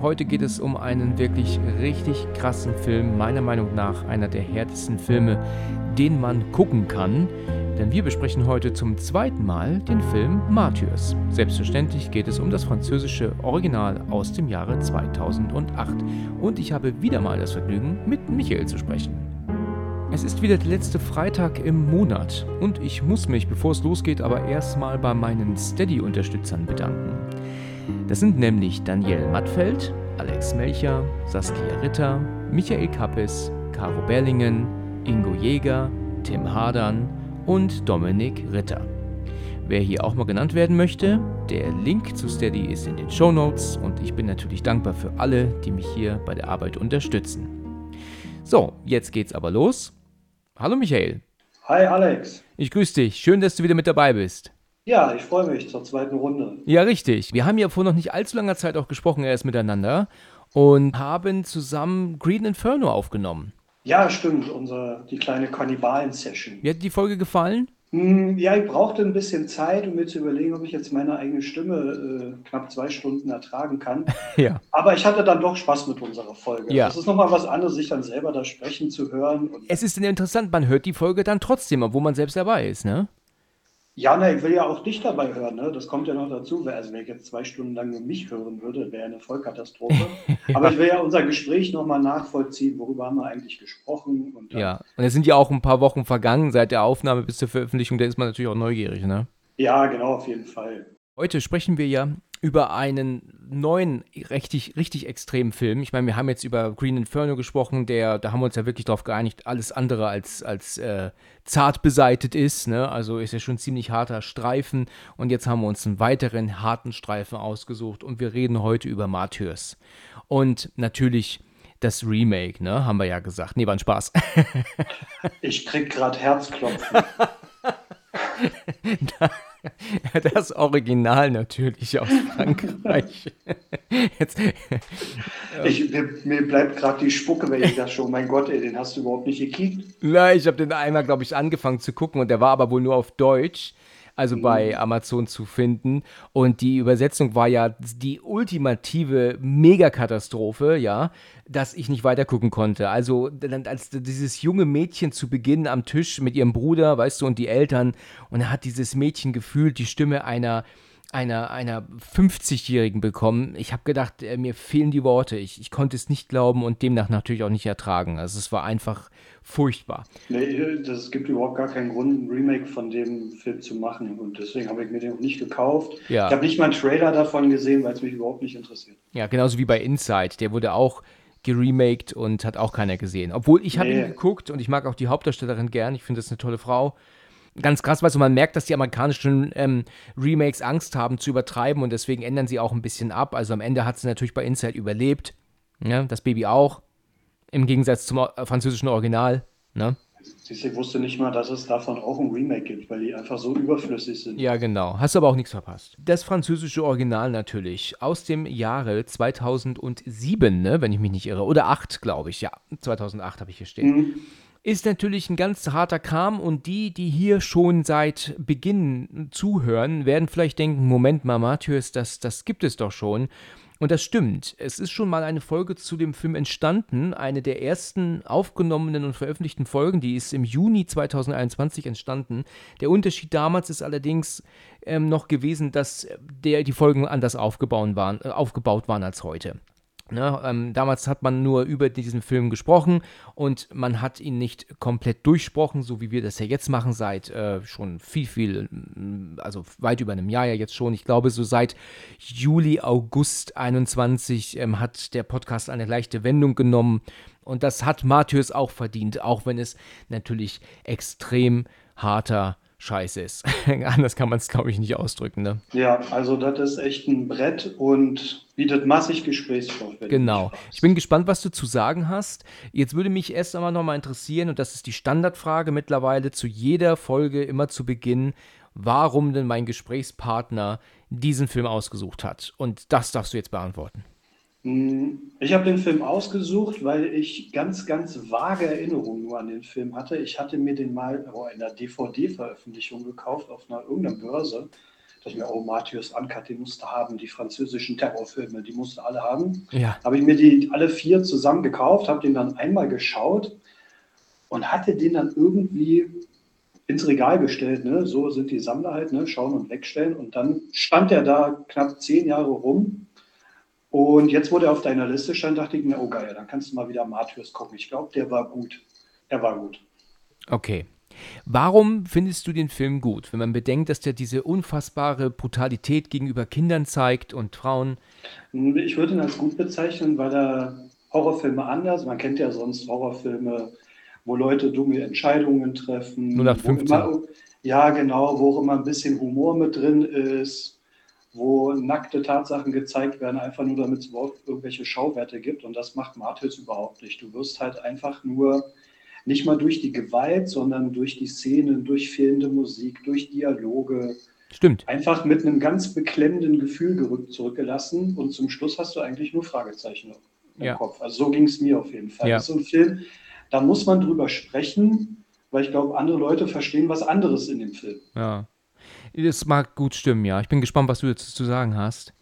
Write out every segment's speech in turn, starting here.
heute geht es um einen wirklich richtig krassen Film, meiner Meinung nach einer der härtesten Filme, den man gucken kann. Denn wir besprechen heute zum zweiten Mal den Film Martyrs. Selbstverständlich geht es um das französische Original aus dem Jahre 2008. Und ich habe wieder mal das Vergnügen, mit Michael zu sprechen. Es ist wieder der letzte Freitag im Monat und ich muss mich, bevor es losgeht, aber erstmal bei meinen Steady-Unterstützern bedanken. Das sind nämlich Daniel Mattfeld, Alex Melcher, Saskia Ritter, Michael Kappes, Caro Berlingen, Ingo Jäger, Tim Hadern und Dominik Ritter. Wer hier auch mal genannt werden möchte, der Link zu Steady ist in den Show Notes und ich bin natürlich dankbar für alle, die mich hier bei der Arbeit unterstützen. So, jetzt geht's aber los. Hallo Michael. Hi Alex. Ich grüße dich. Schön, dass du wieder mit dabei bist. Ja, ich freue mich zur zweiten Runde. Ja, richtig. Wir haben ja vor noch nicht allzu langer Zeit auch gesprochen erst miteinander und haben zusammen Green Inferno aufgenommen. Ja, stimmt. Unser, die kleine Kannibalen-Session. Wie hat die Folge gefallen? Hm, Ja, ich brauchte ein bisschen Zeit, um mir zu überlegen, ob ich jetzt meine eigene Stimme äh, knapp zwei Stunden ertragen kann. Ja. Aber ich hatte dann doch Spaß mit unserer Folge. Ja. Es ist nochmal was anderes, sich dann selber da sprechen zu hören. Es ist interessant, man hört die Folge dann trotzdem, obwohl man selbst dabei ist, ne? Ja, na, ich will ja auch dich dabei hören. Ne? Das kommt ja noch dazu. Also, wenn ich jetzt zwei Stunden lang nur mich hören würde, wäre eine Vollkatastrophe. Aber ich will ja unser Gespräch nochmal nachvollziehen. Worüber haben wir eigentlich gesprochen? Und dann- Ja. Und es sind ja auch ein paar Wochen vergangen seit der Aufnahme bis zur Veröffentlichung, da ist man natürlich auch neugierig, ne? ja, genau, auf jeden Fall. Heute sprechen wir ja über einen neuen, richtig, richtig extremen Film. Ich meine, wir haben jetzt über Green Inferno gesprochen, der, da haben wir uns ja wirklich darauf geeinigt, alles andere als, als äh, zart beseitet ist. Ne? Also ist ja schon ein ziemlich harter Streifen. Und jetzt haben wir uns einen weiteren harten Streifen ausgesucht und wir reden heute über Martyrs. Und natürlich das Remake, ne? Haben wir ja gesagt. Nee, war ein Spaß. Ich krieg gerade Herzklopfen. Das Original natürlich aus Frankreich. Jetzt, Ich, mir, mir bleibt gerade die Spucke, wenn ich das schon, mein Gott, ey, den hast du überhaupt nicht gekickt. Na, ich habe den einmal, glaube ich, angefangen zu gucken und der war aber wohl nur auf Deutsch, also bei Amazon zu finden. Und die Übersetzung war ja die ultimative Megakatastrophe, ja, dass ich nicht weiter gucken konnte. Also, als dieses junge Mädchen zu Beginn am Tisch mit ihrem Bruder, weißt du, und die Eltern, und er hat dieses Mädchen gefühlt die Stimme einer einer, einer 50-Jährigen bekommen. Ich habe gedacht, äh, mir fehlen die Worte. Ich, ich konnte es nicht glauben und demnach natürlich auch nicht ertragen. Also es war einfach furchtbar. Nee, das gibt überhaupt gar keinen Grund, ein Remake von dem Film zu machen. Und deswegen habe ich mir den auch nicht gekauft. Ja. Ich habe nicht mal einen Trailer davon gesehen, weil es mich überhaupt nicht interessiert. Ja, genauso wie bei Inside. Der wurde auch geremaked und hat auch keiner gesehen. Obwohl ich habe Nee. ihn geguckt und ich mag auch die Hauptdarstellerin gern. Ich finde das eine tolle Frau. Ganz krass, weil so man merkt, dass die amerikanischen ähm, Remakes Angst haben zu übertreiben und deswegen ändern sie auch ein bisschen ab. Also am Ende hat sie natürlich bei Inside überlebt. Ja, das Baby auch. Im Gegensatz zum äh, französischen Original. Ne? Ich wusste nicht mal, dass es davon auch ein Remake gibt, weil die einfach so überflüssig sind. Ja, genau. Hast aber auch nichts verpasst. Das französische Original natürlich. Aus dem Jahre 2007, ne, wenn ich mich nicht irre. Oder 8, glaube ich. Ja, 2008 habe ich hier stehen. Ist natürlich ein ganz harter Kram und die, die hier schon seit Beginn zuhören, werden vielleicht denken, Moment mal, Matthäus, das, das gibt es doch schon. Und das stimmt. Es ist schon mal eine Folge zu dem Film entstanden, eine der ersten aufgenommenen und veröffentlichten Folgen, die ist im Juni 2021 entstanden. Der Unterschied damals ist allerdings ähm, noch gewesen, dass der, die Folgen anders aufgebaut waren, äh, aufgebaut waren als heute. Ne, ähm, damals hat man nur über diesen Film gesprochen und man hat ihn nicht komplett durchsprochen, so wie wir das ja jetzt machen, seit äh, schon viel, viel, mm, also weit über einem Jahr ja jetzt schon. Ich glaube, so seit Juli, August 21 ähm, hat der Podcast eine leichte Wendung genommen und das hat Matthäus auch verdient, auch wenn es natürlich extrem harter scheiße ist. Anders kann man es, glaube ich, nicht ausdrücken. Ne? Ja, also das ist echt ein Brett und bietet massig Gesprächsstoff. Genau. Ich bin gespannt, was du zu sagen hast. Jetzt würde mich erst einmal nochmal interessieren, und das ist die Standardfrage mittlerweile zu jeder Folge immer zu Beginn, warum denn mein Gesprächspartner diesen Film ausgesucht hat. Und das darfst du jetzt beantworten. Hm, ich habe den Film ausgesucht, weil ich ganz, ganz vage Erinnerungen nur an den Film hatte. Ich hatte mir den mal oh, in der DVD-Veröffentlichung gekauft auf einer irgendeiner Börse. Da ich mir, oh, Matthäus Ankert, den musste haben, die französischen Terrorfilme, die musste alle haben. Ja. Habe ich mir die alle vier zusammen gekauft, habe den dann einmal geschaut und hatte den dann irgendwie ins Regal gestellt. Ne? So sind die Sammler halt, ne? schauen und wegstellen. Und dann stand er da knapp zehn Jahre rum und jetzt, wo der auf deiner Liste stand, dachte ich mir, oh geil, dann kannst du mal wieder Martyrs gucken. Ich glaube, der war gut. Er war gut. Okay. Warum findest du den Film gut, wenn man bedenkt, dass der diese unfassbare Brutalität gegenüber Kindern zeigt und Frauen? Ich würde ihn als gut bezeichnen, weil er Horrorfilme anders, man kennt ja sonst Horrorfilme, wo Leute dumme Entscheidungen treffen. 0815. Immer, ja, genau, wo auch immer ein bisschen Humor mit drin ist, wo nackte Tatsachen gezeigt werden, einfach nur damit es überhaupt irgendwelche Schauwerte gibt. Und das macht Martyrs überhaupt nicht. Du wirst halt einfach nur nicht mal durch die Gewalt, sondern durch die Szenen, durch fehlende Musik, durch Dialoge. Stimmt. Einfach mit einem ganz beklemmenden Gefühl gerückt zurückgelassen. Und zum Schluss hast du eigentlich nur Fragezeichen im ja. Kopf. Also so ging es mir auf jeden Fall. Ja. Das ist so ein Film, da muss man drüber sprechen, weil ich glaube, andere Leute verstehen was anderes in dem Film. Ja. Das mag gut stimmen, ja. Ich bin gespannt, was du jetzt zu sagen hast.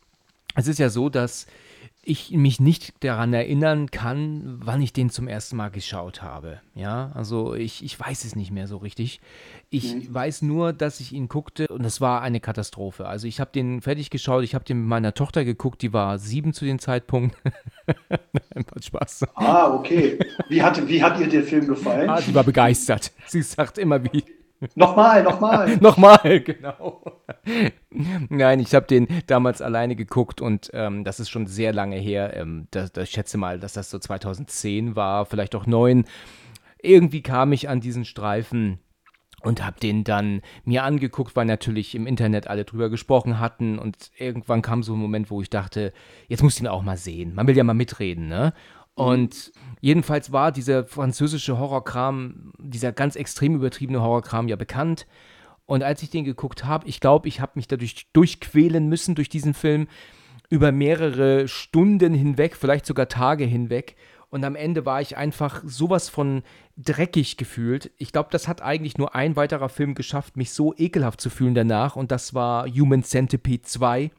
Es ist ja so, dass ich mich nicht daran erinnern kann, wann ich den zum ersten Mal geschaut habe. Ja, also ich, ich weiß es nicht mehr so richtig. Ich mhm. weiß nur, dass ich ihn guckte und es war eine Katastrophe. Also ich habe den fertig geschaut, ich habe den mit meiner Tochter geguckt, die war sieben zu dem Zeitpunkt. Ein paar Spaß. Ah, okay. Wie hat, wie hat ihr der Film gefallen? Ah, sie war begeistert. Sie sagt immer, wie, Nochmal, nochmal. nochmal, genau. Nein, ich habe den damals alleine geguckt und ähm, das ist schon sehr lange her. Ähm, das, das, ich schätze mal, dass das so 2010 war, vielleicht auch 9. Irgendwie kam ich an diesen Streifen und habe den dann mir angeguckt, weil natürlich im Internet alle drüber gesprochen hatten und irgendwann kam so ein Moment, wo ich dachte, jetzt muss ich ihn auch mal sehen. Man will ja mal mitreden, ne? Und jedenfalls war dieser französische Horrorkram, dieser ganz extrem übertriebene Horrorkram ja bekannt. Und als ich den geguckt habe, ich glaube, ich habe mich dadurch durchquälen müssen durch diesen Film über mehrere Stunden hinweg, vielleicht sogar Tage hinweg. Und am Ende war ich einfach sowas von dreckig gefühlt. Ich glaube, das hat eigentlich nur ein weiterer Film geschafft, mich so ekelhaft zu fühlen danach. Und das war Human Centipede 2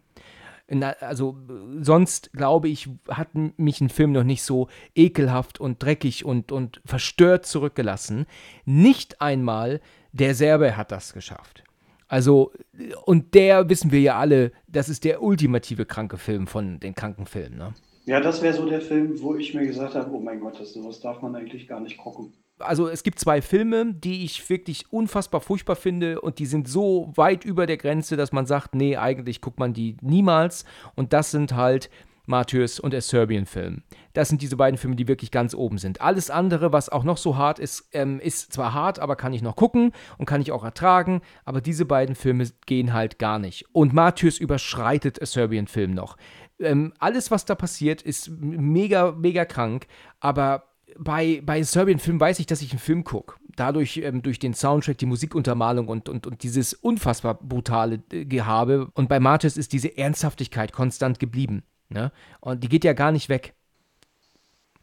also sonst glaube ich, hat mich ein Film noch nicht so ekelhaft und dreckig und, und verstört zurückgelassen. Nicht einmal der Serbe hat das geschafft. Also, und der wissen wir ja alle, das ist der ultimative kranke Film von den kranken Filmen. Ne? Ja, das wäre so der Film, wo ich mir gesagt habe, oh mein Gott, das, sowas darf man eigentlich gar nicht gucken also es gibt zwei Filme, die ich wirklich unfassbar furchtbar finde und die sind so weit über der Grenze, dass man sagt, nee, eigentlich guckt man die niemals. Und das sind halt Martyrs und der Serbian-Film. Das sind diese beiden Filme, die wirklich ganz oben sind. Alles andere, was auch noch so hart ist, ähm, ist zwar hart, aber kann ich noch gucken und kann ich auch ertragen, aber diese beiden Filme gehen halt gar nicht. Und Martyrs überschreitet A Serbian-Film noch. Ähm, alles, was da passiert, ist mega, mega krank, aber bei, bei Serbian-Filmen weiß ich, dass ich einen Film gucke. Dadurch, ähm, durch den Soundtrack, die Musikuntermalung und, und, und dieses unfassbar brutale äh, Gehabe. Und bei Martis ist diese Ernsthaftigkeit konstant geblieben. Ne? Und die geht ja gar nicht weg.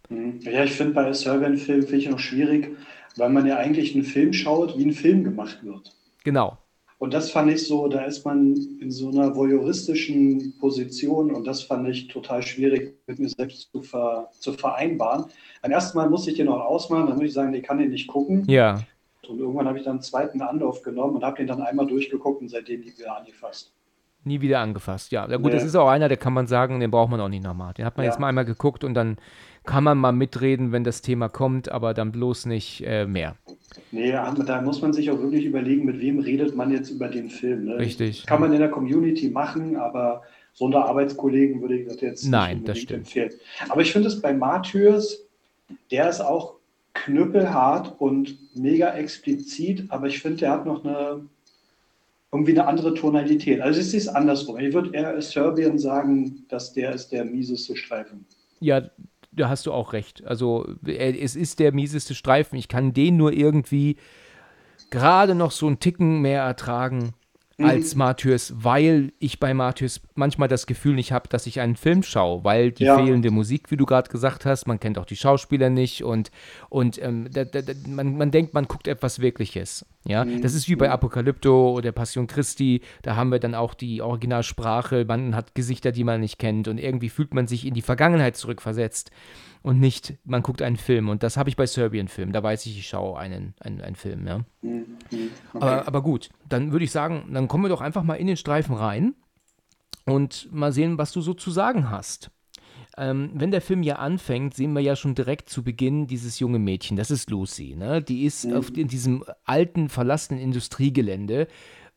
Mhm. Ja, ich finde bei Serbian-Filmen finde ich noch schwierig, weil man ja eigentlich einen Film schaut, wie ein Film gemacht wird. Genau. Und das fand ich so, da ist man in so einer voyeuristischen Position und das fand ich total schwierig mit mir selbst zu, ver, zu vereinbaren. Beim ersten Mal musste ich den noch ausmachen, dann muss ich sagen, ich kann den nicht gucken. Ja. Und irgendwann habe ich dann einen zweiten Anlauf genommen und habe den dann einmal durchgeguckt und seitdem nie wieder angefasst. Nie wieder angefasst, ja. Ja gut, nee. das ist auch einer, der kann man sagen, den braucht man auch nicht nochmal. Den hat man ja. jetzt mal einmal geguckt und dann kann man mal mitreden, wenn das Thema kommt, aber dann bloß nicht äh, mehr. Nee, da muss man sich auch wirklich überlegen, mit wem redet man jetzt über den Film. Ne? Richtig. Kann man in der Community machen, aber so unter Arbeitskollegen würde ich das jetzt Nein, nicht das stimmt. empfehlen. Aber ich finde es bei Martyrs, der ist auch knüppelhart und mega explizit, aber ich finde, der hat noch eine irgendwie eine andere Tonalität. Also es ist andersrum. Ich würde eher Serbien sagen, dass der ist der mieseste Streifen. Ja, da hast du auch recht. Also es ist der mieseste Streifen. Ich kann den nur irgendwie gerade noch so einen Ticken mehr ertragen mhm. als Martyrs, weil ich bei Martyrs manchmal das Gefühl nicht habe, dass ich einen Film schaue, weil die ja. fehlende Musik, wie du gerade gesagt hast, man kennt auch die Schauspieler nicht und, und ähm, da, da, man, man denkt, man guckt etwas Wirkliches. Ja, mhm. das ist wie bei Apokalypto oder Passion Christi, da haben wir dann auch die Originalsprache, man hat Gesichter, die man nicht kennt und irgendwie fühlt man sich in die Vergangenheit zurückversetzt und nicht, man guckt einen Film. Und das habe ich bei Serbian-Filmen. Da weiß ich, ich schaue einen, einen, einen Film, ja. Mhm. Okay. Aber, aber gut, dann würde ich sagen, dann kommen wir doch einfach mal in den Streifen rein und mal sehen, was du so zu sagen hast. Ähm, wenn der Film ja anfängt, sehen wir ja schon direkt zu Beginn dieses junge Mädchen. Das ist Lucy. Ne? Die ist mhm. auf, in diesem alten, verlassenen Industriegelände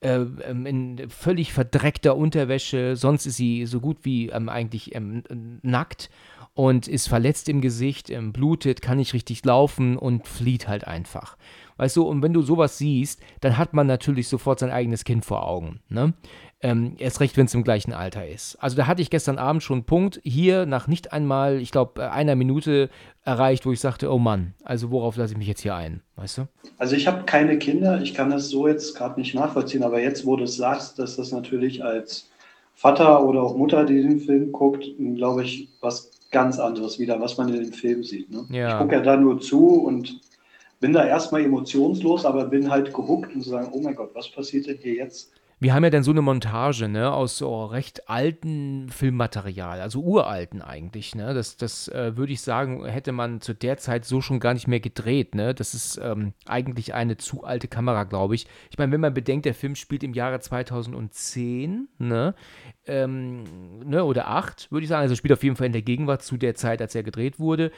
äh, ähm, in völlig verdreckter Unterwäsche. Sonst ist sie so gut wie ähm, eigentlich ähm, nackt und ist verletzt im Gesicht, ähm, blutet, kann nicht richtig laufen und flieht halt einfach. Weißt du, und wenn du sowas siehst, dann hat man natürlich sofort sein eigenes Kind vor Augen. Ne? Ähm, erst recht, wenn es im gleichen Alter ist. Also da hatte ich gestern Abend schon einen Punkt hier nach nicht einmal, ich glaube, äh, einer Minute erreicht, wo ich sagte, oh Mann, also worauf lasse ich mich jetzt hier ein, weißt du? Also ich habe keine Kinder, ich kann das so jetzt gerade nicht nachvollziehen, aber jetzt, wo du es sagst, dass das natürlich als Vater oder auch Mutter, die den Film guckt, glaube ich, was ganz anderes wieder, was man in dem Film sieht. Ne? Ja. Ich gucke ja da nur zu und bin da erstmal emotionslos, aber bin halt gehuckt und sagen, oh mein Gott, was passiert denn hier jetzt? wir haben ja dann so eine Montage, ne, aus so recht alten Filmmaterial, also uralten eigentlich, ne. Das, das äh, würde ich sagen, hätte man zu der Zeit so schon gar nicht mehr gedreht, ne. Das ist ähm, eigentlich eine zu alte Kamera, glaube ich. Ich meine, wenn man bedenkt, der Film spielt im Jahre 2010, ne, ähm, ne oder 8, würde ich sagen. Also spielt auf jeden Fall in der Gegenwart zu der Zeit, als er gedreht wurde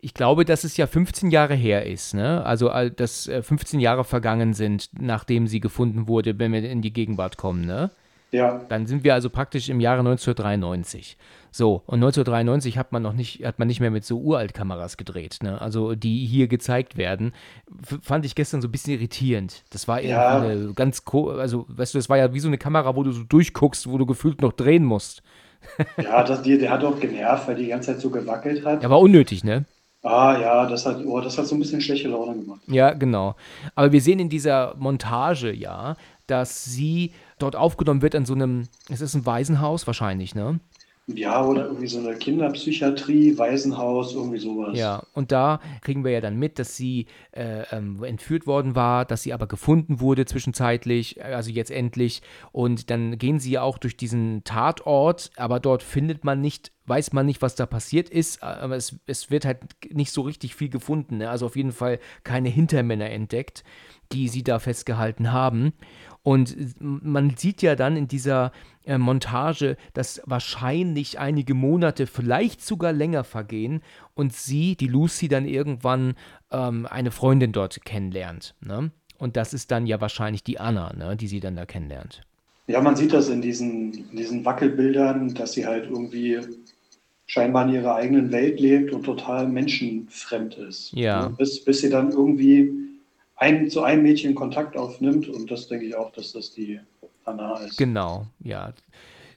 ich glaube, dass es ja 15 Jahre her ist, ne? Also, dass 15 äh, Jahre vergangen sind, nachdem sie gefunden wurde, wenn wir in die Gegenwart kommen, ne? Ja. Dann sind wir also praktisch im Jahre 1993. So, und 1993 hat man noch nicht, hat man nicht mehr mit so Uraltkameras gedreht, ne? Also die hier gezeigt werden, fand ich gestern so ein bisschen irritierend. Das war ja eine ganz, also weißt du, das war ja wie so eine Kamera, wo du so durchguckst, wo du gefühlt noch drehen musst. ja, das, die, der hat auch genervt, weil die ganze Zeit so gewackelt hat. Ja, war unnötig, ne? Ah ja, das hat, oh, das hat so ein bisschen schlechte Laune gemacht. Ja, genau. Aber wir sehen in dieser Montage ja, dass sie dort aufgenommen wird an so einem, es ist ein Waisenhaus wahrscheinlich, ne? Ja, oder irgendwie so eine Kinderpsychiatrie, Waisenhaus, irgendwie sowas. Ja, und da kriegen wir ja dann mit, dass sie äh, ähm, entführt worden war, dass sie aber gefunden wurde zwischenzeitlich, also jetzt endlich. Und dann gehen sie ja auch durch diesen Tatort, aber dort findet man nicht, weiß man nicht, was da passiert ist, aber es, es wird halt nicht so richtig viel gefunden. Ne? Also auf jeden Fall keine Hintermänner entdeckt, die sie da festgehalten haben. Und man sieht ja dann in dieser äh, Montage, dass wahrscheinlich einige Monate, vielleicht sogar länger vergehen und sie, die Lucy, dann irgendwann ähm, eine Freundin dort kennenlernt. Ne? Und das ist dann ja wahrscheinlich die Anna, ne, die sie dann da kennenlernt. Ja, man sieht das in diesen, in diesen Wackelbildern, dass sie halt irgendwie scheinbar in ihrer eigenen Welt lebt und total menschenfremd ist. Ja. Ne? Bis, bis sie dann irgendwie ein, zu einem Mädchen Kontakt aufnimmt und das denke ich auch, dass das die Anna ist. Genau, ja.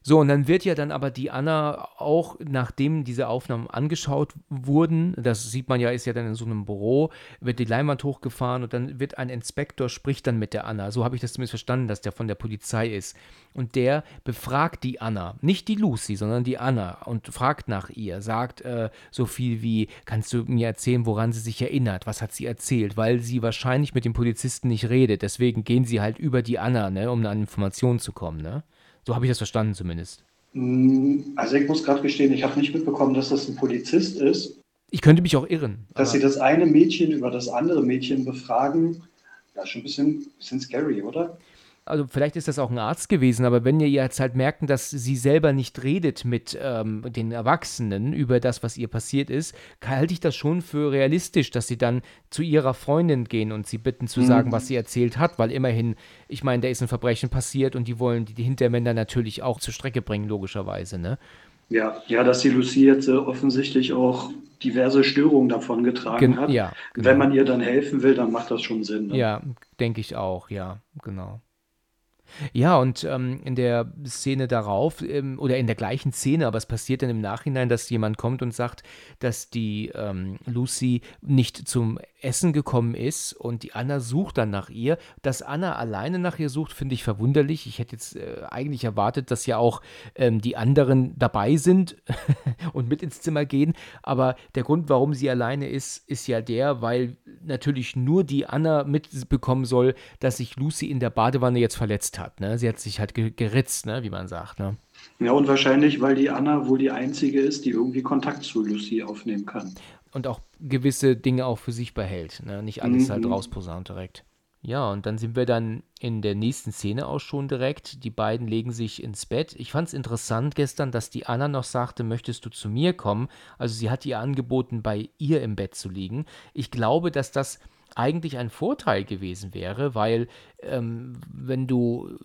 So, und dann wird ja dann aber die Anna auch, nachdem diese Aufnahmen angeschaut wurden, das sieht man ja, ist ja dann in so einem Büro, wird die Leinwand hochgefahren und dann wird ein Inspektor, spricht dann mit der Anna. So habe ich das zumindest verstanden, dass der von der Polizei ist. Und der befragt die Anna, nicht die Lucy, sondern die Anna und fragt nach ihr, sagt äh, so viel wie, kannst du mir erzählen, woran sie sich erinnert, was hat sie erzählt, weil sie wahrscheinlich mit dem Polizisten nicht redet, deswegen gehen sie halt über die Anna, ne, um an Informationen zu kommen, ne? So habe ich das verstanden zumindest. Mm, also ich muss gerade gestehen, ich habe nicht mitbekommen, dass das ein Polizist ist. Ich könnte mich auch irren. Dass sie das eine Mädchen über das andere Mädchen befragen, ja, schon ein bisschen, bisschen scary, oder? Also vielleicht ist das auch ein Arzt gewesen, aber wenn ihr jetzt halt merken, dass sie selber nicht redet mit ähm, den Erwachsenen über das, was ihr passiert ist, halte ich das schon für realistisch, dass sie dann zu ihrer Freundin gehen und sie bitten zu sagen, mhm. was sie erzählt hat, weil immerhin, ich meine, da ist ein Verbrechen passiert und die wollen die, die Hintermänner natürlich auch zur Strecke bringen, logischerweise, ne? Ja, ja, dass die Lucie jetzt äh, offensichtlich auch diverse Störungen davon getragen Gen hat. Ja, genau. Wenn man ihr dann helfen will, dann macht das schon Sinn. Ne? Ja, denke ich auch, ja, genau. Ja, und ähm, in der Szene darauf, ähm, oder in der gleichen Szene, aber es passiert dann im Nachhinein, dass jemand kommt und sagt, dass die ähm, Lucy nicht zum Essen gekommen ist und die Anna sucht dann nach ihr. Dass Anna alleine nach ihr sucht, finde ich verwunderlich. Ich hätte jetzt äh, eigentlich erwartet, dass ja auch ähm, die anderen dabei sind und mit ins Zimmer gehen. Aber der Grund, warum sie alleine ist, ist ja der, weil natürlich nur die Anna mitbekommen soll, dass sich Lucy in der Badewanne jetzt verletzt hat. Ne? Sie hat sich halt geritzt, ne? wie man sagt. Ne? Ja, und wahrscheinlich, weil die Anna wohl die einzige ist, die irgendwie Kontakt zu Lucy aufnehmen kann und auch gewisse Dinge auch für sich behält. Ne? Nicht alles halt mhm. halt rausposaunt direkt. Ja, und dann sind wir dann in der nächsten Szene auch schon direkt. Die beiden legen sich ins Bett. Ich fand es interessant gestern, dass die Anna noch sagte, möchtest du zu mir kommen? Also sie hat ihr angeboten, bei ihr im Bett zu liegen. Ich glaube, dass das eigentlich ein Vorteil gewesen wäre, weil ähm, wenn du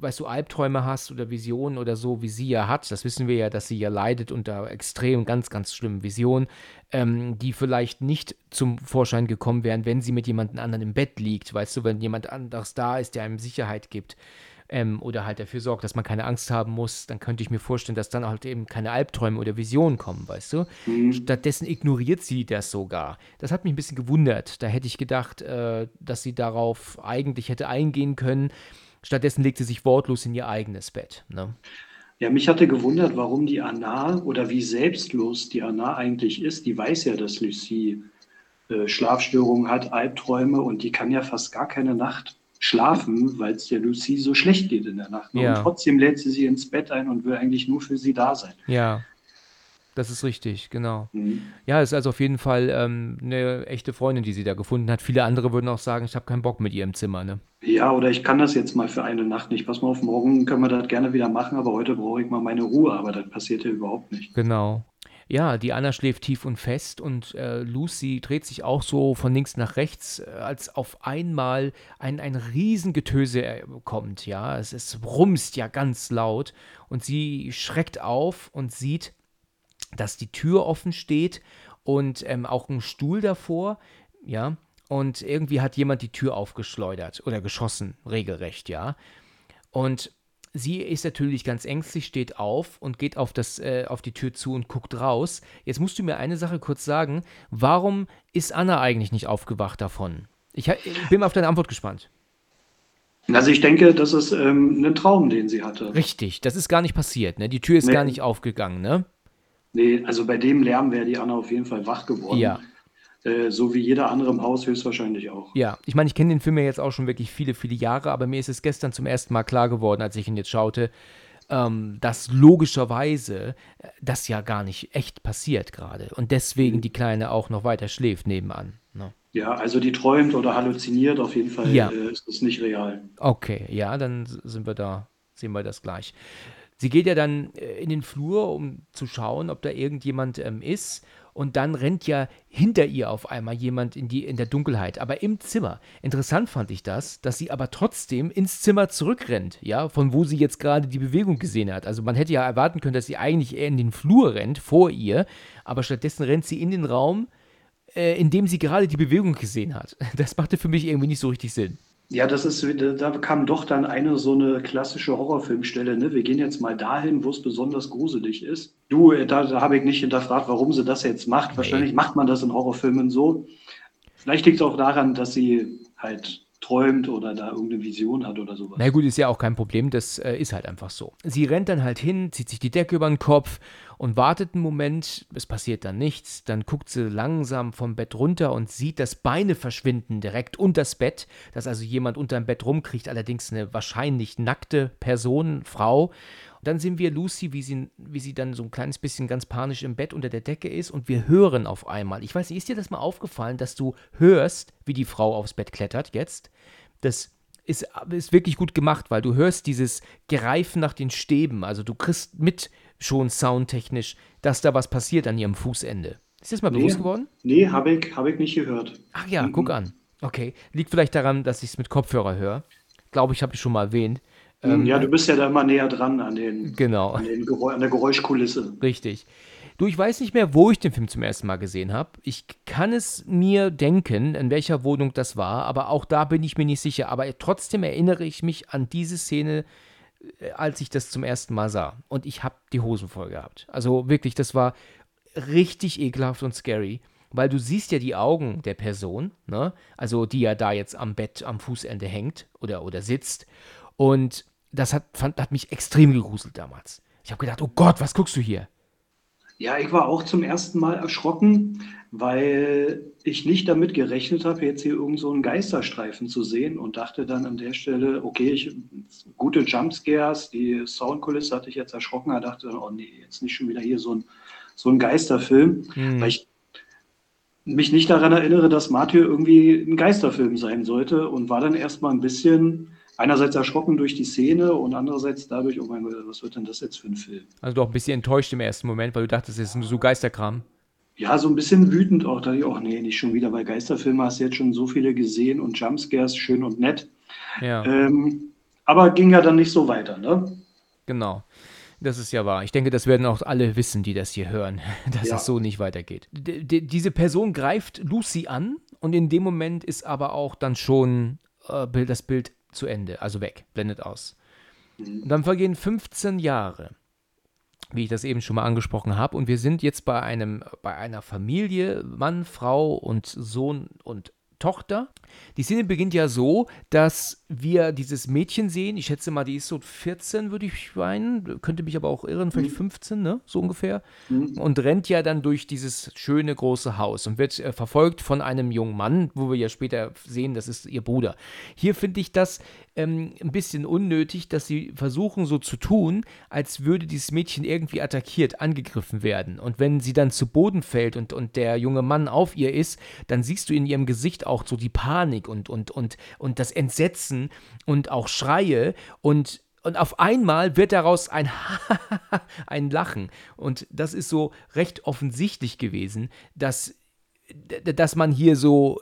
weißt du, Albträume hast oder Visionen oder so, wie sie ja hat, das wissen wir ja, dass sie ja leidet unter extrem, ganz, ganz schlimmen Visionen, ähm, die vielleicht nicht zum Vorschein gekommen wären, wenn sie mit jemand anderen im Bett liegt, weißt du, wenn jemand anderes da ist, der einem Sicherheit gibt. Ähm, oder halt dafür sorgt, dass man keine Angst haben muss, dann könnte ich mir vorstellen, dass dann halt eben keine Albträume oder Visionen kommen, weißt du? Mhm. Stattdessen ignoriert sie das sogar. Das hat mich ein bisschen gewundert. Da hätte ich gedacht, äh, dass sie darauf eigentlich hätte eingehen können Stattdessen legt sie sich wortlos in ihr eigenes Bett. Ne? Ja, mich hatte gewundert, warum die Anna oder wie selbstlos die Anna eigentlich ist. Die weiß ja, dass Lucie äh, Schlafstörungen hat, Albträume und die kann ja fast gar keine Nacht schlafen, weil es der Lucie so schlecht geht in der Nacht. Ja. Und trotzdem lädt sie sie ins Bett ein und will eigentlich nur für sie da sein. Ja. Das ist richtig, genau. Mhm. Ja, ist also auf jeden Fall ähm, eine echte Freundin, die sie da gefunden hat. Viele andere würden auch sagen, ich habe keinen Bock mit ihr im Zimmer, ne? Ja, oder ich kann das jetzt mal für eine Nacht nicht. Pass mal auf, morgen können wir das gerne wieder machen, aber heute brauche ich mal meine Ruhe, aber das passiert ja überhaupt nicht. Genau. Ja, die Anna schläft tief und fest und äh, Lucy dreht sich auch so von links nach rechts, äh, als auf einmal ein, ein Riesengetöse äh, kommt, ja. Es, es rumst ja ganz laut und sie schreckt auf und sieht dass die Tür offen steht und ähm, auch ein Stuhl davor, ja. Und irgendwie hat jemand die Tür aufgeschleudert oder geschossen, regelrecht, ja. Und sie ist natürlich ganz ängstlich, steht auf und geht auf, das, äh, auf die Tür zu und guckt raus. Jetzt musst du mir eine Sache kurz sagen. Warum ist Anna eigentlich nicht aufgewacht davon? Ich, ich bin auf deine Antwort gespannt. Also ich denke, das ist ähm, ein Traum, den sie hatte. Richtig, das ist gar nicht passiert. Ne? Die Tür ist nee. gar nicht aufgegangen. Ne? Nee, also bei dem Lärm wäre die Anna auf jeden Fall wach geworden. Ja. Äh, so wie jeder andere im Haus höchstwahrscheinlich auch. Ja, ich meine, ich kenne den Film ja jetzt auch schon wirklich viele, viele Jahre, aber mir ist es gestern zum ersten Mal klar geworden, als ich ihn jetzt schaute, ähm, dass logischerweise äh, das ja gar nicht echt passiert gerade und deswegen mhm. die Kleine auch noch weiter schläft nebenan. Ne? Ja, also die träumt oder halluziniert, auf jeden Fall ja. äh, ist es nicht real. Okay, ja, dann sind wir da, sehen wir das gleich. Sie geht ja dann äh, in den Flur, um zu schauen, ob da irgendjemand ähm, ist. Und dann rennt ja hinter ihr auf einmal jemand in, die, in der Dunkelheit, aber im Zimmer. Interessant fand ich das, dass sie aber trotzdem ins Zimmer zurückrennt, ja, von wo sie jetzt gerade die Bewegung gesehen hat. Also man hätte ja erwarten können, dass sie eigentlich eher in den Flur rennt, vor ihr, aber stattdessen rennt sie in den Raum, äh, in dem sie gerade die Bewegung gesehen hat. Das machte für mich irgendwie nicht so richtig Sinn. Ja, das ist, da kam doch dann eine so eine klassische Horrorfilmstelle. Ne? Wir gehen jetzt mal dahin, wo es besonders gruselig ist. Du, äh, da, da habe ich nicht hinterfragt, warum sie das jetzt macht. Nee. Wahrscheinlich macht man das in Horrorfilmen so. Vielleicht liegt es auch daran, dass sie halt träumt oder da irgendeine Vision hat oder sowas. Na gut, ist ja auch kein Problem, das äh, ist halt einfach so. Sie rennt dann halt hin, zieht sich die Decke über den Kopf und wartet einen Moment, es passiert dann nichts, dann guckt sie langsam vom Bett runter und sieht, dass Beine verschwinden direkt unter das Bett, dass also jemand unter dem Bett rumkriegt, allerdings eine wahrscheinlich nackte Person, Frau. Und dann sehen wir Lucy, wie sie, wie sie dann so ein kleines bisschen ganz panisch im Bett unter der Decke ist und wir hören auf einmal. Ich weiß nicht, ist dir das mal aufgefallen, dass du hörst, wie die Frau aufs Bett klettert jetzt? Das ist, ist wirklich gut gemacht, weil du hörst dieses Greifen nach den Stäben. Also du kriegst mit schon soundtechnisch, dass da was passiert an ihrem Fußende. Ist das mal nee, bewusst geworden? Nee, habe ich, hab ich nicht gehört. Ach ja, mhm. guck an. Okay. Liegt vielleicht daran, dass ich es mit Kopfhörer höre. Glaube ich, habe ich schon mal erwähnt. Mhm, ähm, ja, du bist ja da immer näher dran an, den, genau. an, den an der Geräuschkulisse. Richtig. Du, ich weiß nicht mehr, wo ich den Film zum ersten Mal gesehen habe. Ich kann es mir denken, in welcher Wohnung das war, aber auch da bin ich mir nicht sicher. Aber trotzdem erinnere ich mich an diese Szene, als ich das zum ersten Mal sah. Und ich habe die Hosen voll gehabt. Also wirklich, das war richtig ekelhaft und scary. Weil du siehst ja die Augen der Person, ne? Also die ja da jetzt am Bett am Fußende hängt oder, oder sitzt. Und das hat, fand, hat mich extrem gegruselt damals. Ich habe gedacht, oh Gott, was guckst du hier? Ja, ich war auch zum ersten Mal erschrocken, weil ich nicht damit gerechnet habe, jetzt hier irgend so einen Geisterstreifen zu sehen und dachte dann an der Stelle, okay, ich, gute Jumpscares, die Soundkulisse hatte ich jetzt erschrocken, da dachte dann, oh nee, jetzt nicht schon wieder hier so ein, so ein Geisterfilm, hm. weil ich mich nicht daran erinnere, dass Mathieu irgendwie ein Geisterfilm sein sollte und war dann erstmal ein bisschen einerseits erschrocken durch die Szene und andererseits dadurch, oh mein Gott, was wird denn das jetzt für ein Film? Also doch ein bisschen enttäuscht im ersten Moment, weil du dachtest, es ist so Geisterkram. Ja, so ein bisschen wütend auch. Da dachte ich, oh nee, nicht schon wieder, weil Geisterfilme hast du jetzt schon so viele gesehen und Jumpscares schön und nett. Ja. Ähm, aber ging ja dann nicht so weiter, ne? Genau. Das ist ja wahr. Ich denke, das werden auch alle wissen, die das hier hören, dass ja. es so nicht weitergeht. D diese Person greift Lucy an und in dem Moment ist aber auch dann schon äh, das Bild zu Ende, also weg, blendet aus. Und dann vergehen 15 Jahre, wie ich das eben schon mal angesprochen habe, und wir sind jetzt bei einem, bei einer Familie, Mann, Frau und Sohn und Tochter. Die Szene beginnt ja so, dass wir dieses Mädchen sehen. Ich schätze mal, die ist so 14, würde ich meinen. Könnte mich aber auch irren, vielleicht 15, mhm. ne? So ungefähr. Mhm. Und rennt ja dann durch dieses schöne große Haus und wird äh, verfolgt von einem jungen Mann, wo wir ja später sehen, das ist ihr Bruder. Hier finde ich das ähm, ein bisschen unnötig, dass sie versuchen so zu tun, als würde dieses Mädchen irgendwie attackiert, angegriffen werden. Und wenn sie dann zu Boden fällt und, und der junge Mann auf ihr ist, dann siehst du in ihrem Gesicht auch so die Panik und, und, und, und das Entsetzen und auch Schreie und und auf einmal wird daraus ein ein Lachen. Und das ist so recht offensichtlich gewesen, dass, dass man hier so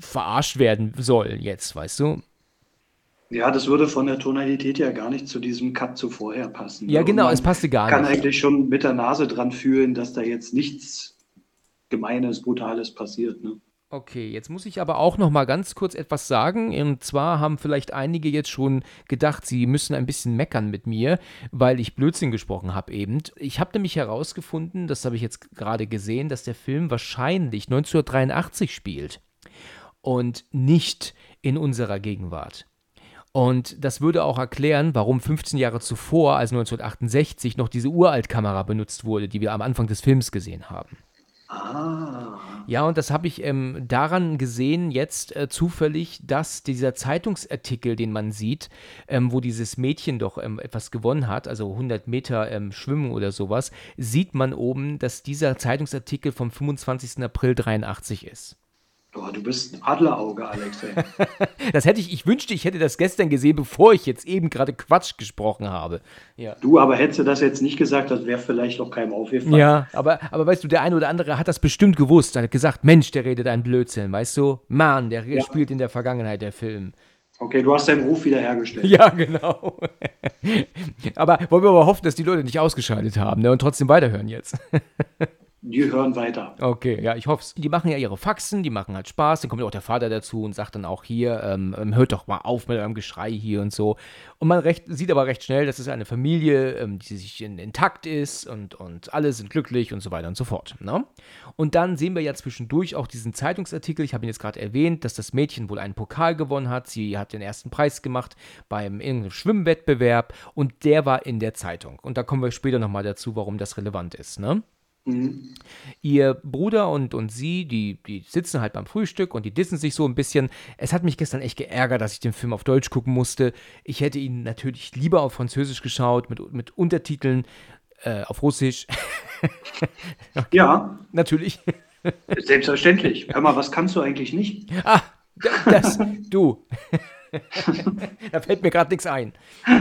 verarscht werden soll, jetzt, weißt du? Ja, das würde von der Tonalität ja gar nicht zu diesem Cut zuvorher passen. Ja, genau, es passte gar kann nicht. Kann eigentlich schon mit der Nase dran fühlen, dass da jetzt nichts Gemeines, Brutales passiert. Ne? Okay, jetzt muss ich aber auch noch mal ganz kurz etwas sagen. Und zwar haben vielleicht einige jetzt schon gedacht, sie müssen ein bisschen meckern mit mir, weil ich Blödsinn gesprochen habe eben. Ich habe nämlich herausgefunden, das habe ich jetzt gerade gesehen, dass der Film wahrscheinlich 1983 spielt und nicht in unserer Gegenwart. Und das würde auch erklären, warum 15 Jahre zuvor, also 1968, noch diese Uraltkamera benutzt wurde, die wir am Anfang des Films gesehen haben. Ah. Ja, und das habe ich ähm, daran gesehen, jetzt äh, zufällig, dass dieser Zeitungsartikel, den man sieht, ähm, wo dieses Mädchen doch ähm, etwas gewonnen hat, also 100 Meter ähm, Schwimmen oder sowas, sieht man oben, dass dieser Zeitungsartikel vom 25. April 83 ist. Boah, du bist ein Adlerauge, Alex. Ey. das hätte ich, ich wünschte, ich hätte das gestern gesehen, bevor ich jetzt eben gerade Quatsch gesprochen habe. Ja. Du, aber hättest du das jetzt nicht gesagt, das wäre vielleicht auch keinem aufgefallen. Ja, aber, aber weißt du, der eine oder andere hat das bestimmt gewusst. Er hat gesagt, Mensch, der redet ein Blödsinn, weißt du? Mann, der ja. spielt in der Vergangenheit, der Film. Okay, du hast deinen Ruf wiederhergestellt. Ja, genau. aber wollen wir aber hoffen, dass die Leute nicht ausgeschaltet haben ne, und trotzdem weiterhören jetzt. Die hören weiter. Okay, ja, ich hoffe es. Die machen ja ihre Faxen, die machen halt Spaß. Dann kommt ja auch der Vater dazu und sagt dann auch hier, ähm, ähm, hört doch mal auf mit eurem Geschrei hier und so. Und man recht, sieht aber recht schnell, dass es eine Familie, ähm, die sich in, intakt ist und, und alle sind glücklich und so weiter und so fort. Ne? Und dann sehen wir ja zwischendurch auch diesen Zeitungsartikel. Ich habe ihn jetzt gerade erwähnt, dass das Mädchen wohl einen Pokal gewonnen hat. Sie hat den ersten Preis gemacht beim irgendeinem Schwimmwettbewerb und der war in der Zeitung. Und da kommen wir später nochmal dazu, warum das relevant ist. Ne? Mhm. Ihr Bruder und, und sie, die, die sitzen halt beim Frühstück und die dissen sich so ein bisschen. Es hat mich gestern echt geärgert, dass ich den Film auf Deutsch gucken musste. Ich hätte ihn natürlich lieber auf Französisch geschaut, mit, mit Untertiteln äh, auf Russisch. okay. Ja. Natürlich. Selbstverständlich. Hör mal, was kannst du eigentlich nicht? Ah, das, du. da fällt mir gerade nichts ein.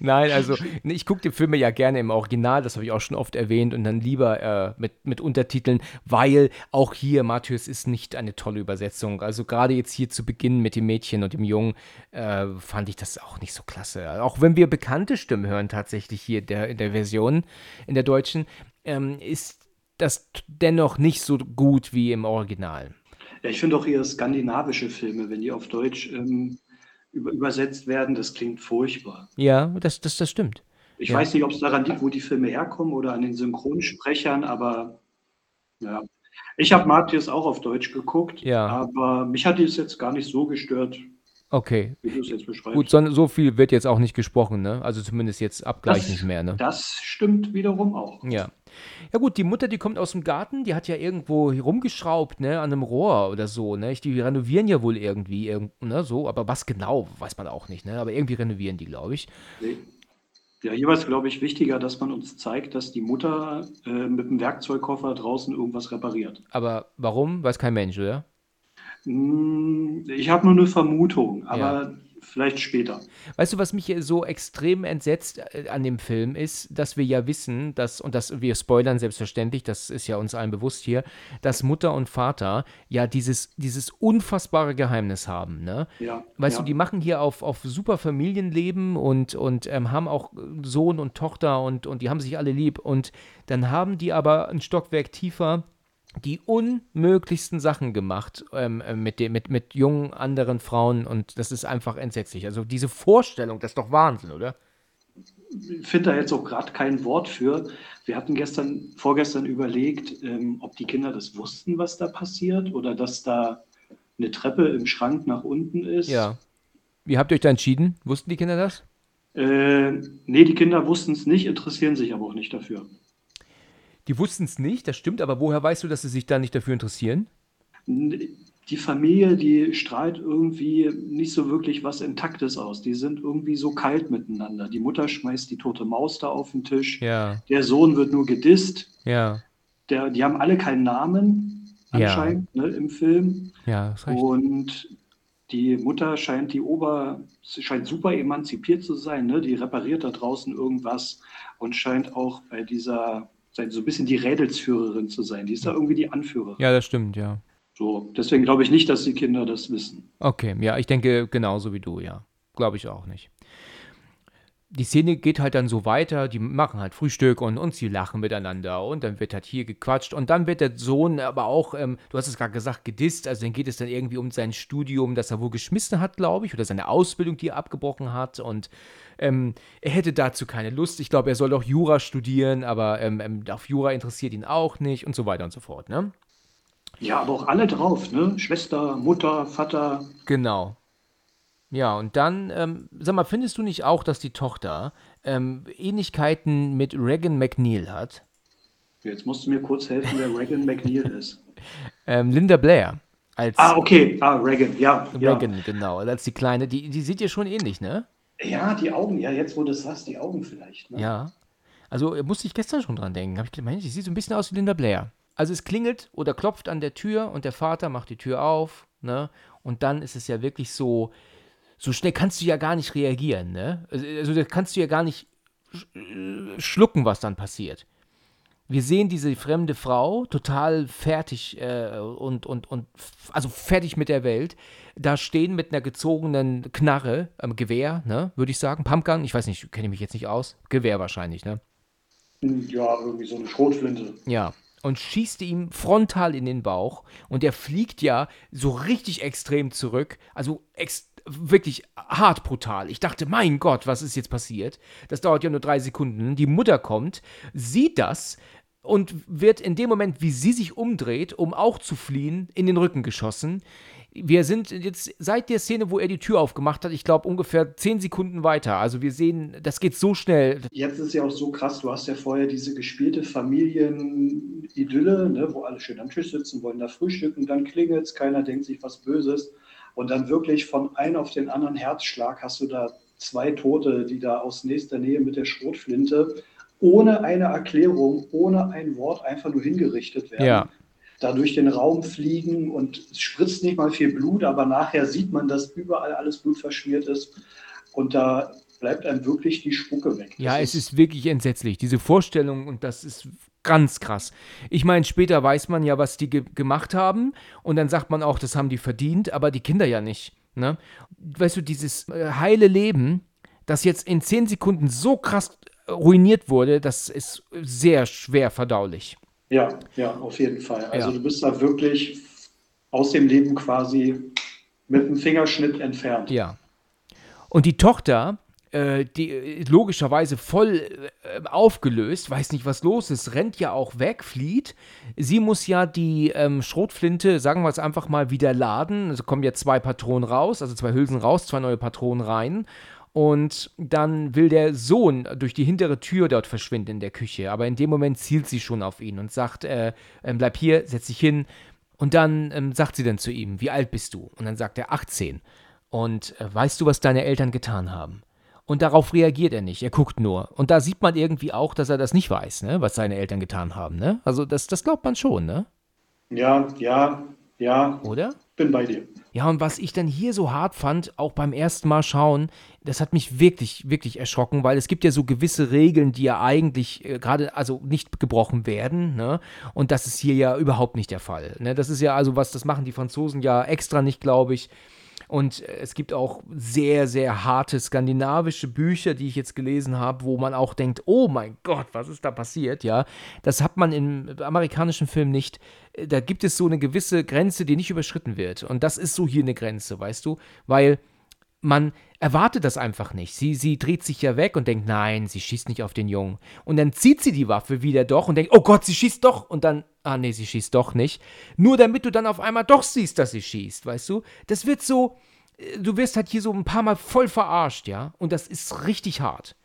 Nein, also ich gucke die Filme ja gerne im Original, das habe ich auch schon oft erwähnt, und dann lieber äh, mit, mit Untertiteln, weil auch hier Matthäus ist nicht eine tolle Übersetzung. Also gerade jetzt hier zu Beginn mit dem Mädchen und dem Jungen äh, fand ich das auch nicht so klasse. Auch wenn wir bekannte Stimmen hören tatsächlich hier der, in der Version, in der deutschen, ähm, ist das dennoch nicht so gut wie im Original. Ja, ich finde auch eher skandinavische Filme, wenn die auf Deutsch ähm, übersetzt werden, das klingt furchtbar. Ja, das, das, das stimmt. Ich Ja. weiß nicht, ob es daran liegt, wo die Filme herkommen oder an den Synchronsprechern, aber ja. Ich habe Matthias auch auf Deutsch geguckt, Ja. aber mich hat es jetzt gar nicht so gestört, Okay. wie du es jetzt beschreibst. Gut, so, so viel wird jetzt auch nicht gesprochen, ne? Also zumindest jetzt abgleich Das- nicht mehr, ne? das stimmt wiederum auch. Ja. Ja gut, die Mutter, die kommt aus dem Garten, die hat ja irgendwo rumgeschraubt, ne, an einem Rohr oder so, ne? Die renovieren ja wohl irgendwie, irgend, ne, so, aber was genau, weiß man auch nicht, ne? Aber irgendwie renovieren die, glaube ich. Ja, hier war es, glaube ich, wichtiger, dass man uns zeigt, dass die Mutter äh, mit dem Werkzeugkoffer draußen irgendwas repariert. Aber warum? Weiß kein Mensch, oder? Hm, Ich habe nur eine Vermutung, aber vielleicht später. Weißt du, was mich so extrem entsetzt äh, an dem Film ist, dass wir ja wissen, dass, und das, wir spoilern selbstverständlich, das ist ja uns allen bewusst hier, dass Mutter und Vater ja dieses, dieses unfassbare Geheimnis haben, ne? Ja, Weißt ja. du, die machen hier auf, auf super Familienleben und, und ähm, haben auch Sohn und Tochter und, und die haben sich alle lieb. Und dann haben die aber ein Stockwerk tiefer die unmöglichsten Sachen gemacht ähm, äh, mit, dem, mit, mit jungen anderen Frauen und das ist einfach entsetzlich. Also diese Vorstellung, das ist doch Wahnsinn, oder? Ich finde da jetzt auch gerade kein Wort für. Wir hatten gestern, vorgestern überlegt, ähm, ob die Kinder das wussten, was da passiert oder dass da eine Treppe im Schrank nach unten ist. Ja. Wie habt ihr euch da entschieden? Wussten die Kinder das? Äh, nee, die Kinder wussten es nicht, interessieren sich aber auch nicht dafür. Die wussten es nicht, das stimmt, aber woher weißt du, dass sie sich da nicht dafür interessieren? Die Familie, die strahlt irgendwie nicht so wirklich was Intaktes aus. Die sind irgendwie so kalt miteinander. Die Mutter schmeißt die tote Maus da auf den Tisch. Ja, Der Sohn wird nur gedisst. ja, Der, die haben alle keinen Namen Ja. anscheinend ne, im Film. ja, das. Und die Mutter scheint die Ober, scheint super emanzipiert zu sein. Ne? Die repariert da draußen irgendwas und scheint auch bei dieser, so ein bisschen die Rädelsführerin zu sein. Die ist da irgendwie die Anführerin. Ja, das stimmt, ja. So, deswegen glaube ich nicht, dass die Kinder das wissen. Okay, ja, ich denke genauso wie du, ja. Glaube ich auch nicht. Die Szene geht halt dann so weiter, die machen halt Frühstück und, und sie lachen miteinander und dann wird halt hier gequatscht und dann wird der Sohn aber auch, ähm, du hast es gerade gesagt, gedisst, also dann geht es dann irgendwie um sein Studium, das er wohl geschmissen hat, glaube ich, oder seine Ausbildung, die er abgebrochen hat und ähm, er hätte dazu keine Lust. Ich glaube, er soll auch Jura studieren, aber ähm, ähm, auf Jura interessiert ihn auch nicht und so weiter und so fort, ne? Ja, aber auch alle drauf, ne? Schwester, Mutter, Vater. Genau. Ja, und dann, ähm, sag mal, findest du nicht auch, dass die Tochter ähm, Ähnlichkeiten mit Regan McNeil hat? Jetzt musst du mir kurz helfen, wer Reagan McNeil ist. Ähm, Linda Blair als Ah, okay. Ah, Reagan, ja. Ja, Regan, genau, als die Kleine, die, die sieht ja schon ähnlich, ne? ja die Augen, ja, jetzt wo du es sagst, die Augen vielleicht. Ne? Ja. Also äh, musste ich gestern schon dran denken. Hab ich gedacht, Mensch, die sieht so ein bisschen aus wie Linda Blair. Also es klingelt oder klopft an der Tür und der Vater macht die Tür auf, ne? Und dann ist es ja wirklich so, so schnell kannst du ja gar nicht reagieren, ne? Also, also da kannst du ja gar nicht äh, schlucken, was dann passiert. Wir sehen diese fremde Frau total fertig äh, und, und, und also fertig mit der Welt, da stehen mit einer gezogenen Knarre, ähm, Gewehr, ne, würde ich sagen, Pumpgun, ich weiß nicht, kenne ich mich jetzt nicht aus, Gewehr wahrscheinlich, ne? Ja, irgendwie so eine Schrotflinte. Ja. Und schießt ihm frontal in den Bauch und der fliegt ja so richtig extrem zurück. Also ex wirklich hart brutal. Ich dachte, mein Gott, was ist jetzt passiert? Das dauert ja nur drei Sekunden. Die Mutter kommt, sieht das und wird in dem Moment, wie sie sich umdreht, um auch zu fliehen, in den Rücken geschossen. Wir sind jetzt seit der Szene, wo er die Tür aufgemacht hat, ich glaube ungefähr zehn Sekunden weiter. Also wir sehen, das geht so schnell. Jetzt ist ja auch so krass, du hast ja vorher diese gespielte Familienidylle, ne, wo alle schön am Tisch sitzen, wollen da frühstücken, dann klingelt es, keiner denkt sich was Böses. Und dann wirklich von einem auf den anderen Herzschlag hast du da zwei Tote, die da aus nächster Nähe mit der Schrotflinte ohne eine Erklärung, ohne ein Wort einfach nur hingerichtet werden. Ja. Da durch den Raum fliegen und es spritzt nicht mal viel Blut, aber nachher sieht man, dass überall alles Blut verschmiert ist. Und da bleibt einem wirklich die Spucke weg. Das ja, es ist, ist wirklich entsetzlich. Diese Vorstellung und das ist ganz krass. Ich meine, später weiß man ja, was die ge gemacht haben und dann sagt man auch, das haben die verdient, aber die Kinder ja nicht. Ne? Weißt du, dieses äh, heile Leben, das jetzt in zehn Sekunden so krass ruiniert wurde, das ist sehr schwer verdaulich. Ja, ja, auf jeden Fall. Also ja. du bist da wirklich aus dem Leben quasi mit einem Fingerschnitt entfernt. Ja. Und die Tochter, äh, die äh, logischerweise voll äh, aufgelöst, weiß nicht, was los ist, rennt ja auch weg, flieht. Sie muss ja die ähm, Schrotflinte, sagen wir es einfach mal, wieder laden. Also kommen ja zwei Patronen raus, also zwei Hülsen raus, zwei neue Patronen rein. Und dann will der Sohn durch die hintere Tür dort verschwinden in der Küche. Aber in dem Moment zielt sie schon auf ihn und sagt, äh, äh, bleib hier, setz dich hin. Und dann ähm, sagt sie dann zu ihm, wie alt bist du? Und dann sagt er 18. Und äh, weißt du, was deine Eltern getan haben? Und darauf reagiert er nicht, er guckt nur. Und da sieht man irgendwie auch, dass er das nicht weiß, ne? was seine Eltern getan haben. Ne? Also das, das glaubt man schon, ne? Ja, ja, ja. Oder? Bin bei dir. Ja, und was ich dann hier so hart fand, auch beim ersten Mal schauen, das hat mich wirklich, wirklich erschrocken, weil es gibt ja so gewisse Regeln, die ja eigentlich äh, gerade, also nicht gebrochen werden, ne? Und das ist hier ja überhaupt nicht der Fall. Ne? Das ist ja also was, das machen die Franzosen ja extra nicht, glaube ich. Und äh, es gibt auch sehr, sehr harte skandinavische Bücher, die ich jetzt gelesen habe, wo man auch denkt, oh mein Gott, was ist da passiert? Ja, das hat man im amerikanischen Film nicht. Äh, da gibt es so eine gewisse Grenze, die nicht überschritten wird. Und das ist so hier eine Grenze, weißt du? Weil man erwartet das einfach nicht. Sie, sie dreht sich ja weg und denkt, nein, sie schießt nicht auf den Jungen. Und dann zieht sie die Waffe wieder doch und denkt, oh Gott, sie schießt doch. Und dann, ah nee, sie schießt doch nicht. Nur damit du dann auf einmal doch siehst, dass sie schießt, weißt du? Das wird so, äh, du wirst halt hier so ein paar Mal voll verarscht, ja? Und das ist richtig hart.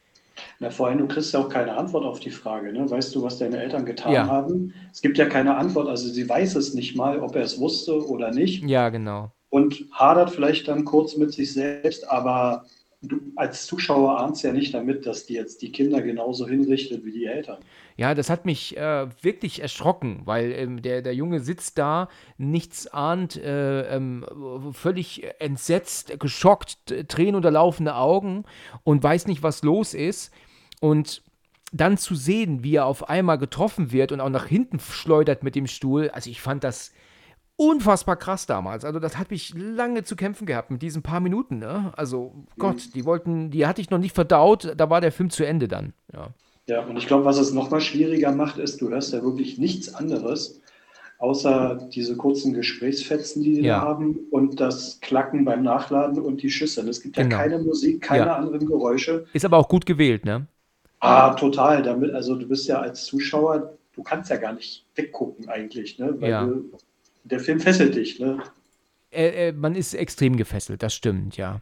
Na, vor allem, du kriegst ja auch keine Antwort auf die Frage. Ne? Weißt du, was deine Eltern getan ja. haben? Es gibt ja keine Antwort. Also sie weiß es nicht mal, ob er es wusste oder nicht. Ja, genau und hadert vielleicht dann kurz mit sich selbst, aber du als Zuschauer ahnst ja nicht damit, dass die jetzt die Kinder genauso hinrichtet wie die Eltern. Ja, das hat mich äh, wirklich erschrocken, weil ähm, der, der Junge sitzt da, nichts ahnt, äh, ähm, völlig entsetzt, geschockt, Tränen unter laufende Augen und weiß nicht, was los ist. Und dann zu sehen, wie er auf einmal getroffen wird und auch nach hinten schleudert mit dem Stuhl, also ich fand das unfassbar krass damals. Also das hat mich lange zu kämpfen gehabt mit diesen paar Minuten. Ne? Also Gott, mhm. die wollten, die hatte ich noch nicht verdaut. Da war der Film zu Ende dann. Ja, ja und ich glaube, was es noch mal schwieriger macht, ist, du hörst ja wirklich nichts anderes, außer diese kurzen Gesprächsfetzen, die die ja. haben und das Klacken beim Nachladen und die Schüsse. Es gibt ja genau. keine Musik, keine ja. anderen Geräusche. Ist aber auch gut gewählt, ne? Ah, total. Damit, also du bist ja als Zuschauer, du kannst ja gar nicht weggucken eigentlich, ne? Weil ja. du der Film fesselt dich, ne? Äh, äh, man ist extrem gefesselt, das stimmt, ja.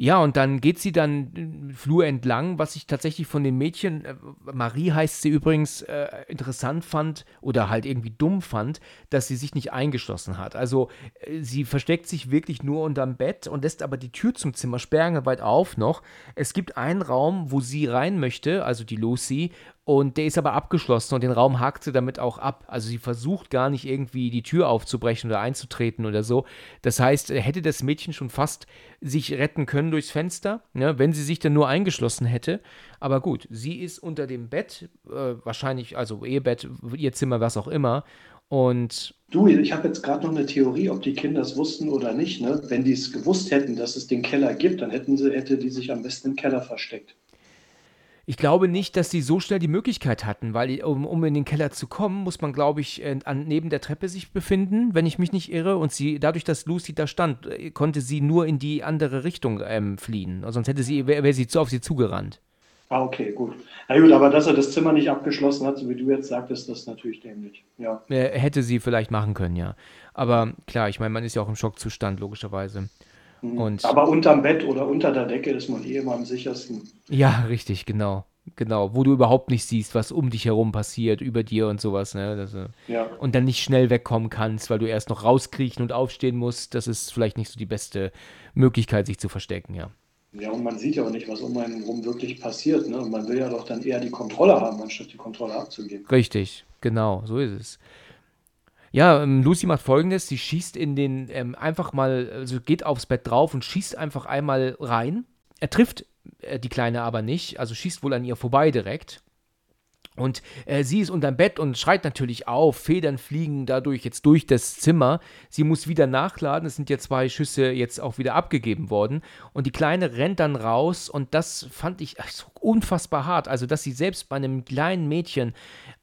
Ja, und dann geht sie dann Flur entlang, was ich tatsächlich von den Mädchen, äh, Marie heißt sie übrigens, äh, interessant fand oder halt irgendwie dumm fand, dass sie sich nicht eingeschlossen hat. Also äh, sie versteckt sich wirklich nur unterm Bett und lässt aber die Tür zum Zimmer sperrangelweit auf noch. Es gibt einen Raum, wo sie rein möchte, also die Lucy, und der ist aber abgeschlossen und den Raum hakt sie damit auch ab. Also sie versucht gar nicht irgendwie die Tür aufzubrechen oder einzutreten oder so. Das heißt, hätte das Mädchen schon fast sich retten können durchs Fenster, ne, wenn sie sich dann nur eingeschlossen hätte. Aber gut, sie ist unter dem Bett, äh, wahrscheinlich, also Ehebett, ihr Zimmer, was auch immer. Und Du, ich habe jetzt gerade noch eine Theorie, ob die Kinder es wussten oder nicht. Ne? Wenn die es gewusst hätten, dass es den Keller gibt, dann hätten sie, hätte die sich am besten im Keller versteckt. Ich glaube nicht, dass sie so schnell die Möglichkeit hatten, weil um, um in den Keller zu kommen, muss man, glaube ich, äh, an, neben der Treppe sich befinden, wenn ich mich nicht irre. Und sie, dadurch, dass Lucy da stand, äh, konnte sie nur in die andere Richtung ähm, fliehen. Sonst hätte sie, wäre wär sie zu, auf sie zugerannt. Ah, okay, gut. Na gut, aber dass er das Zimmer nicht abgeschlossen hat, so wie du jetzt sagtest, das ist natürlich dämlich. Ja. Äh, hätte sie vielleicht machen können, ja. Aber klar, ich meine, man ist ja auch im Schockzustand, logischerweise. Mhm. Und Aber unterm Bett oder unter der Decke ist man eh immer am sichersten. Ja, richtig, genau. Genau, wo du überhaupt nicht siehst, was um dich herum passiert, über dir und sowas. Ne? Das, äh, ja. Und dann nicht schnell wegkommen kannst, weil du erst noch rauskriechen und aufstehen musst. Das ist vielleicht nicht so die beste Möglichkeit, sich zu verstecken, ja. Ja, und man sieht ja auch nicht, was um einen herum wirklich passiert. Ne? Und man will ja doch dann eher die Kontrolle haben, anstatt die Kontrolle abzugeben. Richtig, genau, so ist es. Ja, ähm, Lucy macht folgendes: Sie schießt in den, ähm, einfach mal, also geht aufs Bett drauf und schießt einfach einmal rein. Er trifft äh, die Kleine aber nicht, also schießt wohl an ihr vorbei direkt. Und äh, sie ist unterm Bett und schreit natürlich auf. Federn fliegen dadurch jetzt durch das Zimmer. Sie muss wieder nachladen. Es sind ja zwei Schüsse jetzt auch wieder abgegeben worden. Und die Kleine rennt dann raus. Und das fand ich ach, so unfassbar hart. Also, dass sie selbst bei einem kleinen Mädchen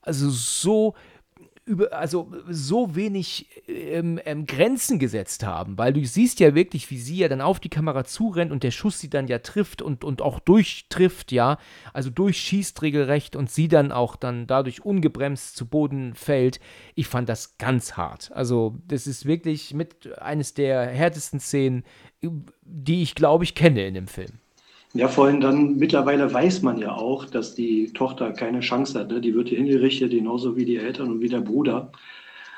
also so über, also so wenig ähm, ähm, Grenzen gesetzt haben, weil du siehst ja wirklich, wie sie ja dann auf die Kamera zurennt und der Schuss sie dann ja trifft und, und auch durchtrifft, ja, also durchschießt regelrecht und sie dann auch dann dadurch ungebremst zu Boden fällt. Ich fand das ganz hart. Also das ist wirklich mit eines der härtesten Szenen, die ich glaube ich kenne in dem Film. Ja, vorhin dann, mittlerweile weiß man ja auch, dass die Tochter keine Chance hat. Ne? Die wird hier hingerichtet, genauso wie die Eltern und wie der Bruder.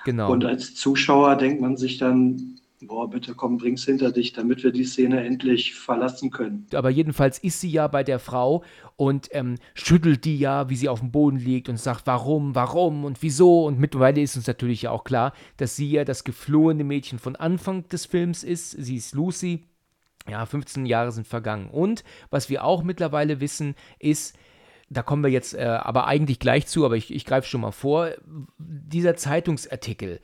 Genau. Und als Zuschauer denkt man sich dann, boah, bitte komm, bring's hinter dich, damit wir die Szene endlich verlassen können. Aber jedenfalls ist sie ja bei der Frau und ähm, schüttelt die ja, wie sie auf dem Boden liegt und sagt, warum, warum und wieso. Und mittlerweile ist uns natürlich ja auch klar, dass sie ja das geflohene Mädchen von Anfang des Films ist. Sie ist Lucy ja, 15 Jahre sind vergangen. Und was wir auch mittlerweile wissen, ist, da kommen wir jetzt äh, aber eigentlich gleich zu, aber ich, ich greife schon mal vor, dieser Zeitungsartikel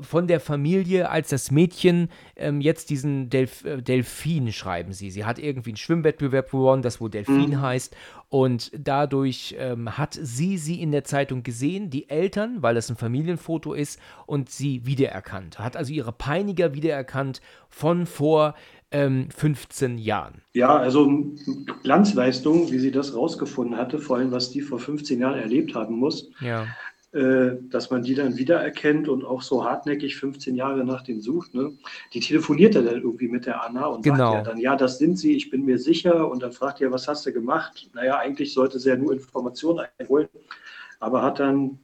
von der Familie, als das Mädchen ähm, jetzt diesen Delf äh, Delfin schreiben sie. Sie hat irgendwie einen Schwimmwettbewerb gewonnen, das wohl Delfin mhm. heißt. Und dadurch ähm, hat sie sie in der Zeitung gesehen, die Eltern, weil das ein Familienfoto ist, und sie wiedererkannt. Hat also ihre Peiniger wiedererkannt von vor ähm, 15 Jahren. Ja, also Glanzleistung, wie sie das rausgefunden hatte, vor allem was die vor 15 Jahren erlebt haben muss. Ja. Äh, dass man die dann wiedererkennt und auch so hartnäckig 15 Jahre nach denen sucht. Ne? Die telefoniert dann irgendwie mit der Anna und genau. sagt ja dann, ja, das sind sie, ich bin mir sicher. Und dann fragt ihr, was hast du gemacht? Naja, eigentlich sollte sie ja nur Informationen einholen, aber hat dann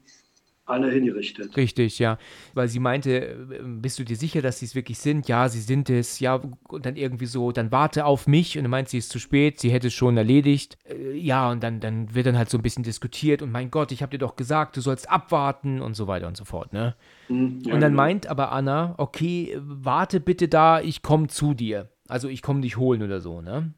alle hingerichtet. Richtig, ja. Weil sie meinte, äh, bist du dir sicher, dass sie es wirklich sind? Ja, sie sind es. Ja, und dann irgendwie so, dann warte auf mich. Und dann meint sie, es ist zu spät, sie hätte es schon erledigt. Äh, ja, und dann, dann wird dann halt so ein bisschen diskutiert. Und mein Gott, ich habe dir doch gesagt, du sollst abwarten und so weiter und so fort, ne? Mhm, ja, und dann genau. meint aber Anna, okay, warte bitte da, ich komme zu dir. Also ich komme dich holen oder so, ne?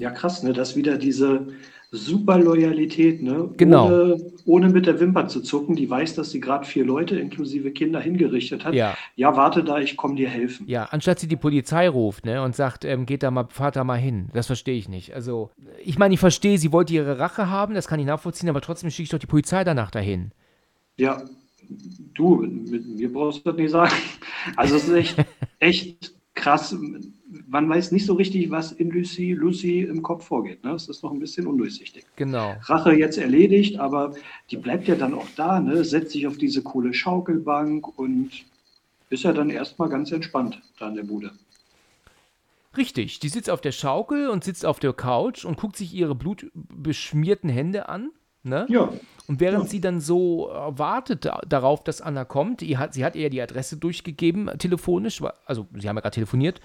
Ja, krass, ne? Dass wieder diese super Loyalität, ne? Genau. Ohne, ohne mit der Wimper zu zucken. Die weiß, dass sie gerade vier Leute inklusive Kinder hingerichtet hat. Ja, ja warte da, ich komme dir helfen. Ja, anstatt sie die Polizei ruft, ne, und sagt, ähm, geht da mal, fahrt da mal hin. Das verstehe ich nicht. Also, ich meine, ich verstehe, sie wollte ihre Rache haben, das kann ich nachvollziehen, aber trotzdem schicke ich doch die Polizei danach dahin. Ja, du, mit mir brauchst du das nicht sagen. Also, es ist echt, echt krass man weiß nicht so richtig, was in Lucy, Lucy im Kopf vorgeht. Ne? Es ist noch ein bisschen undurchsichtig. Genau. Rache jetzt erledigt, aber die bleibt ja dann auch da, ne? setzt sich auf diese coole Schaukelbank und ist ja dann erstmal ganz entspannt da in der Bude. Richtig, die sitzt auf der Schaukel und sitzt auf der Couch und guckt sich ihre blutbeschmierten Hände an. Ne? Ja. Und während ja. sie dann so wartet darauf, dass Anna kommt, hat, sie hat ihr die Adresse durchgegeben, telefonisch, also sie haben ja gerade telefoniert,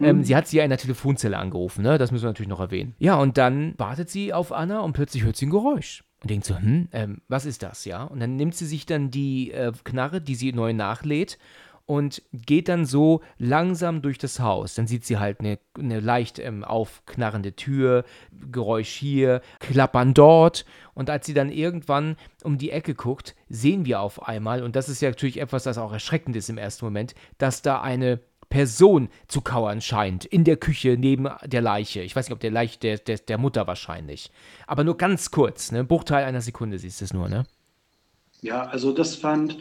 ähm, mhm. sie hat sie ja in der Telefonzelle angerufen, ne? Das müssen wir natürlich noch erwähnen. Ja, und dann wartet sie auf Anna und plötzlich hört sie ein Geräusch. Und denkt so, hm, ähm, was ist das, ja? Und dann nimmt sie sich dann die äh, Knarre, die sie neu nachlädt und geht dann so langsam durch das Haus. Dann sieht sie halt eine, eine leicht ähm, aufknarrende Tür, Geräusch hier, Klappern dort. Und als sie dann irgendwann um die Ecke guckt, sehen wir auf einmal, und das ist ja natürlich etwas, das auch erschreckend ist im ersten Moment, dass da eine Person zu kauern scheint, in der Küche neben der Leiche. Ich weiß nicht, ob der Leiche der, der, der Mutter wahrscheinlich. Aber nur ganz kurz, ne? Bruchteil einer Sekunde siehst du es nur, ne? Ja, also das fand,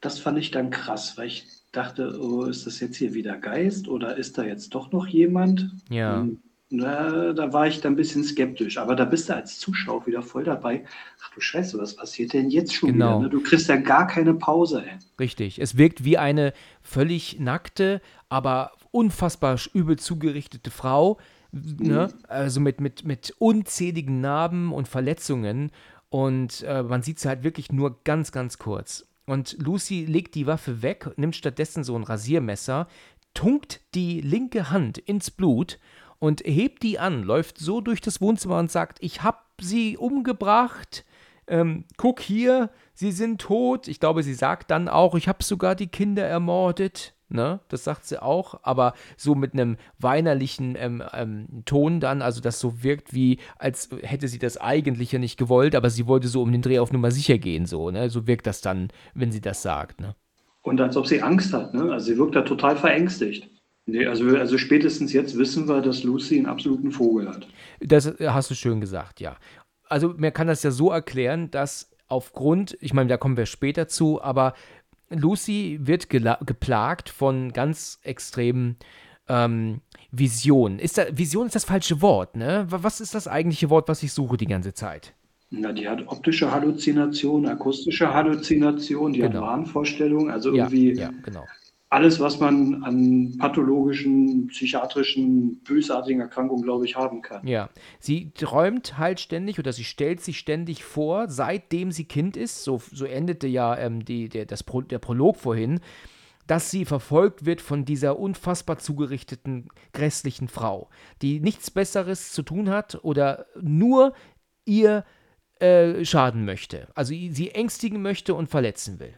das fand ich dann krass, weil ich dachte, oh, ist das jetzt hier wieder Geist oder ist da jetzt doch noch jemand? Ja. Und na, da war ich dann ein bisschen skeptisch, aber da bist du als Zuschauer wieder voll dabei. Ach du Scheiße, was passiert denn jetzt schon genau. wieder? Ne? Du kriegst ja gar keine Pause. Ey. Richtig, es wirkt wie eine völlig nackte, aber unfassbar übel zugerichtete Frau, ne? mhm. also mit, mit, mit unzähligen Narben und Verletzungen und äh, man sieht sie halt wirklich nur ganz, ganz kurz. Und Lucy legt die Waffe weg, nimmt stattdessen so ein Rasiermesser, tunkt die linke Hand ins Blut und hebt die an, läuft so durch das Wohnzimmer und sagt, ich hab sie umgebracht. Ähm, guck hier, sie sind tot. Ich glaube, sie sagt dann auch, ich habe sogar die Kinder ermordet. ne? Das sagt sie auch, aber so mit einem weinerlichen ähm, ähm, Ton dann, also das so wirkt wie, als hätte sie das eigentlich ja nicht gewollt, aber sie wollte so um den Dreh auf Nummer sicher gehen, so, ne? So wirkt das dann, wenn sie das sagt, ne? Und als ob sie Angst hat, ne? Also sie wirkt da total verängstigt. Nee, also, also spätestens jetzt wissen wir, dass Lucy einen absoluten Vogel hat. Das hast du schön gesagt, ja. Also man kann das ja so erklären, dass aufgrund, ich meine, da kommen wir später zu, aber Lucy wird geplagt von ganz extremen ähm, Visionen. Ist da, Vision ist das falsche Wort, ne? Was ist das eigentliche Wort, was ich suche die ganze Zeit? Na, die hat optische Halluzinationen, akustische Halluzinationen, die genau. hat Wahnvorstellungen, also irgendwie ja, ja, genau alles, was man an pathologischen, psychiatrischen, bösartigen Erkrankungen, glaube ich, haben kann. Ja, sie träumt halt ständig oder sie stellt sich ständig vor, seitdem sie Kind ist, so, so endete ja ähm, die, der, das Pro, der Prolog vorhin, dass sie verfolgt wird von dieser unfassbar zugerichteten, grässlichen Frau, die nichts Besseres zu tun hat oder nur ihr äh, schaden möchte, also sie ängstigen möchte und verletzen will.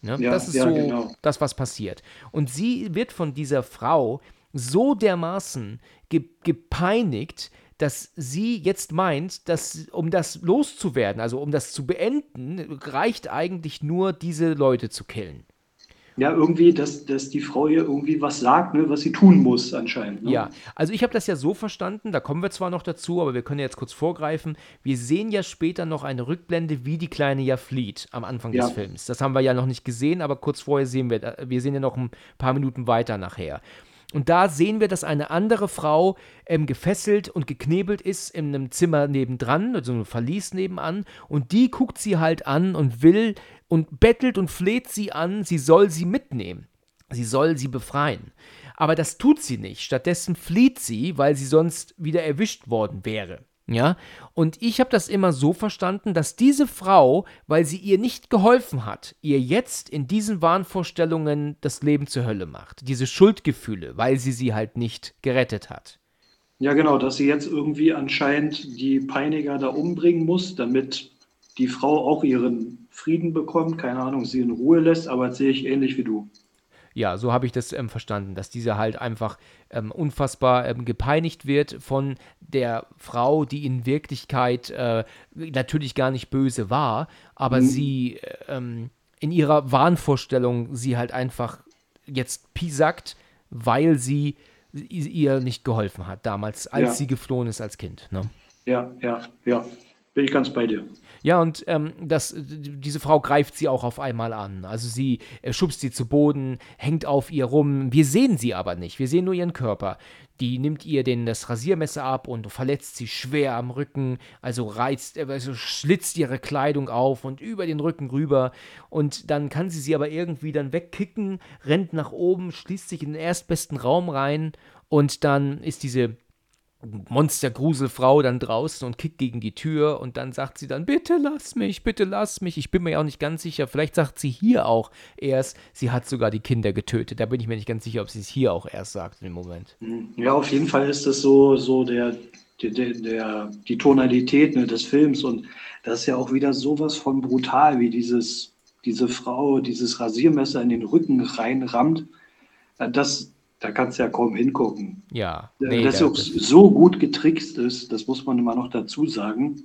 Ne? Ja, das ist ja, so genau. das, was passiert. Und sie wird von dieser Frau so dermaßen ge gepeinigt, dass sie jetzt meint, dass um das loszuwerden, also um das zu beenden, reicht eigentlich nur, diese Leute zu killen ja, irgendwie, dass, dass die Frau ihr irgendwie was sagt, ne, was sie tun muss anscheinend. Ne? Ja, also ich habe das ja so verstanden, da kommen wir zwar noch dazu, aber wir können jetzt kurz vorgreifen. Wir sehen ja später noch eine Rückblende, wie die Kleine ja flieht am Anfang ja. des Films. Das haben wir ja noch nicht gesehen, aber kurz vorher sehen wir, wir sehen ja noch ein paar Minuten weiter nachher. Und da sehen wir, dass eine andere Frau ähm, gefesselt und geknebelt ist in einem Zimmer nebendran, also einem Verlies nebenan. Und die guckt sie halt an und will und bettelt und fleht sie an, sie soll sie mitnehmen. Sie soll sie befreien. Aber das tut sie nicht. Stattdessen flieht sie, weil sie sonst wieder erwischt worden wäre. Ja, und ich habe das immer so verstanden, dass diese Frau, weil sie ihr nicht geholfen hat, ihr jetzt in diesen Wahnvorstellungen das Leben zur Hölle macht. Diese Schuldgefühle, weil sie sie halt nicht gerettet hat. Ja, genau, dass sie jetzt irgendwie anscheinend die Peiniger da umbringen muss, damit die Frau auch ihren Frieden bekommt, keine Ahnung, sie in Ruhe lässt, aber das sehe ich ähnlich wie du. Ja, so habe ich das ähm, verstanden, dass dieser halt einfach ähm, unfassbar ähm, gepeinigt wird von der Frau, die in Wirklichkeit äh, natürlich gar nicht böse war, aber mhm. sie äh, ähm, in ihrer Wahnvorstellung sie halt einfach jetzt pisackt, weil sie ihr nicht geholfen hat damals, als ja. sie geflohen ist als Kind. Ne? Ja, ja, ja. Bin ich ganz bei dir. Ja, und ähm, das, diese Frau greift sie auch auf einmal an. Also sie äh, schubst sie zu Boden, hängt auf ihr rum. Wir sehen sie aber nicht. Wir sehen nur ihren Körper. Die nimmt ihr den, das Rasiermesser ab und verletzt sie schwer am Rücken, also reizt, äh, also schlitzt ihre Kleidung auf und über den Rücken rüber. Und dann kann sie sie aber irgendwie dann wegkicken, rennt nach oben, schließt sich in den erstbesten Raum rein und dann ist diese Monstergruselfrau dann draußen und kickt gegen die Tür und dann sagt sie dann, bitte lass mich, bitte lass mich. Ich bin mir auch nicht ganz sicher, vielleicht sagt sie hier auch erst, sie hat sogar die Kinder getötet. Da bin ich mir nicht ganz sicher, ob sie es hier auch erst sagt im Moment. Ja, auf jeden Fall ist das so, so der, der, der, die Tonalität ne, des Films und das ist ja auch wieder sowas von brutal, wie dieses, diese Frau dieses Rasiermesser in den Rücken reinrammt. Das, da kannst du ja kaum hingucken. Ja. Nee, dass das so gut getrickst ist, das muss man immer noch dazu sagen.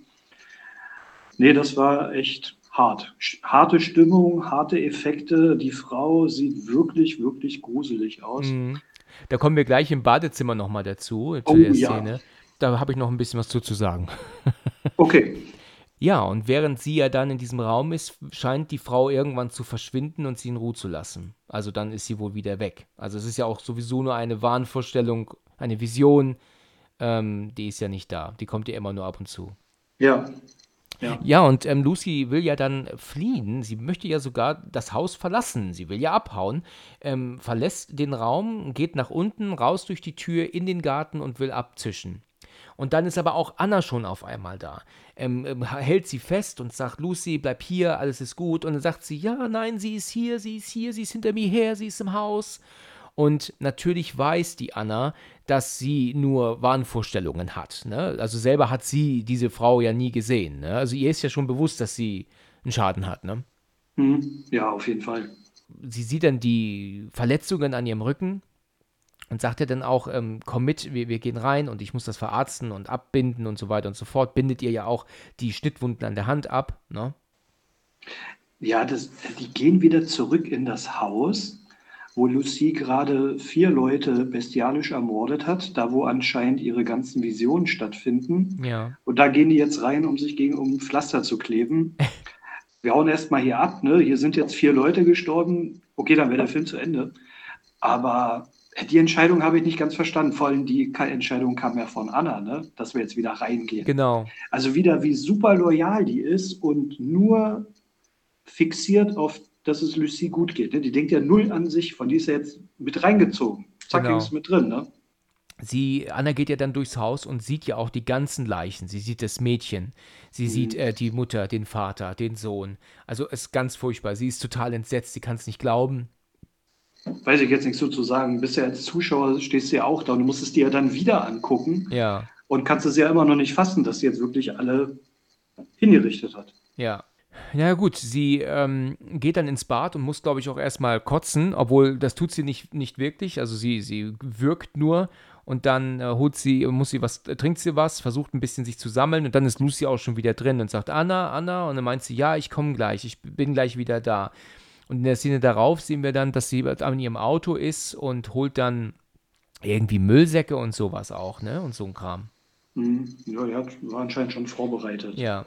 Nee, das war echt hart. Harte Stimmung, harte Effekte. Die Frau sieht wirklich, wirklich gruselig aus. Mhm. Da kommen wir gleich im Badezimmer nochmal dazu, zu oh, der Szene. Ja. Da habe ich noch ein bisschen was zu, zu sagen. Okay. Ja, und während sie ja dann in diesem Raum ist, scheint die Frau irgendwann zu verschwinden und sie in Ruhe zu lassen. Also dann ist sie wohl wieder weg. Also es ist ja auch sowieso nur eine Wahnvorstellung, eine Vision. Ähm, die ist ja nicht da. Die kommt ja immer nur ab und zu. Ja. Ja, ja und ähm, Lucy will ja dann fliehen. Sie möchte ja sogar das Haus verlassen. Sie will ja abhauen. Ähm, verlässt den Raum, geht nach unten, raus durch die Tür in den Garten und will abzischen. Und dann ist aber auch Anna schon auf einmal da. Ähm, ähm, hält sie fest und sagt, Lucy, bleib hier, alles ist gut. Und dann sagt sie, ja, nein, sie ist hier, sie ist hier, sie ist hinter mir her, sie ist im Haus. Und natürlich weiß die Anna, dass sie nur Wahnvorstellungen hat. Ne? Also selber hat sie diese Frau ja nie gesehen. Ne? Also ihr ist ja schon bewusst, dass sie einen Schaden hat. Ne? Mhm. Ja, auf jeden Fall. sie sieht dann die Verletzungen an ihrem Rücken und sagt ja dann auch, ähm, komm mit, wir, wir gehen rein und ich muss das verarzten und abbinden und so weiter und so fort. Bindet ihr ja auch die Schnittwunden an der Hand ab, ne? Ja, das, die gehen wieder zurück in das Haus, wo Lucie gerade vier Leute bestialisch ermordet hat, da wo anscheinend ihre ganzen Visionen stattfinden. Ja. Und da gehen die jetzt rein, um sich gegen um Pflaster zu kleben. Wir hauen erstmal hier ab, ne? Hier sind jetzt vier Leute gestorben. Okay, dann wäre der Film zu Ende. Aber die Entscheidung habe ich nicht ganz verstanden. Vor allem die Entscheidung kam ja von Anna, ne? dass wir jetzt wieder reingehen. Genau. Also wieder, wie super loyal die ist und nur fixiert auf, dass es Lucie gut geht. Ne? Die denkt ja null an sich, von die ist ja jetzt mit reingezogen. Zack, Genau. ist mit drin. Ne? Sie, Anna geht ja dann durchs Haus und sieht ja auch die ganzen Leichen. Sie sieht das Mädchen, sie sieht äh, die Mutter, den Vater, den Sohn. Also es ist ganz furchtbar. Sie ist total entsetzt, sie kann es nicht glauben. Weiß ich jetzt nichts so zu sagen. Bisher als Zuschauer stehst du ja auch da und du musst es dir ja dann wieder angucken Ja, und kannst es ja immer noch nicht fassen, dass sie jetzt wirklich alle hingerichtet hat. ja. Ja gut, sie ähm, geht dann ins Bad und muss, glaube ich, auch erstmal kotzen, obwohl das tut sie nicht, nicht wirklich. Also sie, sie wirkt nur und dann äh, holt sie, muss sie was, äh, trinkt sie was, versucht ein bisschen sich zu sammeln und dann ist Lucy auch schon wieder drin und sagt, Anna, Anna, und dann meint sie, ja, ich komme gleich, ich bin gleich wieder da. Und in der Szene darauf sehen wir dann, dass sie an ihrem Auto ist und holt dann irgendwie Müllsäcke und sowas auch, ne? Und so ein Kram. Mhm. Ja, die hat, war anscheinend schon vorbereitet. Ja.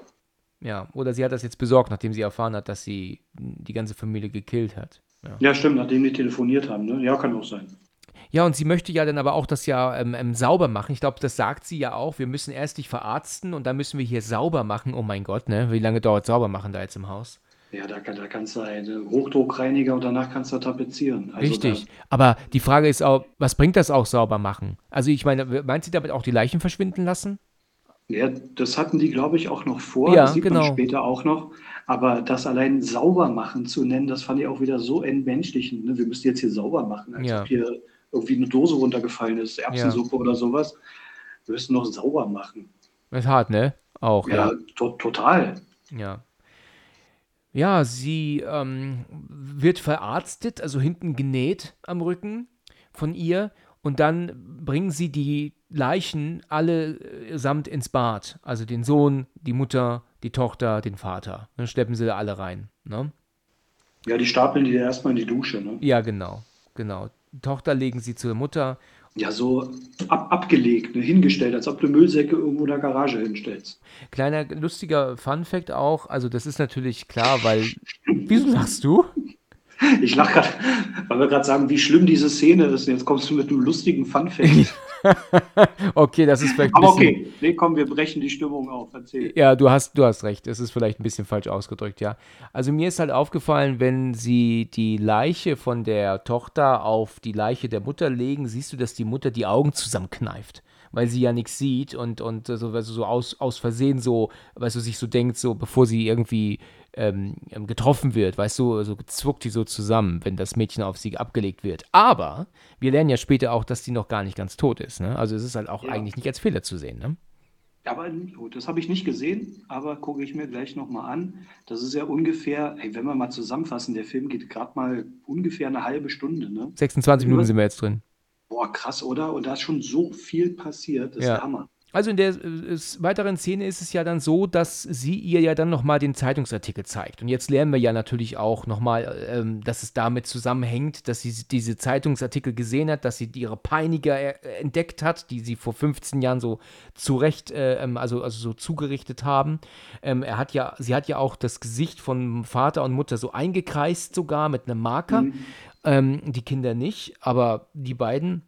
Ja. Oder sie hat das jetzt besorgt, nachdem sie erfahren hat, dass sie die ganze Familie gekillt hat. Ja. Ja, stimmt, nachdem die telefoniert haben. Ne? Ja, kann auch sein. Ja, und sie möchte ja dann aber auch das ja ähm, ähm, sauber machen. Ich glaube, das sagt sie ja auch. Wir müssen erst dich verarzten und dann müssen wir hier sauber machen. Oh mein Gott, ne? Wie lange dauert sauber machen da jetzt im Haus? Ja, da, da kannst du einen Hochdruckreiniger und danach kannst du tapezieren. Also Richtig. Aber die Frage ist auch, was bringt das auch sauber machen? Also ich meine, meint sie damit auch die Leichen verschwinden lassen? Ja, das hatten die, glaube ich, auch noch vor. Ja, das sieht genau. man später auch noch. Aber das allein sauber machen zu nennen, das fand ich auch wieder so entmenschlichend. Ne? Wir müssen jetzt hier sauber machen, als Ja. ob hier irgendwie eine Dose runtergefallen ist, Erbsensuppe oder sowas. Wir müssen noch sauber machen. Das ist hart, ne? Auch, Ja, ja. to total. Ja. Ja, sie ähm, wird verarztet, also hinten genäht am Rücken von ihr und dann bringen sie die Leichen allesamt ins Bad. Also den Sohn, die Mutter, die Tochter, den Vater. Dann schleppen sie da alle rein. Ne? Ja, die stapeln die erstmal in die Dusche. Ne? Ja, genau. Genau. Die Tochter legen sie zur Mutter. Ja, so ab, abgelegt, ne? hingestellt, als ob du Müllsäcke irgendwo in der Garage hinstellst. Kleiner lustiger Fun-Fact auch. Also, das ist natürlich klar, weil. Wieso lachst du? Ich lache gerade, weil wir gerade sagen, wie schlimm diese Szene ist. Und jetzt kommst du mit einem lustigen Funfact. okay, das ist vielleicht Aber bisschen. okay, nee, komm, wir brechen die Stimmung auf. Erzähl. Ja, du hast, du hast recht. Es ist vielleicht ein bisschen falsch ausgedrückt, ja. Also mir ist halt aufgefallen, wenn sie die Leiche von der Tochter auf die Leiche der Mutter legen, siehst du, dass die Mutter die Augen zusammenkneift. Weil sie ja nichts sieht und, und so, du, so aus, aus Versehen so, weißt du, sich so denkt, so bevor sie irgendwie ähm, ähm, getroffen wird, weißt du, so zuckt die so zusammen, wenn das Mädchen auf sie abgelegt wird. Aber wir lernen ja später auch, dass die noch gar nicht ganz tot ist, ne? Also es ist halt auch Ja. eigentlich nicht als Fehler zu sehen, ne? Aber gut, das habe ich nicht gesehen, aber gucke ich mir gleich nochmal an. Das ist ja ungefähr, ey, wenn wir mal zusammenfassen, der Film geht gerade mal ungefähr eine halbe Stunde. Ne? 26 Minuten sind wir jetzt drin. Boah, krass, oder? Und da ist schon so viel passiert. Das ist Ja. der Hammer. Also in der äh, weiteren Szene ist es ja dann so, dass sie ihr ja dann nochmal den Zeitungsartikel zeigt. Und jetzt lernen wir ja natürlich auch nochmal, ähm, dass es damit zusammenhängt, dass sie diese Zeitungsartikel gesehen hat, dass sie ihre Peiniger äh, entdeckt hat, die sie vor 15 Jahren so zurecht, äh, ähm, also, also so zugerichtet haben. Ähm, er hat ja, sie hat ja auch das Gesicht von Vater und Mutter so eingekreist sogar mit einem Marker. Ähm, die Kinder nicht, aber die beiden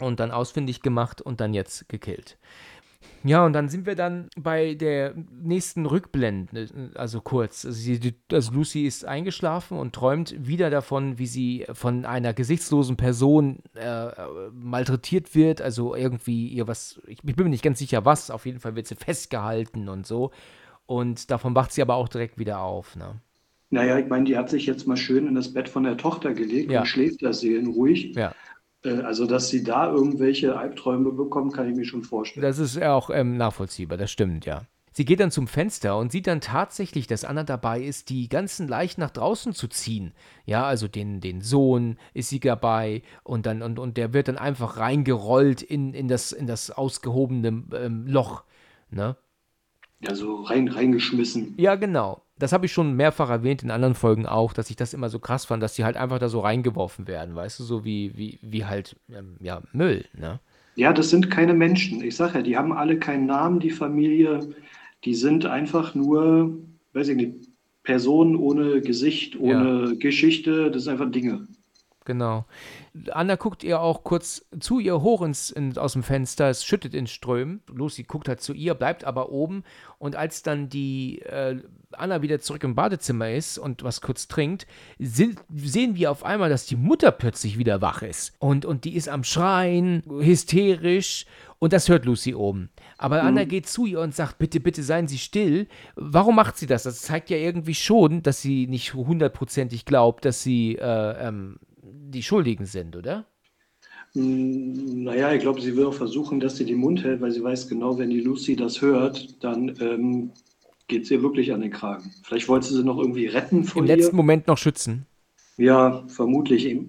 und dann ausfindig gemacht und dann jetzt gekillt. Ja, und dann sind wir dann bei der nächsten Rückblende, also kurz. Also, sie, also Lucy ist eingeschlafen und träumt wieder davon, wie sie von einer gesichtslosen Person äh, malträtiert wird, also irgendwie ihr was, ich bin mir nicht ganz sicher was, auf jeden Fall wird sie festgehalten und so. Und davon wacht sie aber auch direkt wieder auf, ne? Naja, ich meine, die hat sich jetzt mal schön in das Bett von der Tochter gelegt Ja. und schläft da seelenruhig. Ja. Äh, Also, dass sie da irgendwelche Albträume bekommt, kann ich mir schon vorstellen. Das ist ja auch ähm, nachvollziehbar, das stimmt, ja. sie geht dann zum Fenster und sieht dann tatsächlich, dass Anna dabei ist, die ganzen Leichen nach draußen zu ziehen. Ja, also den, den Sohn ist sie dabei und dann, und, und der wird dann einfach reingerollt in, in, das, in das ausgehobene ähm, Loch. Ne? Ja, so rein, reingeschmissen. Ja, genau. Das habe ich schon mehrfach erwähnt in anderen Folgen auch, dass ich das immer so krass fand, dass die halt einfach da so reingeworfen werden, weißt du, so wie, wie, wie halt, ähm, ja, Müll, ne? Ja, das sind keine Menschen. Ich sage ja, die haben alle keinen Namen, die Familie. Die sind einfach nur, weiß ich nicht, Personen ohne Gesicht, ohne Geschichte. Das sind einfach Dinge. Genau. Anna guckt ihr auch kurz zu ihr hoch ins, in, aus dem Fenster, es schüttet in Strömen. Lucy guckt halt zu ihr, bleibt aber oben. Und als dann die äh, Anna wieder zurück im Badezimmer ist und was kurz trinkt, sind, sehen wir auf einmal, dass die Mutter plötzlich wieder wach ist. Und, und die ist am Schreien, hysterisch. Und das hört Lucy oben. Aber Anna geht zu ihr und sagt, bitte, bitte seien Sie still. Warum macht sie das? Das zeigt ja irgendwie schon, dass sie nicht hundertprozentig glaubt, dass sie äh, ähm, die Schuldigen sind, oder? Hm, Naja, ich glaube, sie will auch versuchen, dass sie den Mund hält, weil sie weiß genau, wenn die Lucy das hört, dann ähm, geht es ihr wirklich an den Kragen. Vielleicht wollte sie noch irgendwie retten von Im ihr. letzten Moment noch schützen. Ja, vermutlich. Ich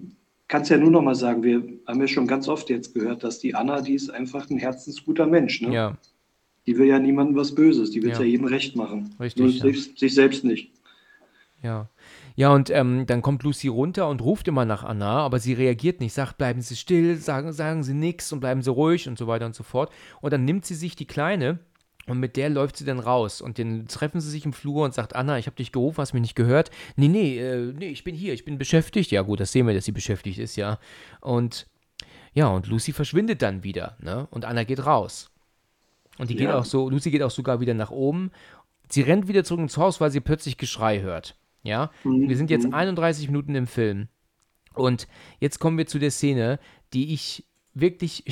kann es ja nur noch mal sagen, wir haben ja schon ganz oft jetzt gehört, dass die Anna, die ist einfach ein herzensguter Mensch. Ne? Ja, Die will ja niemandem was Böses, die will es Ja. ja. jedem recht machen. Richtig, Nur ja. sich, sich selbst nicht. ja. Ja, und ähm, dann kommt Lucy runter und ruft immer nach Anna, aber sie reagiert nicht, sagt, bleiben Sie still, sagen, sagen Sie nichts und bleiben Sie ruhig und so weiter und so fort. Und dann nimmt sie sich die Kleine und mit der läuft sie dann raus. Und dann treffen sie sich im Flur und sagt, Anna, ich habe dich gerufen, hast mich nicht gehört. Nee, nee, äh, nee, ich bin hier, ich bin beschäftigt. Ja gut, das sehen wir, dass sie beschäftigt ist, ja. Und ja, und Lucy verschwindet dann wieder, ne? Und Anna geht raus. Und die geht Ja. auch so, Lucy geht auch sogar wieder nach oben. Sie rennt wieder zurück ins Haus, weil sie plötzlich Geschrei hört. Ja, wir sind jetzt 31 Minuten im Film. Und jetzt kommen wir zu der Szene, die ich wirklich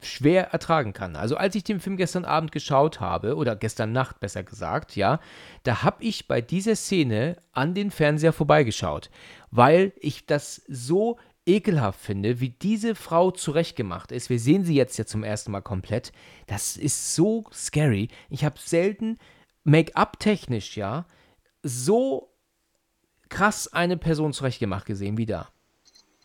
schwer ertragen kann. Also als ich den Film gestern Abend geschaut habe, oder gestern Nacht besser gesagt, ja, da habe ich bei dieser Szene an den Fernseher vorbeigeschaut, weil ich das so ekelhaft finde, wie diese Frau zurechtgemacht ist. Wir sehen sie jetzt ja zum ersten Mal komplett. Das ist so scary. Ich habe selten Make-up-technisch, ja, so krass eine Person zurechtgemacht gesehen wie da.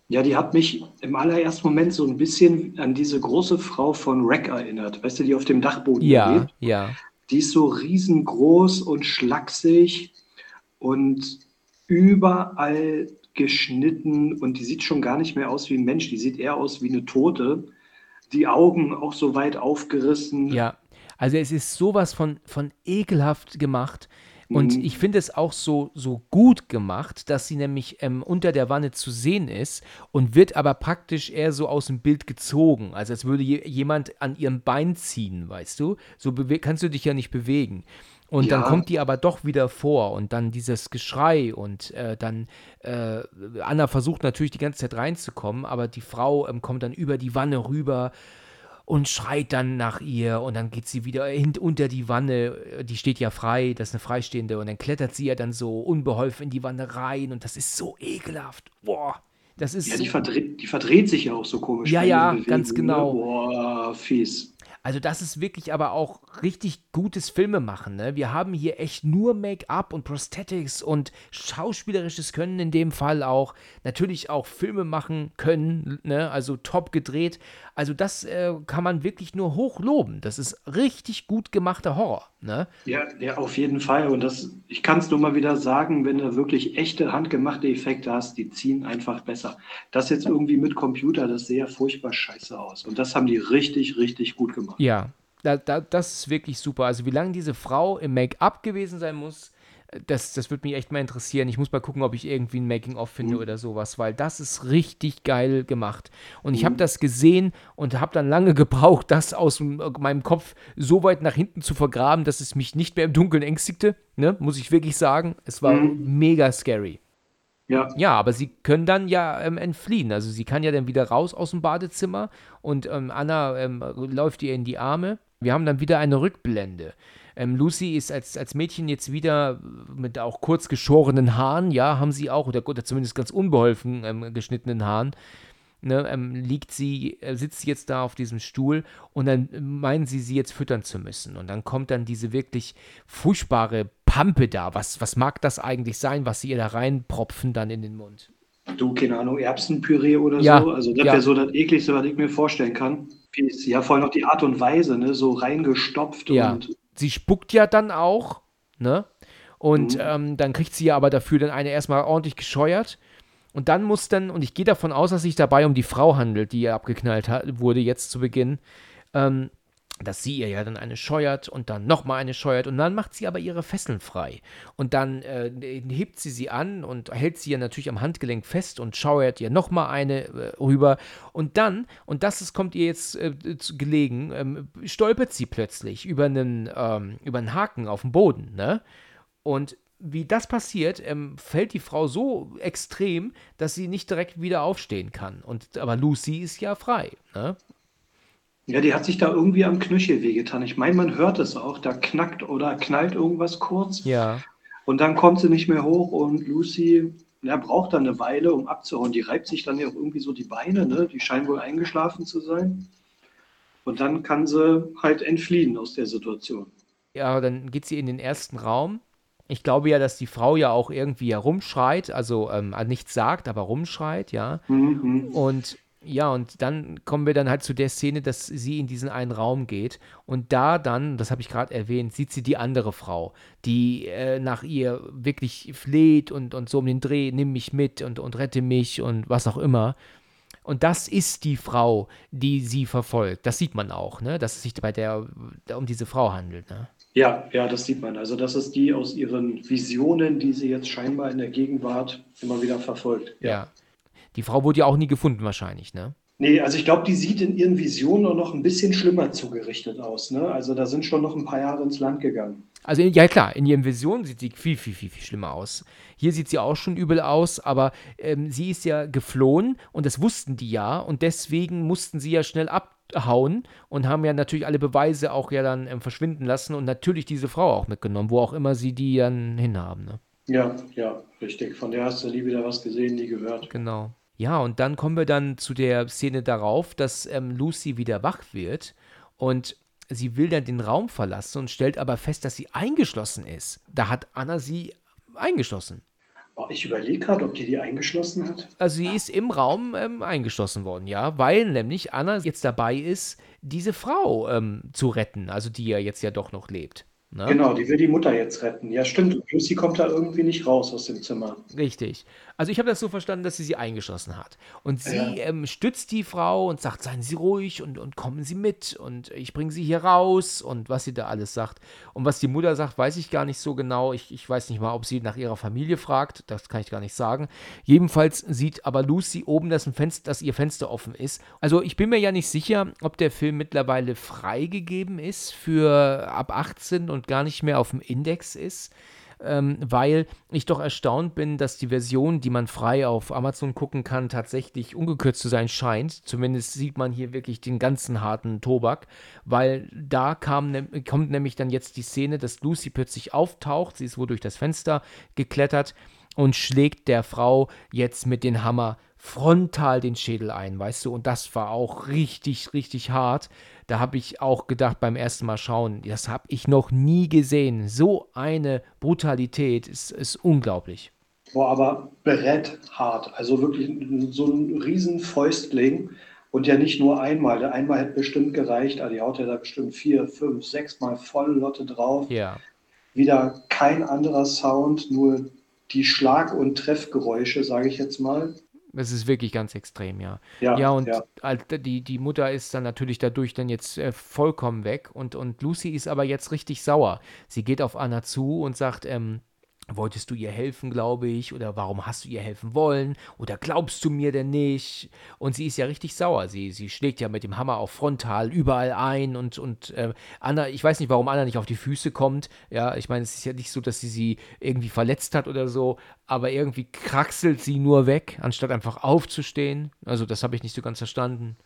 Ja, die hat mich im allerersten Moment so ein bisschen an diese große Frau von Wreck erinnert. Weißt du, die auf dem Dachboden Ja, lebt. ja. Die ist so riesengroß und schlaksig und überall geschnitten und die sieht schon gar nicht mehr aus wie ein Mensch. Die sieht eher aus wie eine Tote. Die Augen auch so weit aufgerissen. Ja, also es ist sowas von, von ekelhaft gemacht. Und Mhm. ich finde es auch so, so gut gemacht, dass sie nämlich ähm, unter der Wanne zu sehen ist und wird aber praktisch eher so aus dem Bild gezogen. Also als würde je, jemand an ihrem Bein ziehen, weißt du? So kannst du dich ja nicht bewegen. Und dann Ja. kommt die aber doch wieder vor und dann dieses Geschrei und äh, dann äh, Anna versucht natürlich die ganze Zeit reinzukommen, aber die Frau ähm, kommt dann über die Wanne rüber und schreit dann nach ihr und dann geht sie wieder hin, unter die Wanne, die steht ja frei, das ist eine freistehende und dann klettert sie ja dann so unbeholfen in die Wanne rein und das ist so ekelhaft. Boah, das ist Ja, so, die, verdreht, die verdreht sich ja auch so komisch. Ja, ja, ganz Bewegungen, genau. Ne? Boah, fies. Also das ist wirklich aber auch richtig gutes Filmemachen, ne? Wir haben hier echt nur Make-up und Prosthetics und schauspielerisches Können in dem Fall auch, natürlich auch Filme machen können, ne? Also top gedreht. Also das äh, kann man wirklich nur hoch loben. Das ist richtig gut gemachter Horror, ne? Ja, ja, auf jeden Fall. Und das, ich kann es nur mal wieder sagen, wenn du wirklich echte handgemachte Effekte hast, die ziehen einfach besser. Das jetzt irgendwie mit Computer, das sähe ja furchtbar scheiße aus. Und das haben die richtig, richtig gut gemacht. Ja, da, da, das ist wirklich super. Also wie lange diese Frau im Make-up gewesen sein muss, das, das würde mich echt mal interessieren. Ich muss mal gucken, ob ich irgendwie ein Making-of finde Mhm. oder sowas, weil das ist richtig geil gemacht. Und ich habe das gesehen und habe dann lange gebraucht, das aus m- meinem Kopf so weit nach hinten zu vergraben, dass es mich nicht mehr im Dunkeln ängstigte. Ne? Muss ich wirklich sagen. Es war Mhm. mega scary. Ja, Ja, aber sie können dann ja ähm, entfliehen. Also sie kann ja dann wieder raus aus dem Badezimmer und ähm, Anna ähm, läuft ihr in die Arme. Wir haben dann wieder eine Rückblende. Ähm, Lucy ist als, als Mädchen jetzt wieder mit auch kurz geschorenen Haaren, ja, haben sie auch, oder, oder zumindest ganz unbeholfen ähm, geschnittenen Haaren. ne, ähm, liegt sie, äh, sitzt sie jetzt da auf diesem Stuhl und dann meinen sie, sie jetzt füttern zu müssen. Und dann kommt dann diese wirklich furchtbare Pampe da. Was, was mag das eigentlich sein, was sie ihr da reinpropfen dann in den Mund? Du, keine Ahnung, Erbsenpüree oder Ja, so. Also das ja. wäre so das ekligste, was ich mir vorstellen kann. Ja, vor allem noch die Art und Weise, ne? So reingestopft Ja. und Sie spuckt ja dann auch, ne? Und Mhm. ähm, dann kriegt sie ja aber dafür dann eine erstmal ordentlich gescheuert. Und dann muss dann, und ich gehe davon aus, dass sich dabei um die Frau handelt, die ja abgeknallt hat, wurde jetzt zu Beginn, ähm, dass sie ihr ja dann eine scheuert und dann nochmal eine scheuert und dann macht sie aber ihre Fesseln frei. Und dann äh, hebt sie sie an und hält sie ja natürlich am Handgelenk fest und scheuert ihr nochmal eine äh, rüber. Und dann, und das ist, kommt ihr jetzt äh, zu gelegen, ähm, stolpert sie plötzlich über einen, ähm, über einen Haken auf dem Boden, ne? Und wie das passiert, ähm, fällt die Frau so extrem, dass sie nicht direkt wieder aufstehen kann. Und aber Lucy ist ja frei, ne? Ja, die hat sich da irgendwie am Knöchel wehgetan. Ich meine, man hört es auch, da knackt oder knallt irgendwas kurz Ja. und dann kommt sie nicht mehr hoch und Lucy, ja, braucht dann eine Weile, um abzuhauen. Die reibt sich dann ja auch irgendwie so die Beine, ne? Die scheinen wohl eingeschlafen zu sein. Und dann kann sie halt entfliehen aus der Situation. Ja, dann geht sie in den ersten Raum. Ich glaube ja, dass die Frau ja auch irgendwie herumschreit, also ähm, nichts sagt, aber rumschreit, ja. Mhm. Und ja, und dann kommen wir dann halt zu der Szene, dass sie in diesen einen Raum geht und da dann, das habe ich gerade erwähnt, sieht sie die andere Frau, die äh, nach ihr wirklich fleht und, und so um den Dreh, nimm mich mit und, und rette mich und was auch immer. Und das ist die Frau, die sie verfolgt. Das sieht man auch, ne? Dass es sich bei der um diese Frau handelt, ne? Ja, ja, das sieht man. Also das ist die aus ihren Visionen, die sie jetzt scheinbar in der Gegenwart immer wieder verfolgt. Ja. Die Frau wurde ja auch nie gefunden, wahrscheinlich, ne? Nee, also ich glaube, die sieht in ihren Visionen auch noch ein bisschen schlimmer zugerichtet aus. Ne? Also da sind schon noch ein paar Jahre ins Land gegangen. Also, ja klar, in ihren Visionen sieht sie viel, viel, viel, viel schlimmer aus. Hier sieht sie auch schon übel aus, aber ähm, sie ist ja geflohen und das wussten die ja und deswegen mussten sie ja schnell abhauen und haben ja natürlich alle Beweise auch ja dann ähm, verschwinden lassen und natürlich diese Frau auch mitgenommen, wo auch immer sie die dann hinhaben, ne? Ja, ja, richtig. Von der hast du nie wieder was gesehen, nie gehört. Genau. Ja, und dann kommen wir dann zu der Szene darauf, dass ähm, Lucy wieder wach wird und sie will dann den Raum verlassen und stellt aber fest, dass sie eingeschlossen ist. Da hat Anna sie eingeschlossen. Oh, Ich überlege gerade, ob die die eingeschlossen hat. Also sie ist im Raum ähm, eingeschlossen worden, ja, weil nämlich Anna jetzt dabei ist, diese Frau ähm, zu retten, also die ja jetzt ja doch noch lebt. Ne? Genau, die will die Mutter jetzt retten. Ja, stimmt. Lucy kommt da irgendwie nicht raus aus dem Zimmer. Richtig. Also ich habe das so verstanden, dass sie sie eingeschlossen hat. Und sie Ja. ähm, stützt die Frau und sagt, seien Sie ruhig und, und kommen Sie mit und ich bringe Sie hier raus und was sie da alles sagt. Und was die Mutter sagt, weiß ich gar nicht so genau. Ich, ich weiß nicht mal, ob sie nach ihrer Familie fragt. Das kann ich gar nicht sagen. Jedenfalls sieht aber Lucy oben, dass, ein Fenster, dass ihr Fenster offen ist. Also ich bin mir ja nicht sicher, ob der Film mittlerweile freigegeben ist für ab 18 und gar nicht mehr auf dem Index ist ähm, weil ich doch erstaunt bin, dass die Version, die man frei auf Amazon gucken kann, tatsächlich ungekürzt zu sein scheint. Zumindest sieht man hier wirklich den ganzen harten Tobak, weil da kam, ne- kommt nämlich dann jetzt die Szene, dass Lucy plötzlich auftaucht, sie ist wohl durch das Fenster geklettert und schlägt der Frau jetzt mit dem Hammer frontal den Schädel ein, weißt du, und das war auch richtig, richtig hart. Da habe ich auch gedacht beim ersten Mal schauen, das habe ich noch nie gesehen. So eine Brutalität ist, ist unglaublich. Boah, aber bretthart. Also wirklich so ein riesen Fäustling. Und ja nicht nur einmal. Der einmal hätte bestimmt gereicht. Also die haut ja da bestimmt vier, fünf, sechs Mal voll Lotte drauf. Ja, Wieder kein anderer Sound, nur die Schlag- und Treffgeräusche, sage ich jetzt mal. Es ist wirklich ganz extrem, ja. Ja, Ja, und ja. die, die Mutter ist dann natürlich dadurch dann jetzt äh, vollkommen weg und, und Lucy ist aber jetzt richtig sauer. Sie geht auf Anna zu und sagt, ähm, wolltest du ihr helfen, glaube ich, oder warum hast du ihr helfen wollen, oder glaubst du mir denn nicht? Und sie ist ja richtig sauer. Sie, sie schlägt ja mit dem Hammer auch frontal überall ein und, und äh, Anna, ich weiß nicht, warum Anna nicht auf die Füße kommt. Ja, ich meine, es ist ja nicht so, dass sie sie irgendwie verletzt hat oder so, aber irgendwie kraxelt sie nur weg, anstatt einfach aufzustehen. Also das habe ich nicht so ganz verstanden.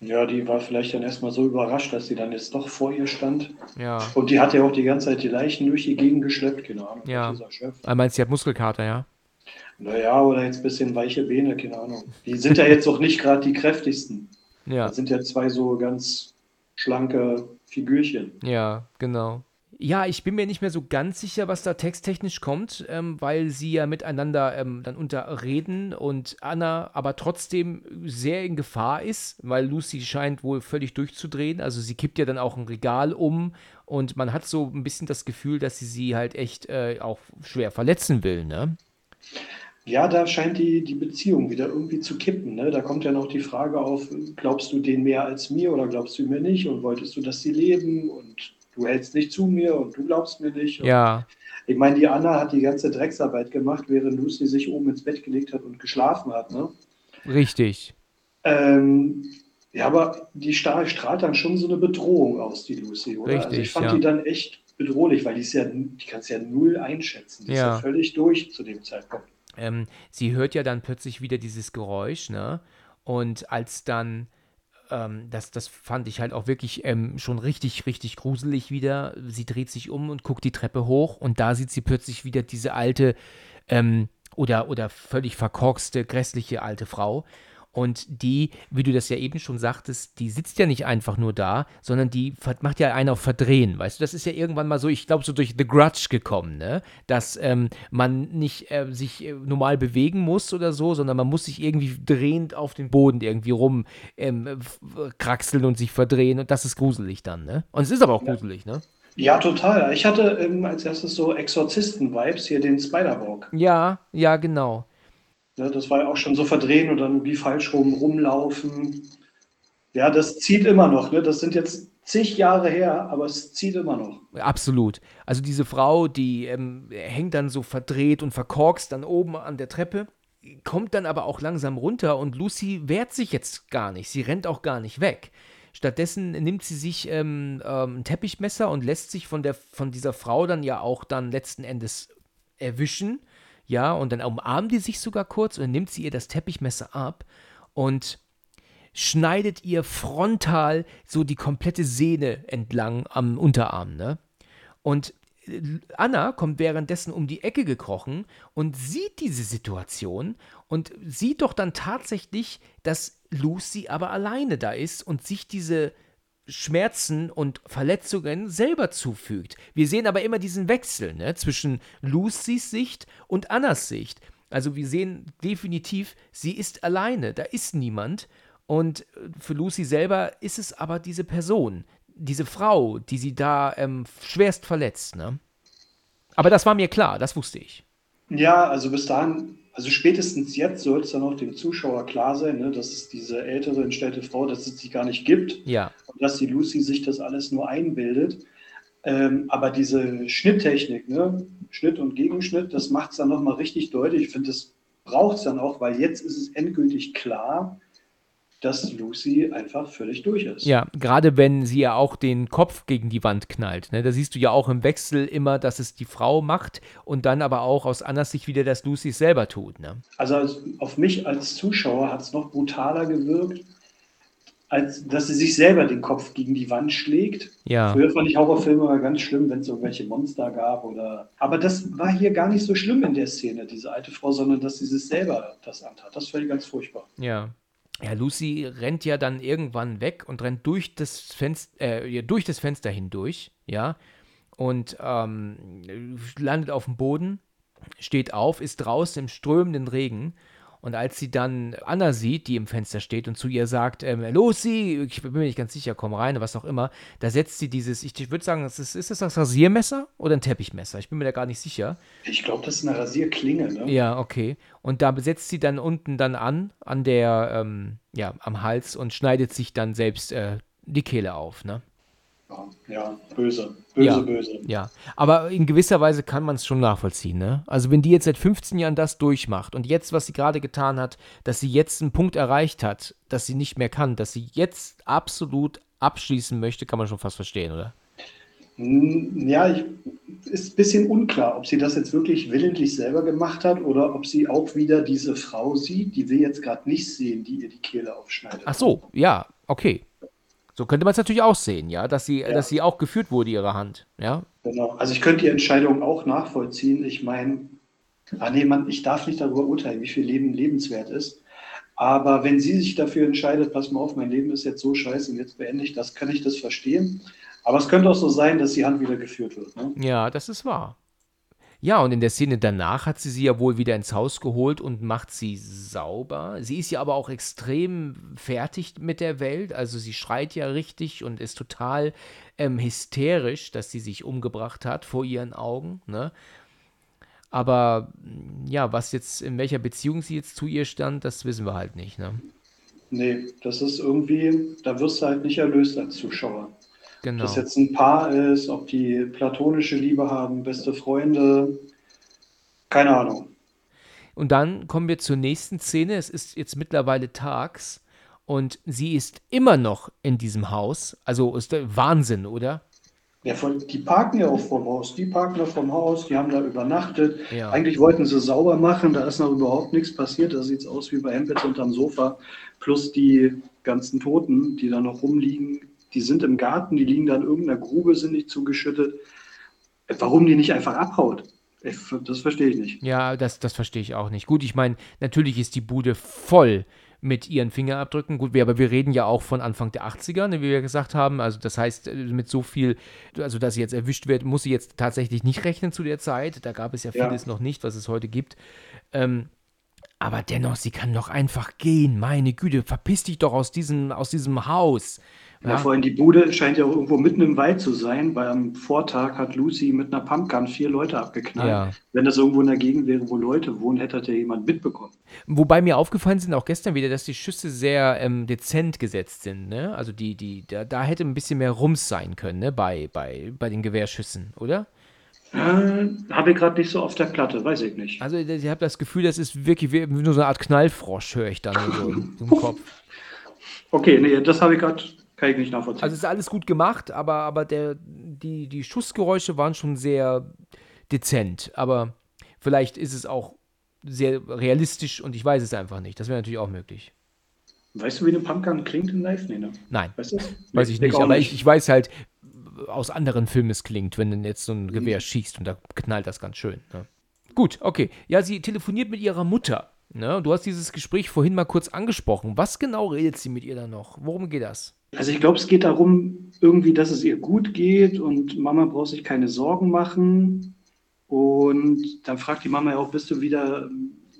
Ja, die war vielleicht dann erstmal so überrascht, dass sie dann jetzt doch vor ihr stand. Ja. Und die hat ja auch die ganze Zeit die Leichen durch die Gegend geschleppt, genau. Ja. Dieser Chef. Ah, meinst du, sie hat Muskelkater, ja? Naja, oder jetzt ein bisschen weiche Beine, keine Ahnung. Die sind ja jetzt auch nicht gerade die kräftigsten. Ja. Das sind ja zwei so ganz schlanke Figürchen. Ja, genau. Ja, ich bin mir nicht mehr so ganz sicher, was da texttechnisch kommt, ähm, weil sie ja miteinander ähm, dann unterreden und Anna aber trotzdem sehr in Gefahr ist, weil Lucy scheint wohl völlig durchzudrehen. Also sie kippt ja dann auch ein Regal um und man hat so ein bisschen das Gefühl, dass sie sie halt echt äh, auch schwer verletzen will, ne? Ja, da scheint die, die Beziehung wieder irgendwie zu kippen. Ne? Da kommt ja noch die Frage auf, glaubst du denen mehr als mir oder glaubst du mir nicht und wolltest du, dass sie leben und du hältst nicht zu mir und du glaubst mir nicht. Ja, Ich meine, die Anna hat die ganze Drecksarbeit gemacht, während Lucy sich oben ins Bett gelegt hat und geschlafen hat. Ne? richtig. Ähm, ja, aber die stra- strahlt dann schon so eine Bedrohung aus, die Lucy, oder? also Richtig, ich fand ja. die dann echt bedrohlich, weil die ist ja, die kannst ja null einschätzen. Die ist Ja. ja völlig durch zu dem Zeitpunkt. ähm, sie hört ja dann plötzlich wieder dieses Geräusch, ne? Und als dann, ähm, das, das fand ich halt auch wirklich ähm, schon richtig, richtig gruselig wieder. Sie dreht sich um und guckt die Treppe hoch und da sieht sie plötzlich wieder diese alte ähm, oder, oder völlig verkorkste, grässliche alte Frau. Und die, wie du das ja eben schon sagtest, die sitzt ja nicht einfach nur da, sondern die macht ja einen auf Verdrehen, weißt du? Das ist ja irgendwann mal so, ich glaube, so durch The Grudge gekommen, ne? Dass ähm, man nicht äh, sich äh, normal bewegen muss oder so, sondern man muss sich irgendwie drehend auf den Boden irgendwie rum ähm, und sich verdrehen und das ist gruselig dann, ne? Und es ist aber auch gruselig, ne? Ja, total. Ich hatte ähm, als erstes so Exorzisten-Vibes, hier den Spider-Walk. Ja, ja, genau. Ne, das war ja auch schon so verdrehen und dann wie falsch rum rumlaufen. Ja, das zieht immer noch. Ne? Das sind jetzt zig Jahre her, aber es zieht immer noch. Absolut. Also diese Frau, die ähm, hängt dann so verdreht und verkorkst dann oben an der Treppe, kommt dann aber auch langsam runter und Lucy wehrt sich jetzt gar nicht. Sie rennt auch gar nicht weg. Stattdessen nimmt sie sich ähm, ähm, ein Teppichmesser und lässt sich von, der, von dieser Frau dann ja auch dann letzten Endes erwischen. Ja, und dann umarmt die sich sogar kurz und dann nimmt sie ihr das Teppichmesser ab und schneidet ihr frontal so die komplette Sehne entlang am Unterarm, ne? Und äh, Anna kommt währenddessen um die Ecke gekrochen und sieht diese Situation und sieht doch dann tatsächlich, dass Lucy aber alleine da ist und sich diese Schmerzen und Verletzungen selber zufügt. Wir sehen aber immer diesen Wechsel ne, zwischen Lucys Sicht und Annas Sicht. Also wir sehen definitiv, sie ist alleine, da ist niemand. Und äh, für Lucy selber ist es aber diese Person, diese Frau, die sie da ähm, schwerst verletzt. Ne? Aber das war mir klar, das wusste ich. Ja, also bis dahin, also spätestens jetzt soll es dann auch dem Zuschauer klar sein, ne, dass es diese ältere, entstellte Frau, dass es sie gar nicht gibt Ja, und dass die Lucy sich das alles nur einbildet. Ähm, aber diese Schnitttechnik, ne, Schnitt und Gegenschnitt, das macht es dann nochmal richtig deutlich. Ich finde, das braucht es dann auch, weil jetzt ist es endgültig klar, dass Lucy einfach völlig durch ist. ja, gerade wenn sie ja auch den Kopf gegen die Wand knallt. Ne? Da siehst du ja auch im Wechsel immer, dass es die Frau macht und dann aber auch aus Annas Sicht wieder, dass Lucy es selber tut. Ne? Also als, auf mich als Zuschauer hat es noch brutaler gewirkt, als dass sie sich selber den Kopf gegen die Wand schlägt. Ja, Früher fand ich Horrorfilme immer ganz schlimm, wenn es irgendwelche Monster gab oder. Aber das war hier gar nicht so schlimm in der Szene, diese alte Frau, sondern dass sie sich selber das antat. Das fand ich ganz furchtbar. ja. Ja, Lucy rennt ja dann irgendwann weg und rennt durch das Fenster, äh, durch das Fenster hindurch, ja, und ähm, landet auf dem Boden, steht auf, ist draußen im strömenden Regen. Und als sie dann Anna sieht, die im Fenster steht und zu ihr sagt, ähm, Lucy, ich bin mir nicht ganz sicher, komm rein, was auch immer, da setzt sie dieses, ich, würde sagen, das ist, ist das das Rasiermesser oder ein Teppichmesser? Ich bin mir da gar nicht sicher. Ich glaube, das ist eine Rasierklinge, ne? Ja, okay. Und da setzt sie dann unten dann an, an der, ähm, ja, am Hals und schneidet sich dann selbst äh, die Kehle auf, ne? Ja, böse. Böse, Ja. böse. Ja, aber in gewisser Weise kann man es schon nachvollziehen, ne? Also wenn die jetzt seit 15 Jahren das durchmacht und jetzt, was sie gerade getan hat, dass sie jetzt einen Punkt erreicht hat, dass sie nicht mehr kann, dass sie jetzt absolut abschließen möchte, kann man schon fast verstehen, oder? Hm, Ja, ich, ist ein bisschen unklar, ob sie das jetzt wirklich willentlich selber gemacht hat oder ob sie auch wieder diese Frau sieht, die wir jetzt gerade nicht sehen, die ihr die Kehle aufschneidet. Ach so, ja, okay. So könnte man es natürlich auch sehen, ja, dass sie, Ja. dass sie auch geführt wurde, ihre Hand, ja? Genau. Also ich könnte die Entscheidung auch nachvollziehen. Ich meine, Ah nee, man, ich darf nicht darüber urteilen, wie viel Leben lebenswert ist. Aber wenn sie sich dafür entscheidet, pass mal auf, mein Leben ist jetzt so scheiße und jetzt beende ich das, kann ich das verstehen. Aber es könnte auch so sein, dass die Hand wieder geführt wird. Ne? Ja, das ist wahr. Ja, und in der Szene danach hat sie sie ja wohl wieder ins Haus geholt und macht sie sauber. Sie ist ja aber auch extrem fertig mit der Welt. Also sie schreit ja richtig und ist total ähm, hysterisch, dass sie sich umgebracht hat vor ihren Augen. Ne? Aber ja, was jetzt, in welcher Beziehung sie jetzt zu ihr stand, das wissen wir halt nicht. Ne? Nee, das ist irgendwie, da wirst du halt nicht erlöst als Zuschauer. Genau. Ob das jetzt ein Paar ist, ob die platonische Liebe haben, beste Freunde, keine Ahnung. Und dann kommen wir zur nächsten Szene. Es ist jetzt mittlerweile tags und sie ist immer noch in diesem Haus. Also ist der Wahnsinn, oder? Ja, von, die parken ja auch vom Haus. Die parken da vom Haus, die haben da übernachtet. Ja. Eigentlich wollten sie sauber machen, da ist noch überhaupt nichts passiert. Da sieht es aus wie bei Hempels unterm Sofa. Plus die ganzen Toten, die da noch rumliegen, die sind im Garten, die liegen da in irgendeiner Grube, sind nicht zugeschüttet. Warum die nicht einfach abhaut? Ich, das verstehe ich nicht. Ja, das, das verstehe ich auch nicht. Gut, ich meine, natürlich ist die Bude voll mit ihren Fingerabdrücken. Gut, wir, aber wir reden ja auch von Anfang der 80er, ne, wie wir gesagt haben. Also das heißt, äh, mit so viel, also dass sie jetzt erwischt wird, muss sie jetzt tatsächlich nicht rechnen zu der Zeit. Da gab es ja Ja. vieles noch nicht, was es heute gibt. Ähm, aber dennoch, sie kann doch einfach gehen. Meine Güte, verpiss dich doch aus diesem, aus diesem Haus. Ja, vorhin die Bude scheint ja auch irgendwo mitten im Wald zu sein, weil am Vortag hat Lucy mit einer Pumpgun vier Leute abgeknallt. Ja. Wenn das irgendwo in der Gegend wäre, wo Leute wohnen, hätte das ja jemand mitbekommen. Wobei mir aufgefallen sind auch gestern wieder, dass die Schüsse sehr ähm, dezent gesetzt sind. Ne? Also die, die, da, da hätte ein bisschen mehr Rums sein können, ne? bei, bei, bei den Gewehrschüssen, oder? Äh, Habe ich gerade nicht so auf der Platte, weiß ich nicht. Also ich habe das Gefühl, das ist wirklich wie, nur so eine Art Knallfrosch, höre ich dann so im Kopf. Okay, nee, das habe ich gerade, kann ich nicht nachvollziehen. Also es ist alles gut gemacht, aber, aber der, die, die Schussgeräusche waren schon sehr dezent. Aber vielleicht ist es auch sehr realistisch und ich weiß es einfach nicht. Das wäre natürlich auch möglich. weißt du, wie eine Pumpgun klingt in Live? Nee, ne? Nein, Weißt du weiß ich nicht. Aber ich, ich weiß halt, aus anderen Filmen es klingt, wenn dann jetzt so ein Gewehr schießt und da knallt das ganz schön. Ne? Gut, okay. Ja, sie telefoniert mit ihrer Mutter. Ne? Du hast dieses Gespräch vorhin mal kurz angesprochen. Was genau redet sie mit ihr dann noch? Worum geht das? Also ich glaube, es geht darum, irgendwie, dass es ihr gut geht und Mama braucht sich keine Sorgen machen. Und dann fragt die Mama ja auch, bist du wieder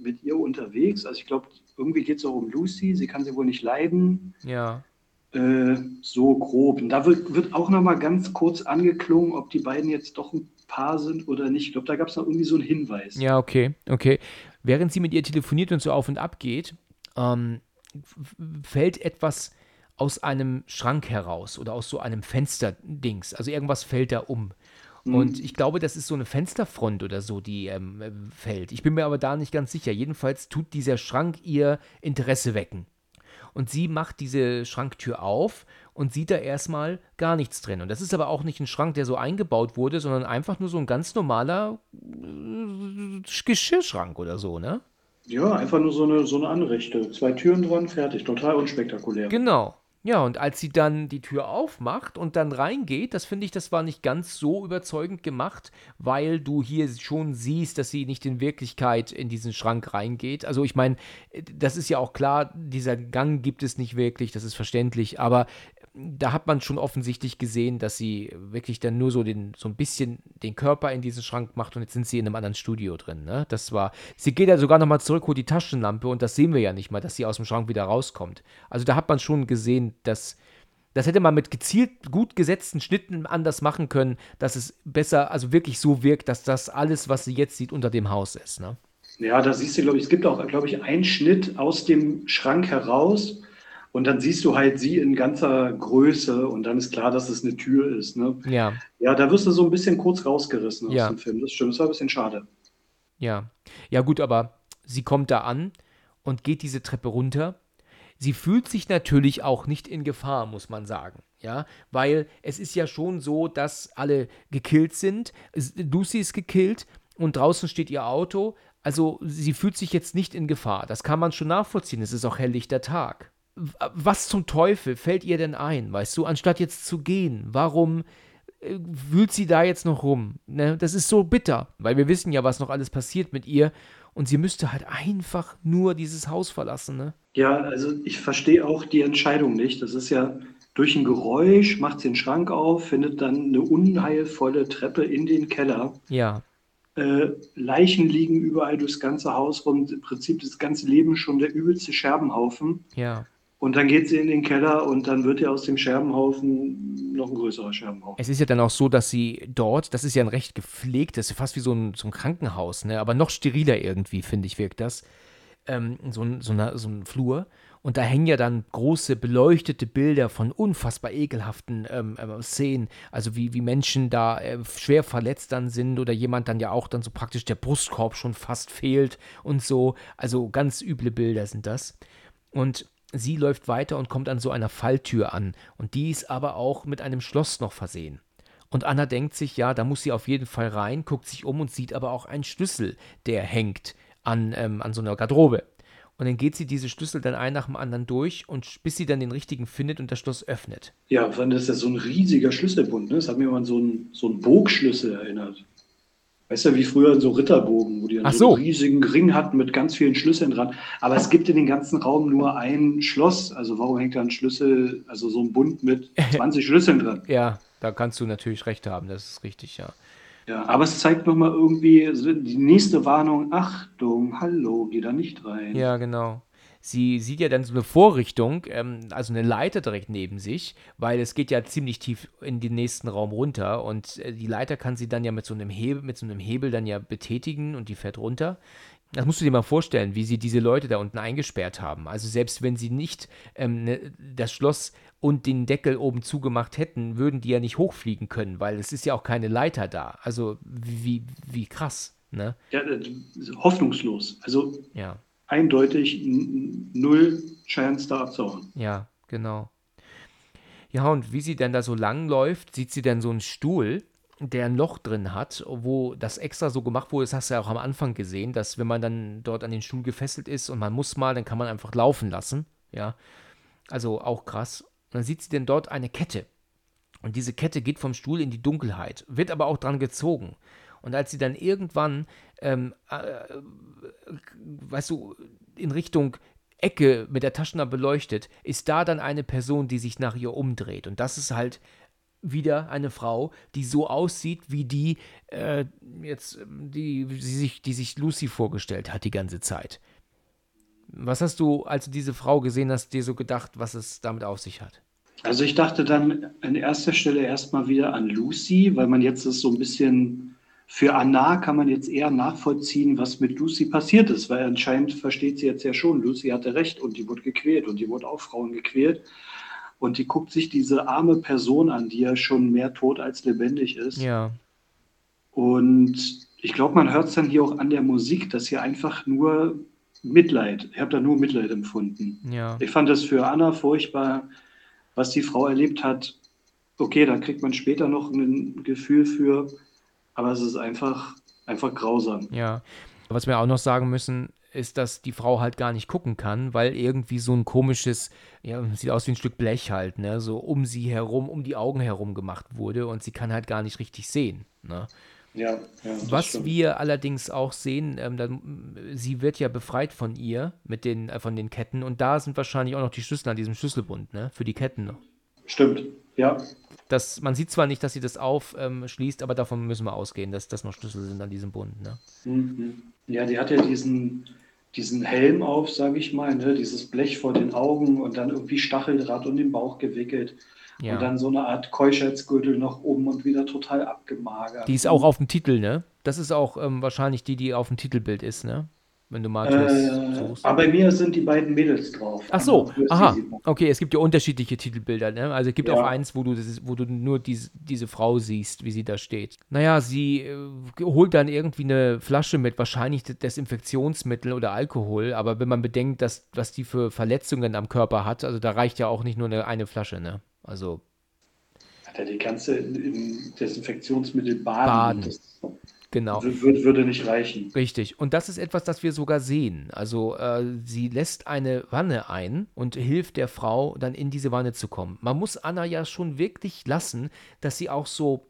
mit ihr unterwegs? Also ich glaube, irgendwie geht es auch um Lucy. Sie kann sie wohl nicht leiden. Ja. Äh, so grob. Und da wird, wird auch noch mal ganz kurz angeklungen, ob die beiden jetzt doch ein Paar sind oder nicht. Ich glaube, da gab es noch irgendwie so einen Hinweis. Ja, okay, okay. Während sie mit ihr telefoniert und so auf und ab geht, ähm, fällt etwas aus einem Schrank heraus oder aus so einem Fensterdings. Also irgendwas fällt da um. Und ich glaube, das ist so eine Fensterfront oder so, die ähm, äh, fällt. Ich bin mir aber da nicht ganz sicher. Jedenfalls tut dieser Schrank ihr Interesse wecken. Und sie macht diese Schranktür auf und sieht da erstmal gar nichts drin. Und das ist aber auch nicht ein Schrank, der so eingebaut wurde, sondern einfach nur so ein ganz normaler äh, Geschirrschrank oder so, ne? Ja, einfach nur so eine, so eine Anrichte. Zwei Türen dran, fertig. Total unspektakulär. Genau. Ja, und als sie dann die Tür aufmacht und dann reingeht, das finde ich, das war nicht ganz so überzeugend gemacht, weil du hier schon siehst, dass sie nicht in Wirklichkeit in diesen Schrank reingeht. Also ich meine, das ist ja auch klar, dieser Gang gibt es nicht wirklich, das ist verständlich, aber da hat man schon offensichtlich gesehen, dass sie wirklich dann nur so den, so ein bisschen den Körper in diesen Schrank macht und jetzt sind sie in einem anderen Studio drin, ne? Das war, sie geht ja sogar nochmal zurück, holt die Taschenlampe und das sehen wir ja nicht mal, dass sie aus dem Schrank wieder rauskommt. Also da hat man schon gesehen, dass, das hätte man mit gezielt gut gesetzten Schnitten anders machen können, dass es besser, also wirklich so wirkt, dass das alles, was sie jetzt sieht, unter dem Haus ist, ne? Ja, da siehst du, glaube ich, es gibt auch, glaube ich, einen Schnitt aus dem Schrank heraus und dann siehst du halt sie in ganzer Größe und dann ist klar, dass es eine Tür ist. Ne? Ja, Ja, da wirst du so ein bisschen kurz rausgerissen aus Ja. dem Film. Das stimmt, das war ein bisschen schade. Ja. Ja, gut, aber sie kommt da an und geht diese Treppe runter. Sie fühlt sich natürlich auch nicht in Gefahr, muss man sagen. Ja, weil es ist ja schon so, dass alle gekillt sind. Lucy ist gekillt und draußen steht ihr Auto. Also sie fühlt sich jetzt nicht in Gefahr. Das kann man schon nachvollziehen. Es ist auch helllichter Tag. Was zum Teufel fällt ihr denn ein, weißt du, anstatt jetzt zu gehen? Warum äh, wühlt sie da jetzt noch rum. Ne? Das ist so bitter, weil wir wissen ja, was noch alles passiert mit ihr. Und sie müsste halt einfach nur dieses Haus verlassen. Ne? Ja, also ich verstehe auch die Entscheidung nicht. Das ist ja durch ein Geräusch, macht sie den Schrank auf, findet dann eine unheilvolle Treppe in den Keller. Ja. Äh, Leichen liegen überall durchs ganze Haus rum. Im Prinzip das ganze Leben schon der übelste Scherbenhaufen. Ja. Und dann geht sie in den Keller und dann wird ja aus dem Scherbenhaufen noch ein größerer Scherbenhaufen. Es ist ja dann auch so, dass sie dort, das ist ja ein recht gepflegtes, fast wie so ein, so ein Krankenhaus, ne? aber noch steriler irgendwie, finde ich, wirkt das. Ähm, so, ein, so, eine, so ein Flur. Und da hängen ja dann große beleuchtete Bilder von unfassbar ekelhaften ähm, äh, Szenen. Also wie, wie Menschen da äh, schwer verletzt dann sind oder jemand dann ja auch dann so praktisch der Brustkorb schon fast fehlt und so. Also ganz üble Bilder sind das. Und Sie läuft weiter und kommt an so einer Falltür an, und die ist aber auch mit einem Schloss noch versehen. Und Anna denkt sich, ja, da muss sie auf jeden Fall rein, guckt sich um und sieht aber auch einen Schlüssel, der hängt an, ähm, an so einer Garderobe. Und dann geht sie diese Schlüssel dann ein nach dem anderen durch und bis sie dann den richtigen findet und das Schloss öffnet. Ja, das ist ja so ein riesiger Schlüsselbund. Ne? Das hat mir immer an so einen, so einen Bogschlüssel erinnert. Weißt du, wie früher so Ritterbogen, wo die dann so so. einen riesigen Ring hatten mit ganz vielen Schlüsseln dran. Aber es gibt in den ganzen Raum nur ein Schloss. Also warum hängt da ein Schlüssel, also so ein Bund mit 20 Schlüsseln dran? Ja, da kannst du natürlich recht haben, das ist richtig, ja. Ja, aber es zeigt nochmal irgendwie die nächste Warnung. Achtung, hallo, geh da nicht rein. Ja, genau. Sie sieht ja dann so eine Vorrichtung, ähm, also eine Leiter direkt neben sich, weil es geht ja ziemlich tief in den nächsten Raum runter und äh, die Leiter kann sie dann ja mit so einem Hebel, mit so einem Hebel dann ja betätigen und die fährt runter. Das musst du dir mal vorstellen, wie sie diese Leute da unten eingesperrt haben. Also selbst wenn sie nicht ähm, ne, das Schloss und den Deckel oben zugemacht hätten, würden die ja nicht hochfliegen können, weil es ist ja auch keine Leiter da. Also wie, wie krass, ne? Ja, äh, hoffnungslos. Also Ja. Eindeutig null Chance da abzuhauen. Ja, genau. Ja, und wie sie dann da so lang läuft, sieht sie dann so einen Stuhl, der ein Loch drin hat, wo das extra so gemacht wurde, das hast du ja auch am Anfang gesehen, dass wenn man dann dort an den Stuhl gefesselt ist und man muss mal, dann kann man einfach laufen lassen. Ja, also auch krass. Und dann sieht sie denn dort eine Kette. Und diese Kette geht vom Stuhl in die Dunkelheit, wird aber auch dran gezogen. Und als sie dann irgendwann, ähm, äh, weißt du, in Richtung Ecke mit der Taschenlampe beleuchtet, ist da dann eine Person, die sich nach ihr umdreht. Und das ist halt wieder eine Frau, die so aussieht, wie die äh, jetzt, die, die, sich, die sich Lucy vorgestellt hat die ganze Zeit. Was hast du, als du diese Frau gesehen hast, dir so gedacht, was es damit auf sich hat? Also ich dachte dann an erster Stelle erstmal wieder an Lucy, weil man jetzt ist so ein bisschen, für Anna kann man jetzt eher nachvollziehen, was mit Lucy passiert ist, weil anscheinend versteht sie jetzt ja schon, Lucy hatte recht und die wurde gequält und die wurde auch Frauen gequält. Und die guckt sich diese arme Person an, die ja schon mehr tot als lebendig ist. Ja, Und ich glaube, man hört es dann hier auch an der Musik, dass hier einfach nur Mitleid, ich habe da nur Mitleid empfunden. ja. Ich fand das für Anna furchtbar, was die Frau erlebt hat. Okay, da kriegt man später noch ein Gefühl für, aber es ist einfach, einfach grausam. Ja. Was wir auch noch sagen müssen, ist, dass die Frau halt gar nicht gucken kann, weil irgendwie so ein komisches, ja, sieht aus wie ein Stück Blech halt, ne, so um sie herum, um die Augen herum gemacht wurde und sie kann halt gar nicht richtig sehen, ne. Ja, ja, Was stimmt. wir allerdings auch sehen, ähm, dann, sie wird ja befreit von ihr, mit den, äh, von den Ketten und da sind wahrscheinlich auch noch die Schlüssel an diesem Schlüsselbund, ne, für die Ketten noch. Stimmt, ja. Das, man sieht zwar nicht, dass sie das aufschließt, aber davon müssen wir ausgehen, dass das noch Schlüssel sind an diesem Bund, ne. Mhm. Ja, die hat ja diesen, diesen Helm auf, sage ich mal, ne? dieses Blech vor den Augen und dann irgendwie Stacheldraht um den Bauch gewickelt. Ja. Und dann so eine Art Keuschheitsgürtel noch oben und wieder total abgemagert. Die ist auch auf dem Titel, ne? Das ist auch ähm, wahrscheinlich die, die auf dem Titelbild ist, ne? Wenn du Matthias Äh, suchst. aber bei mir sind die beiden Mädels drauf. Ach so, Also, aha. Okay, es gibt ja unterschiedliche Titelbilder, ne? Also es gibt Ja. auch eins, wo du, wo du nur diese, diese Frau siehst, wie sie da steht. Naja, sie äh, holt dann irgendwie eine Flasche mit wahrscheinlich De- Desinfektionsmittel oder Alkohol, aber wenn man bedenkt, dass, was die für Verletzungen am Körper hat, also da reicht ja auch nicht nur eine, eine Flasche, ne? Also die kannst du in, in Desinfektionsmittel baden. Baden. Genau. wür- würd, würde nicht reichen. Richtig. Und das ist etwas, das wir sogar sehen. Also äh, sie lässt eine Wanne ein und hilft der Frau, dann in diese Wanne zu kommen. Man muss Anna ja schon wirklich lassen, dass sie auch so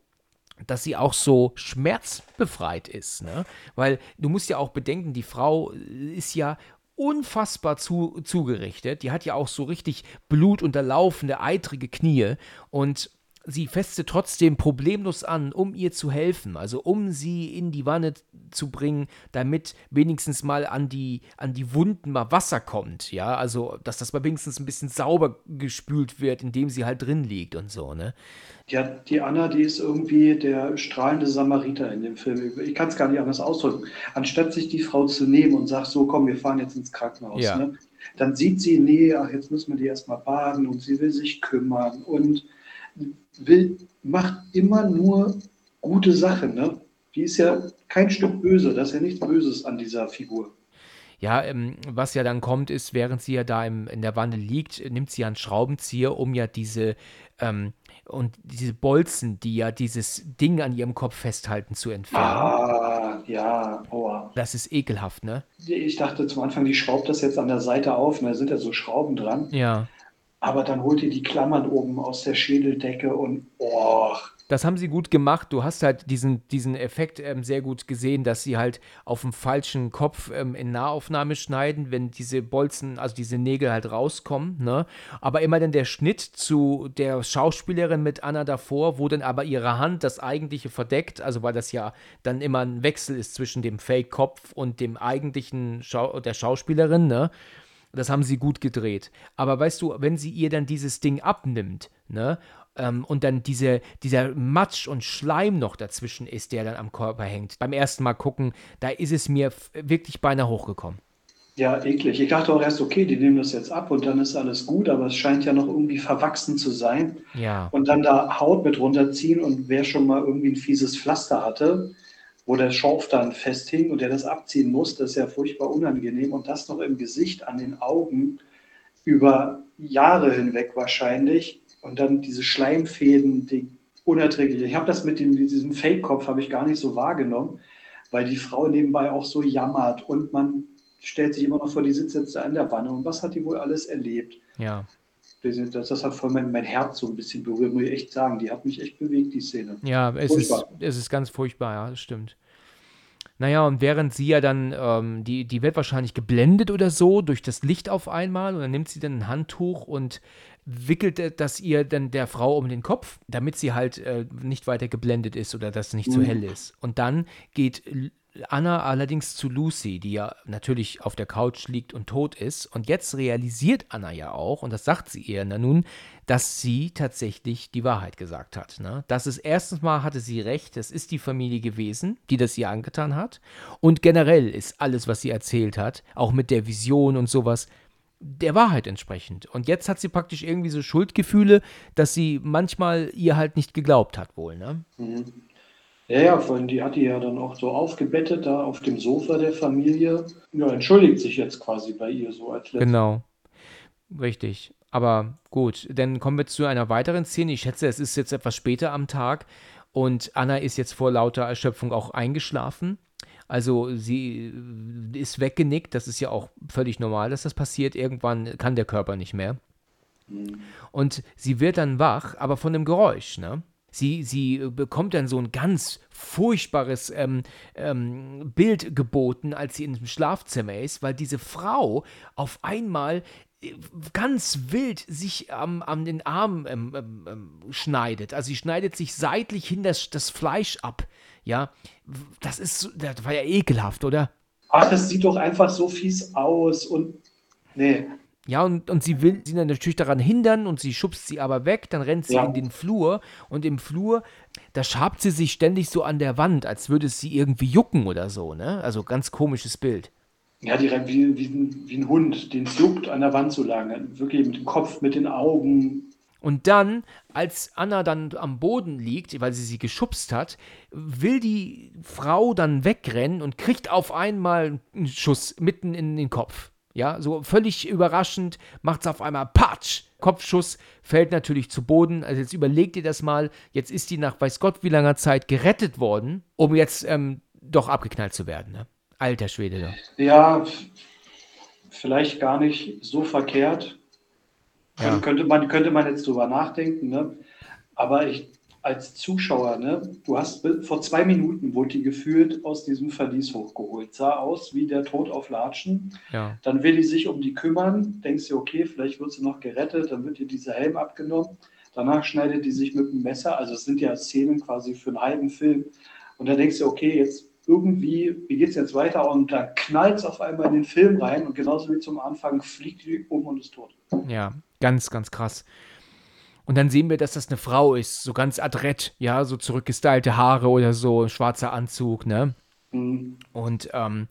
dass sie auch so schmerzbefreit ist, ne? Weil du musst ja auch bedenken, die Frau ist ja unfassbar zu, zugerichtet. Die hat ja auch so richtig blutunterlaufende, eitrige Knie und sie fesste trotzdem problemlos an, um ihr zu helfen, also um sie in die Wanne zu bringen, damit wenigstens mal an die, an die Wunden mal Wasser kommt, ja, also dass das mal wenigstens ein bisschen sauber gespült wird, indem sie halt drin liegt und so, ne. Ja, die Anna, die ist irgendwie der strahlende Samariter in dem Film. Ich kann es gar nicht anders ausdrücken. Anstatt sich die Frau zu nehmen und sagt, so komm, wir fahren jetzt ins Krankenhaus, Ja. ne? dann sieht sie, nee, ach, jetzt müssen wir die erstmal baden und sie will sich kümmern und will, macht immer nur gute Sachen. Ne? Die ist ja kein Stück böse, da ist ja nichts Böses an dieser Figur. Ja, ähm, was ja dann kommt, ist, während sie ja da im, in der Wanne liegt, nimmt sie ja einen Schraubenzieher, um ja diese, ähm, und diese Bolzen, die ja dieses Ding an ihrem Kopf festhalten, zu entfernen. Ah, ja, aua. Das ist ekelhaft, ne? Ich dachte zum Anfang, die schraubt das jetzt an der Seite auf, und da sind ja so Schrauben dran. Ja. Aber dann holt ihr die Klammern oben aus der Schädeldecke und oh, Das haben sie gut gemacht. Du hast halt diesen, diesen Effekt ähm, sehr gut gesehen, dass sie halt auf dem falschen Kopf ähm, in Nahaufnahme schneiden, wenn diese Bolzen, also diese Nägel halt rauskommen. Ne? Aber immer dann der Schnitt zu der Schauspielerin mit Anna davor, wo dann aber ihre Hand das eigentliche verdeckt, also weil das ja dann immer ein Wechsel ist zwischen dem Fake-Kopf und dem eigentlichen Schau der Schauspielerin, ne? Das haben sie gut gedreht. Aber weißt du, wenn sie ihr dann dieses Ding abnimmt, ne? Ähm, und dann diese, dieser Matsch und Schleim noch dazwischen ist, der dann am Körper hängt. Beim ersten Mal gucken, da ist es mir wirklich beinahe hochgekommen. ja, eklig. Ich dachte auch erst, okay, die nehmen das jetzt ab und dann ist alles gut, aber es scheint ja noch irgendwie verwachsen zu sein. Ja. Und dann da Haut mit runterziehen und wer schon mal irgendwie ein fieses Pflaster hatte, wo der Schorf dann festhing und der das abziehen muss, das ist ja furchtbar unangenehm und das noch im Gesicht, an den Augen, über Jahre hinweg wahrscheinlich und dann diese Schleimfäden, die unerträglich. Ich habe das mit, dem, diesem Fake-Kopf habe ich gar nicht so wahrgenommen, weil die Frau nebenbei auch so jammert und man stellt sich immer noch vor, die sitzt jetzt da in der Wanne und was hat die wohl alles erlebt? Ja. Das, das, das hat voll mein, mein Herz so ein bisschen berührt, muss ich echt sagen. Die hat mich echt bewegt, die Szene. Ja, es ist, es ist ganz furchtbar, ja, das stimmt. Naja, und während sie ja dann, ähm, die, die wird wahrscheinlich geblendet oder so durch das Licht auf einmal und dann nimmt sie dann ein Handtuch und wickelt das ihr dann der Frau um den Kopf, damit sie halt äh, nicht weiter geblendet ist oder dass es nicht zu Mhm. hell ist. Und dann geht Anna allerdings zu Lucy, die ja natürlich auf der Couch liegt und tot ist. Und jetzt realisiert Anna ja auch, und das sagt sie ihr nun, dass sie tatsächlich die Wahrheit gesagt hat. Ne? Das ist erstens mal hatte sie recht, das ist die Familie gewesen, die das ihr angetan hat. Und generell ist alles, was sie erzählt hat, auch mit der Vision und sowas, der Wahrheit entsprechend. Und jetzt hat sie praktisch irgendwie so Schuldgefühle, dass sie manchmal ihr halt nicht geglaubt hat, wohl, ne? Mhm. Ja, ja, vor allem die hat die ja dann auch so aufgebettet da auf dem Sofa der Familie. Ja, entschuldigt sich jetzt quasi bei ihr so als letztes. Genau. Richtig. Aber gut, dann kommen wir zu einer weiteren Szene. Ich schätze, es ist jetzt etwas später am Tag und Anna ist jetzt vor lauter Erschöpfung auch eingeschlafen. Also sie äh, ist weggenickt. Das ist ja auch völlig normal, dass das passiert. Irgendwann kann der Körper nicht mehr. Mhm. Und sie wird dann wach, aber von dem Geräusch, ne? Sie, sie äh, bekommt dann so ein ganz furchtbares ähm, ähm, Bild geboten, als sie im Schlafzimmer ist, weil diese Frau auf einmal äh, ganz wild sich am, am den Arm ähm, ähm, ähm, schneidet. Also sie schneidet sich seitlich hin das, das Fleisch ab. Ja, das ist, das war ja ekelhaft, oder? Ach, das sieht doch einfach so fies aus und nee. Ja, und, und sie will sie dann natürlich daran hindern und sie schubst sie aber weg, dann rennt sie Ja. in den Flur und im Flur, da schabt sie sich ständig so an der Wand, als würde es sie irgendwie jucken oder so, ne? Also ganz komisches Bild. Ja, direkt wie, wie, ein, wie ein Hund, den es juckt, an der Wand zu lagen. Wirklich mit dem Kopf, mit den Augen. Und dann, als Anna dann am Boden liegt, weil sie sie geschubst hat, will die Frau dann wegrennen und kriegt auf einmal einen Schuss mitten in den Kopf. Ja, so völlig überraschend macht es auf einmal Patsch. Kopfschuss fällt natürlich zu Boden. Also jetzt überlegt ihr das mal. Jetzt ist die nach weiß Gott wie langer Zeit gerettet worden, um jetzt ähm, doch abgeknallt zu werden. Ne? Alter Schwede. Ne? Ja, vielleicht gar nicht so verkehrt. Ja. Könnte, man, könnte man jetzt drüber nachdenken, ne? Aber ich als Zuschauer, ne, du hast vor zwei Minuten wurde die gefühlt aus diesem Verlies hochgeholt. Sah aus wie der Tod auf Latschen. Ja. Dann will die sich um die kümmern, denkst du, okay, vielleicht wird sie noch gerettet, dann wird ihr dieser Helm abgenommen. Danach schneidet die sich mit dem Messer. Also es sind ja Szenen quasi für einen halben Film. Und da denkst du, okay, jetzt irgendwie, wie geht es jetzt weiter? Und da knallt es auf einmal in den Film rein und genauso wie zum Anfang fliegt die um und ist tot. Ja, ganz, ganz krass. Und dann sehen wir, dass das eine Frau ist, so ganz adrett, ja, so zurückgestylte Haare oder so, schwarzer Anzug, ne? Mhm. Und ähm,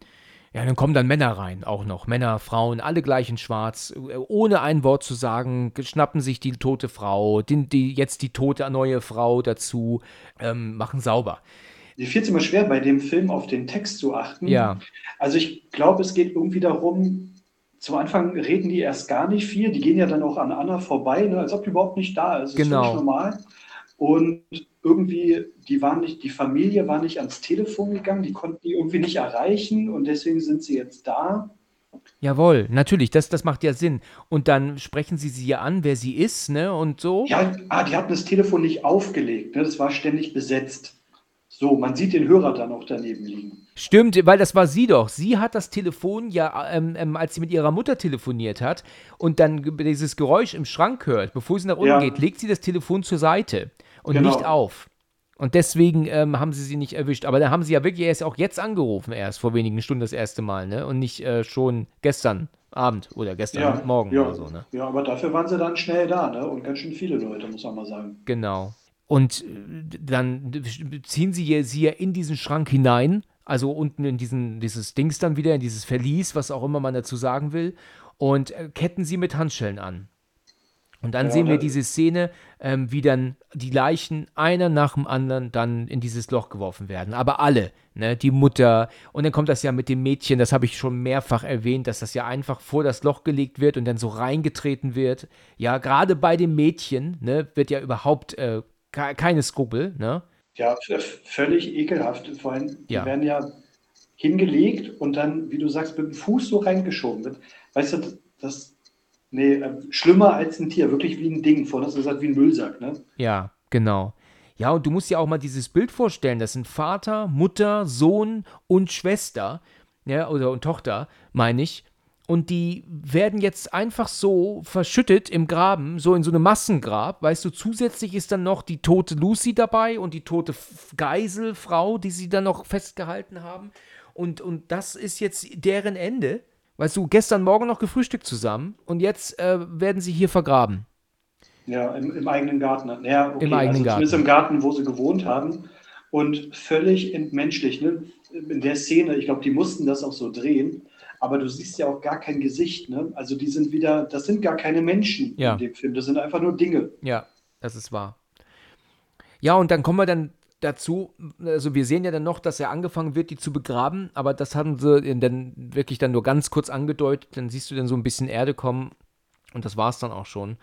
ja, dann kommen dann Männer rein, auch noch. Männer, Frauen, alle gleich in schwarz, ohne ein Wort zu sagen, schnappen sich die tote Frau, die, die jetzt die tote neue Frau dazu, ähm, machen sauber. Mir fiel es immer schwer, bei dem Film auf den Text zu achten. Ja. Also ich glaube, es geht irgendwie darum, zum Anfang reden die erst gar nicht viel. Die gehen ja dann auch an Anna vorbei, ne, als ob die überhaupt nicht da ist. Das Genau. ist normal. Und irgendwie, die waren nicht, die Familie war nicht ans Telefon gegangen, die konnten die irgendwie nicht erreichen und deswegen sind sie jetzt da. Jawohl, natürlich, das, das macht ja Sinn. Und dann sprechen sie sie ja an, wer sie ist, ne, und so. Ja, ah, die hatten das Telefon nicht aufgelegt, ne? das war ständig besetzt. So, man sieht den Hörer dann auch daneben liegen. Stimmt, weil das war sie doch. Sie hat das Telefon ja, ähm, ähm, als sie mit ihrer Mutter telefoniert hat und dann dieses Geräusch im Schrank hört, bevor sie nach unten Ja. geht, legt sie das Telefon zur Seite und Genau. nicht auf. Und deswegen ähm, haben sie sie nicht erwischt. Aber da haben sie ja wirklich erst auch jetzt angerufen, erst vor wenigen Stunden das erste Mal, ne? Und nicht äh, schon gestern Abend oder gestern Morgen ja, oder so, ne? Ja, aber dafür waren sie dann schnell da, ne? Und ganz schön viele Leute, muss man mal sagen. Genau. Und äh, dann ziehen sie sie ja in diesen Schrank hinein, also unten in diesen, dieses Dings dann wieder, in dieses Verlies, was auch immer man dazu sagen will, und äh, ketten sie mit Handschellen an. Und dann Ja, sehen wir diese Szene, ähm, wie dann die Leichen einer nach dem anderen dann in dieses Loch geworfen werden. Aber alle, ne, die Mutter. Und dann kommt das ja mit dem Mädchen, das habe ich schon mehrfach erwähnt, dass das ja einfach vor das Loch gelegt wird und dann so reingetreten wird. Ja, gerade bei dem Mädchen, ne, wird ja überhaupt äh, ke- keine Skrupel, ne? Ja, völlig ekelhaft. Vor allem, die Ja. werden ja hingelegt und dann, wie du sagst, mit dem Fuß so reingeschoben wird. Weißt du, das, nee, äh, schlimmer als ein Tier, wirklich wie ein Ding. Vorhin hast du gesagt, wie ein Müllsack, ne? Ja, genau. Ja, und du musst dir auch mal dieses Bild vorstellen. Das sind Vater, Mutter, Sohn und Schwester, ja, oder und Tochter, meine ich. Und die werden jetzt einfach so verschüttet im Graben, so in so einem Massengrab. Weißt du, zusätzlich ist dann noch die tote Lucy dabei und die tote Geiselfrau, die sie dann noch festgehalten haben. Und, und das ist jetzt deren Ende. Weißt du, gestern Morgen noch gefrühstückt zusammen und jetzt äh, werden sie hier vergraben. Ja, im, im eigenen Garten. Ja, okay, Im eigenen also Garten. zumindest im Garten, wo sie gewohnt haben. Und völlig entmenschlich, ne? In der Szene, ich glaube, die mussten das auch so drehen, aber du siehst ja auch gar kein Gesicht, ne? Also die sind wieder, das sind gar keine Menschen Ja. in dem Film, das sind einfach nur Dinge. Ja, das ist wahr. Ja, und dann kommen wir dann dazu, also wir sehen ja dann noch, dass er angefangen wird, die zu begraben, aber das haben sie dann wirklich dann nur ganz kurz angedeutet, dann siehst du dann so ein bisschen Erde kommen und das war es dann auch schon.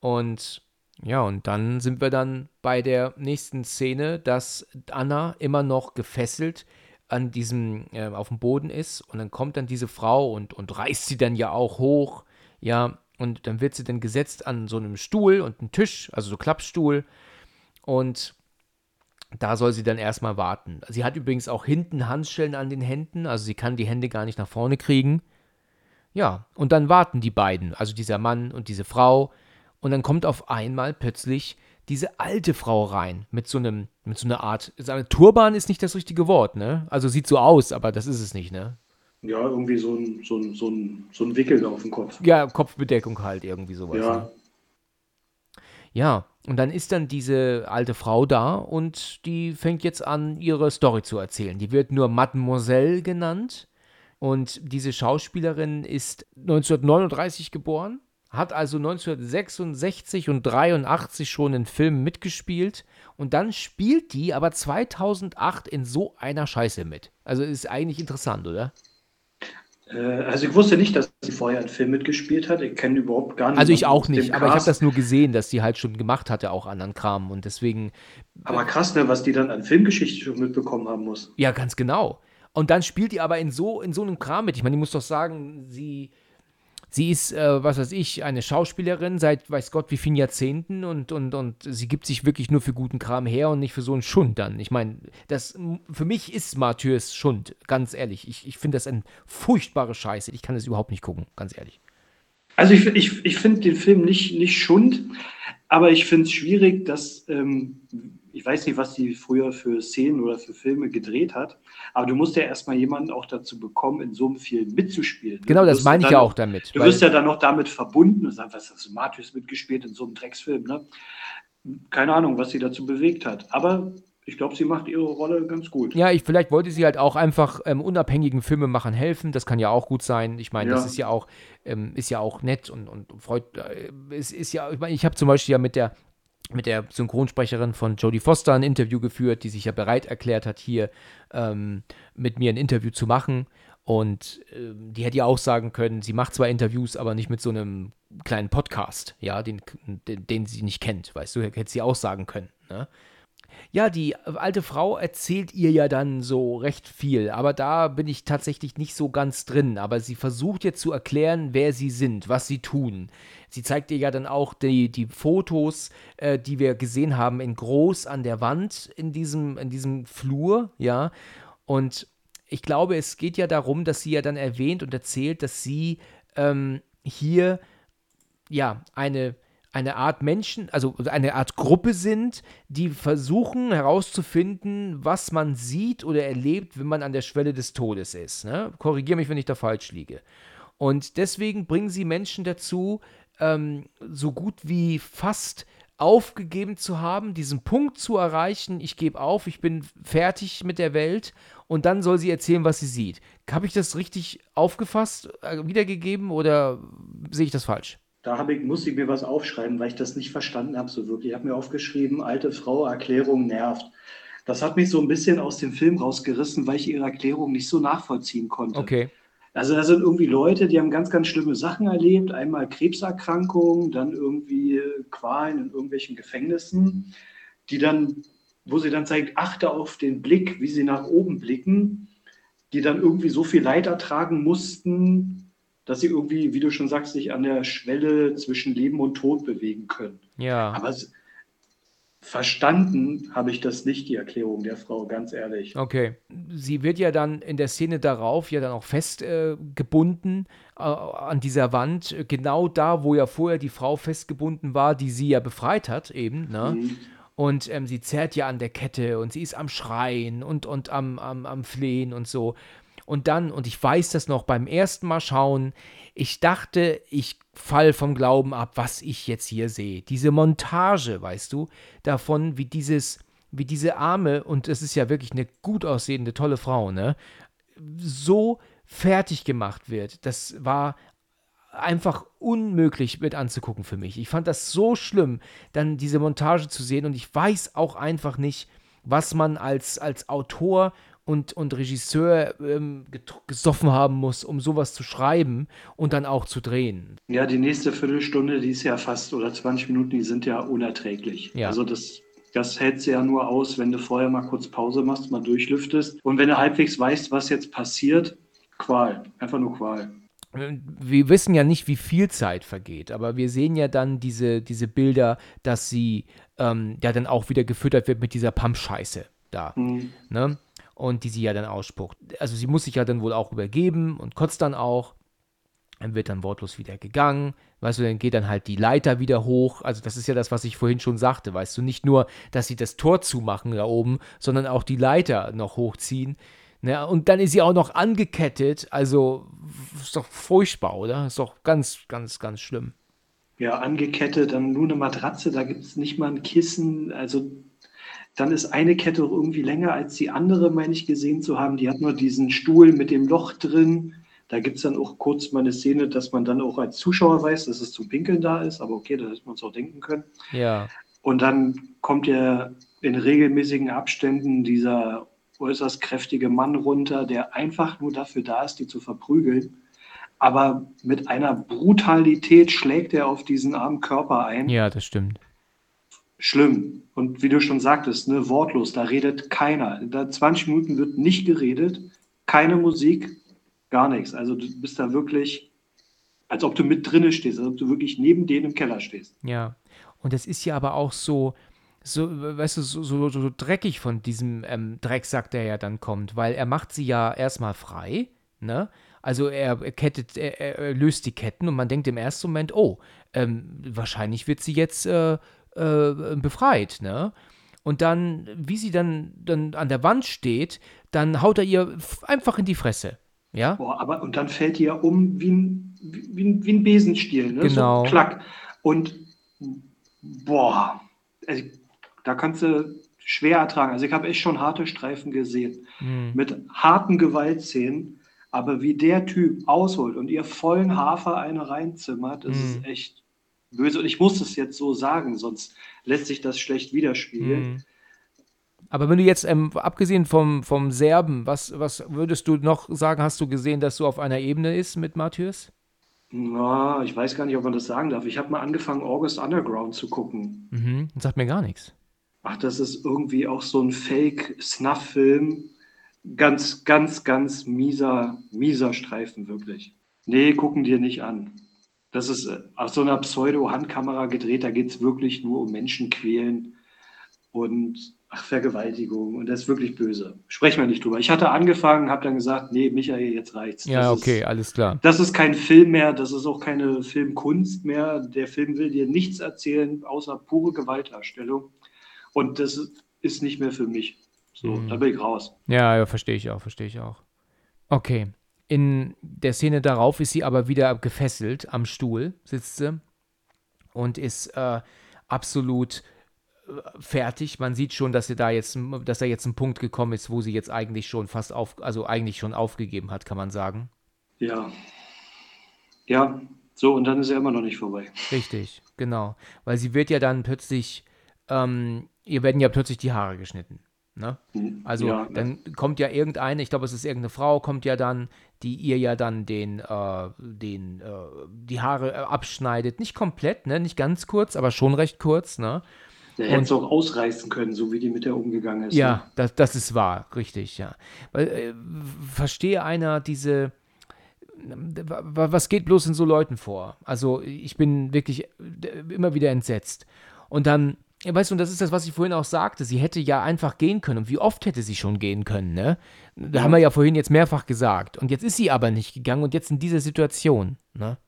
Und ja, und dann sind wir dann bei der nächsten Szene, dass Anna immer noch gefesselt an diesem, äh, auf dem Boden ist und dann kommt dann diese Frau und, und reißt sie dann ja auch hoch, ja, und dann wird sie dann gesetzt an so einem Stuhl und einen Tisch, also so Klappstuhl und da soll sie dann erstmal warten. Sie hat übrigens auch hinten Handschellen an den Händen, also sie kann die Hände gar nicht nach vorne kriegen. Ja, und dann warten die beiden, also dieser Mann und diese Frau. Und dann kommt auf einmal plötzlich diese alte Frau rein mit so einem, mit so einer Art, sagen, Turban ist nicht das richtige Wort, ne? Also sieht so aus, aber das ist es nicht, ne? Ja, irgendwie so ein, so ein, so ein, so ein Wickel auf dem Kopf. Ja, Kopfbedeckung halt, irgendwie sowas. Ne? Ja, Ja, und dann ist dann diese alte Frau da und die fängt jetzt an, ihre Story zu erzählen. Die wird nur Mademoiselle genannt und diese Schauspielerin ist 1939 geboren, hat also 1966 und 83 schon in Filmen mitgespielt und dann spielt die aber 2008 in so einer Scheiße mit. Also ist eigentlich interessant, oder? Äh, also ich wusste nicht, dass sie vorher einen Film mitgespielt hat. Ich kenne überhaupt gar nicht. Also ich auch nicht, aber ich habe das nur gesehen, dass die halt schon gemacht hatte, auch anderen Kram und deswegen Aber krass, ne, was die dann an Filmgeschichte schon mitbekommen haben muss. Ja, ganz genau. Und dann spielt die aber in so, in so einem Kram mit. Ich meine, ich muss doch sagen, sie, Sie ist, äh, was weiß ich, eine Schauspielerin seit weiß Gott wie vielen Jahrzehnten und, und, und sie gibt sich wirklich nur für guten Kram her und nicht für so einen Schund dann. Ich meine, das für mich ist Martyrs Schund, ganz ehrlich. Ich, ich finde das ein furchtbare Scheiße. Ich kann das überhaupt nicht gucken, ganz ehrlich. Also ich, ich, ich finde den Film nicht, nicht Schund, aber ich finde es schwierig, dass ähm, ich weiß nicht, was sie früher für Szenen oder für Filme gedreht hat, aber du musst ja erstmal jemanden auch dazu bekommen, in so einem Film mitzuspielen. Genau, das meine ich ja auch damit. Du wirst ja dann noch damit verbunden und sagst, was hast du Matthäus mitgespielt in so einem Drecksfilm, ne? Keine Ahnung, was sie dazu bewegt hat. Aber ich glaube, sie macht ihre Rolle ganz gut. Ja, ich, vielleicht wollte sie halt auch einfach ähm, unabhängigen Filmemachern helfen. Das kann ja auch gut sein. Ich meine, ja. das ist ja auch, ähm, ist ja auch nett und, und freut. Äh, es ist ja, ich meine, ich habe zum Beispiel ja mit der mit der Synchronsprecherin von Jodie Foster ein Interview geführt, die sich ja bereit erklärt hat, hier ähm, mit mir ein Interview zu machen. Und äh, die hätte ja auch sagen können, sie macht zwar Interviews, aber nicht mit so einem kleinen Podcast, ja, den, den, den sie nicht kennt, weißt du, hätte sie auch sagen können. Ne? Ja, die alte Frau erzählt ihr ja dann so recht viel, aber da bin ich tatsächlich nicht so ganz drin. Aber sie versucht jetzt zu erklären, wer sie sind, was sie tun. Sie zeigt ihr ja dann auch die, die Fotos, äh, die wir gesehen haben, in groß an der Wand in diesem, in diesem Flur, ja. Und ich glaube, es geht ja darum, dass sie ja dann erwähnt und erzählt, dass sie ähm, hier ja eine eine Art Menschen, also eine Art Gruppe sind, die versuchen herauszufinden, was man sieht oder erlebt, wenn man an der Schwelle des Todes ist. Ne? Korrigiere mich, wenn ich da falsch liege. Und deswegen bringen sie Menschen dazu, ähm, so gut wie fast aufgegeben zu haben, diesen Punkt zu erreichen, ich gebe auf, ich bin fertig mit der Welt und dann soll sie erzählen, was sie sieht. Habe ich das richtig aufgefasst, äh, wiedergegeben oder sehe ich das falsch? Da ich, muss ich mir was aufschreiben, weil ich das nicht verstanden habe so wirklich. Ich habe mir aufgeschrieben, alte Frau, Erklärung nervt. Das hat mich so ein bisschen aus dem Film rausgerissen, weil ich ihre Erklärung nicht so nachvollziehen konnte. Okay. Also da sind irgendwie Leute, die haben ganz, ganz schlimme Sachen erlebt. Einmal Krebserkrankungen, dann irgendwie Qualen in irgendwelchen Gefängnissen, die dann, wo sie dann zeigt, achte auf den Blick, wie sie nach oben blicken, die dann irgendwie so viel Leid ertragen mussten, dass sie irgendwie, wie du schon sagst, sich an der Schwelle zwischen Leben und Tod bewegen können. Ja. Aber verstanden habe ich das nicht, die Erklärung der Frau, ganz ehrlich. Okay. Sie wird ja dann in der Szene darauf ja dann auch festgebunden äh, äh, an dieser Wand, genau da, wo ja vorher die Frau festgebunden war, die sie ja befreit hat, eben, ne? Mhm. Und ähm, sie zerrt ja an der Kette und sie ist am Schreien und, und am, am, am Flehen und so. Und dann, und ich weiß das noch beim ersten Mal schauen, ich dachte, ich fall vom Glauben ab, was ich jetzt hier sehe. Diese Montage, weißt du, davon, wie dieses, wie diese Arme, und es ist ja wirklich eine gut aussehende, tolle Frau, ne, so fertig gemacht wird. Das war einfach unmöglich mit anzugucken für mich. Ich fand das so schlimm, dann diese Montage zu sehen und ich weiß auch einfach nicht, was man als, als Autor und, und Regisseur ähm, gesoffen haben muss, um sowas zu schreiben und dann auch zu drehen. Ja, die nächste Viertelstunde, die ist ja fast, oder 20 Minuten, die sind ja unerträglich. Ja. Also das, das hält sie ja nur aus, wenn du vorher mal kurz Pause machst, mal durchlüftest. Und wenn du halbwegs weißt, was jetzt passiert, Qual. Einfach nur Qual. Wir wissen ja nicht, wie viel Zeit vergeht, aber wir sehen ja dann diese, diese Bilder, dass sie ähm, ja dann auch wieder gefüttert wird mit dieser Pump-Scheiße da. Mhm. Ne? Und die sie ja dann ausspuckt. Also sie muss sich ja dann wohl auch übergeben und kotzt dann auch. Dann wird dann wortlos wieder gegangen. Weißt du, dann geht dann halt die Leiter wieder hoch. Also, das ist ja das, was ich vorhin schon sagte. Weißt du, nicht nur, dass sie das Tor zumachen da oben, sondern auch die Leiter noch hochziehen. Ne? Und dann ist sie auch noch angekettet. Also, ist doch furchtbar, oder? Ist doch ganz, ganz, ganz schlimm. Ja, angekettet, dann nur eine Matratze, da gibt es nicht mal ein Kissen. Also, dann ist eine Kette irgendwie länger als die andere, meine ich, gesehen zu haben. Die hat nur diesen Stuhl mit dem Loch drin. Da gibt es dann auch kurz mal eine Szene, dass man dann auch als Zuschauer weiß, dass es zum Pinkeln da ist. Aber okay, da hätte man es auch denken können. Ja. Und dann kommt ja in regelmäßigen Abständen dieser äußerst kräftige Mann runter, der einfach nur dafür da ist, die zu verprügeln. Aber mit einer Brutalität schlägt er auf diesen armen Körper ein. Ja, das stimmt schlimm. Und wie du schon sagtest, ne, wortlos, da redet keiner. Da 20 Minuten wird nicht geredet, keine Musik, gar nichts. Also du bist da wirklich als ob du mit drinne stehst, als ob du wirklich neben denen im Keller stehst. Ja. Und das ist ja aber auch so, so, weißt du, so, so, so dreckig von diesem ähm, Drecksack, der ja dann kommt, weil er macht sie ja erstmal frei, ne? Also er kettet, er, er löst die Ketten und man denkt im ersten Moment, oh, ähm, wahrscheinlich wird sie jetzt äh, äh, befreit, ne? Und dann, wie sie dann, dann an der Wand steht, dann haut er ihr einfach in die Fresse. Ja? Boah, aber und dann fällt ihr um wie ein, wie, ein, wie ein Besenstiel, ne? Genau. So, klack. Und boah, also, da kannst du schwer ertragen. Also ich habe echt schon harte Streifen gesehen. Hm. Mit harten Gewaltszenen. Aber wie der Typ ausholt und ihr vollen Hafer eine reinzimmert, das Hm. ist echt böse. Und ich muss es jetzt so sagen, sonst lässt sich das schlecht widerspiegeln. Hm. Aber wenn du jetzt, ähm, abgesehen vom, vom Serben, was, was würdest du noch sagen, hast du gesehen, dass du auf einer Ebene ist mit Matthäus? Na, ich weiß gar nicht, ob man das sagen darf. Ich habe mal angefangen, August Underground zu gucken. Mhm. Das sagt mir gar nichts. Ach, das ist irgendwie auch so ein Fake-Snuff-Film. Ganz, ganz, ganz mieser, mieser Streifen, wirklich. Nee, gucken dir nicht an. Das ist äh, aus so einer Pseudo-Handkamera gedreht, da geht es wirklich nur um Menschen quälen und ach, Vergewaltigung. Und das ist wirklich böse. Sprechen wir nicht drüber. Ich hatte angefangen, habe dann gesagt, nee, Michael, jetzt reicht's. Ja, Das okay, Ist, alles klar. das ist kein Film mehr, das ist auch keine Filmkunst mehr. Der Film will dir nichts erzählen, außer pure Gewaltdarstellung. Und das ist nicht mehr für mich. So, Mhm. da bin ich raus. Ja, ja, verstehe ich auch, verstehe ich auch. Okay. In der Szene darauf ist sie aber wieder gefesselt am Stuhl, sitzt sie und ist äh, absolut äh, fertig. Man sieht schon, dass sie da jetzt, dass da jetzt ein Punkt gekommen ist, wo sie jetzt eigentlich schon fast auf, also eigentlich schon aufgegeben hat, kann man sagen. Ja. Ja, so, und dann ist er immer noch nicht vorbei. Richtig, genau. Weil sie wird ja dann plötzlich, ähm, ihr werden ja plötzlich die Haare geschnitten. Ne? Also ja, dann kommt ja irgendeine, ich glaube, es ist irgendeine Frau, kommt ja dann, die ihr ja dann den, äh, den, äh, die Haare äh, abschneidet. Nicht komplett, ne? Nicht ganz kurz, aber schon recht kurz, ne? Der hätte es auch ausreißen können, so wie die mit der umgegangen ist. Ja, ne? das, das ist wahr, richtig, ja. Weil, äh, verstehe einer diese, wa- was geht bloß in so Leuten vor? Also ich bin wirklich äh, immer wieder entsetzt. Und dann, ja, weißt du, und das ist das, was ich vorhin auch sagte, sie hätte ja einfach gehen können. Und wie oft hätte sie schon gehen können, ne? Da haben wir ja vorhin jetzt mehrfach gesagt. Und jetzt ist sie aber nicht gegangen und jetzt in dieser Situation, ne?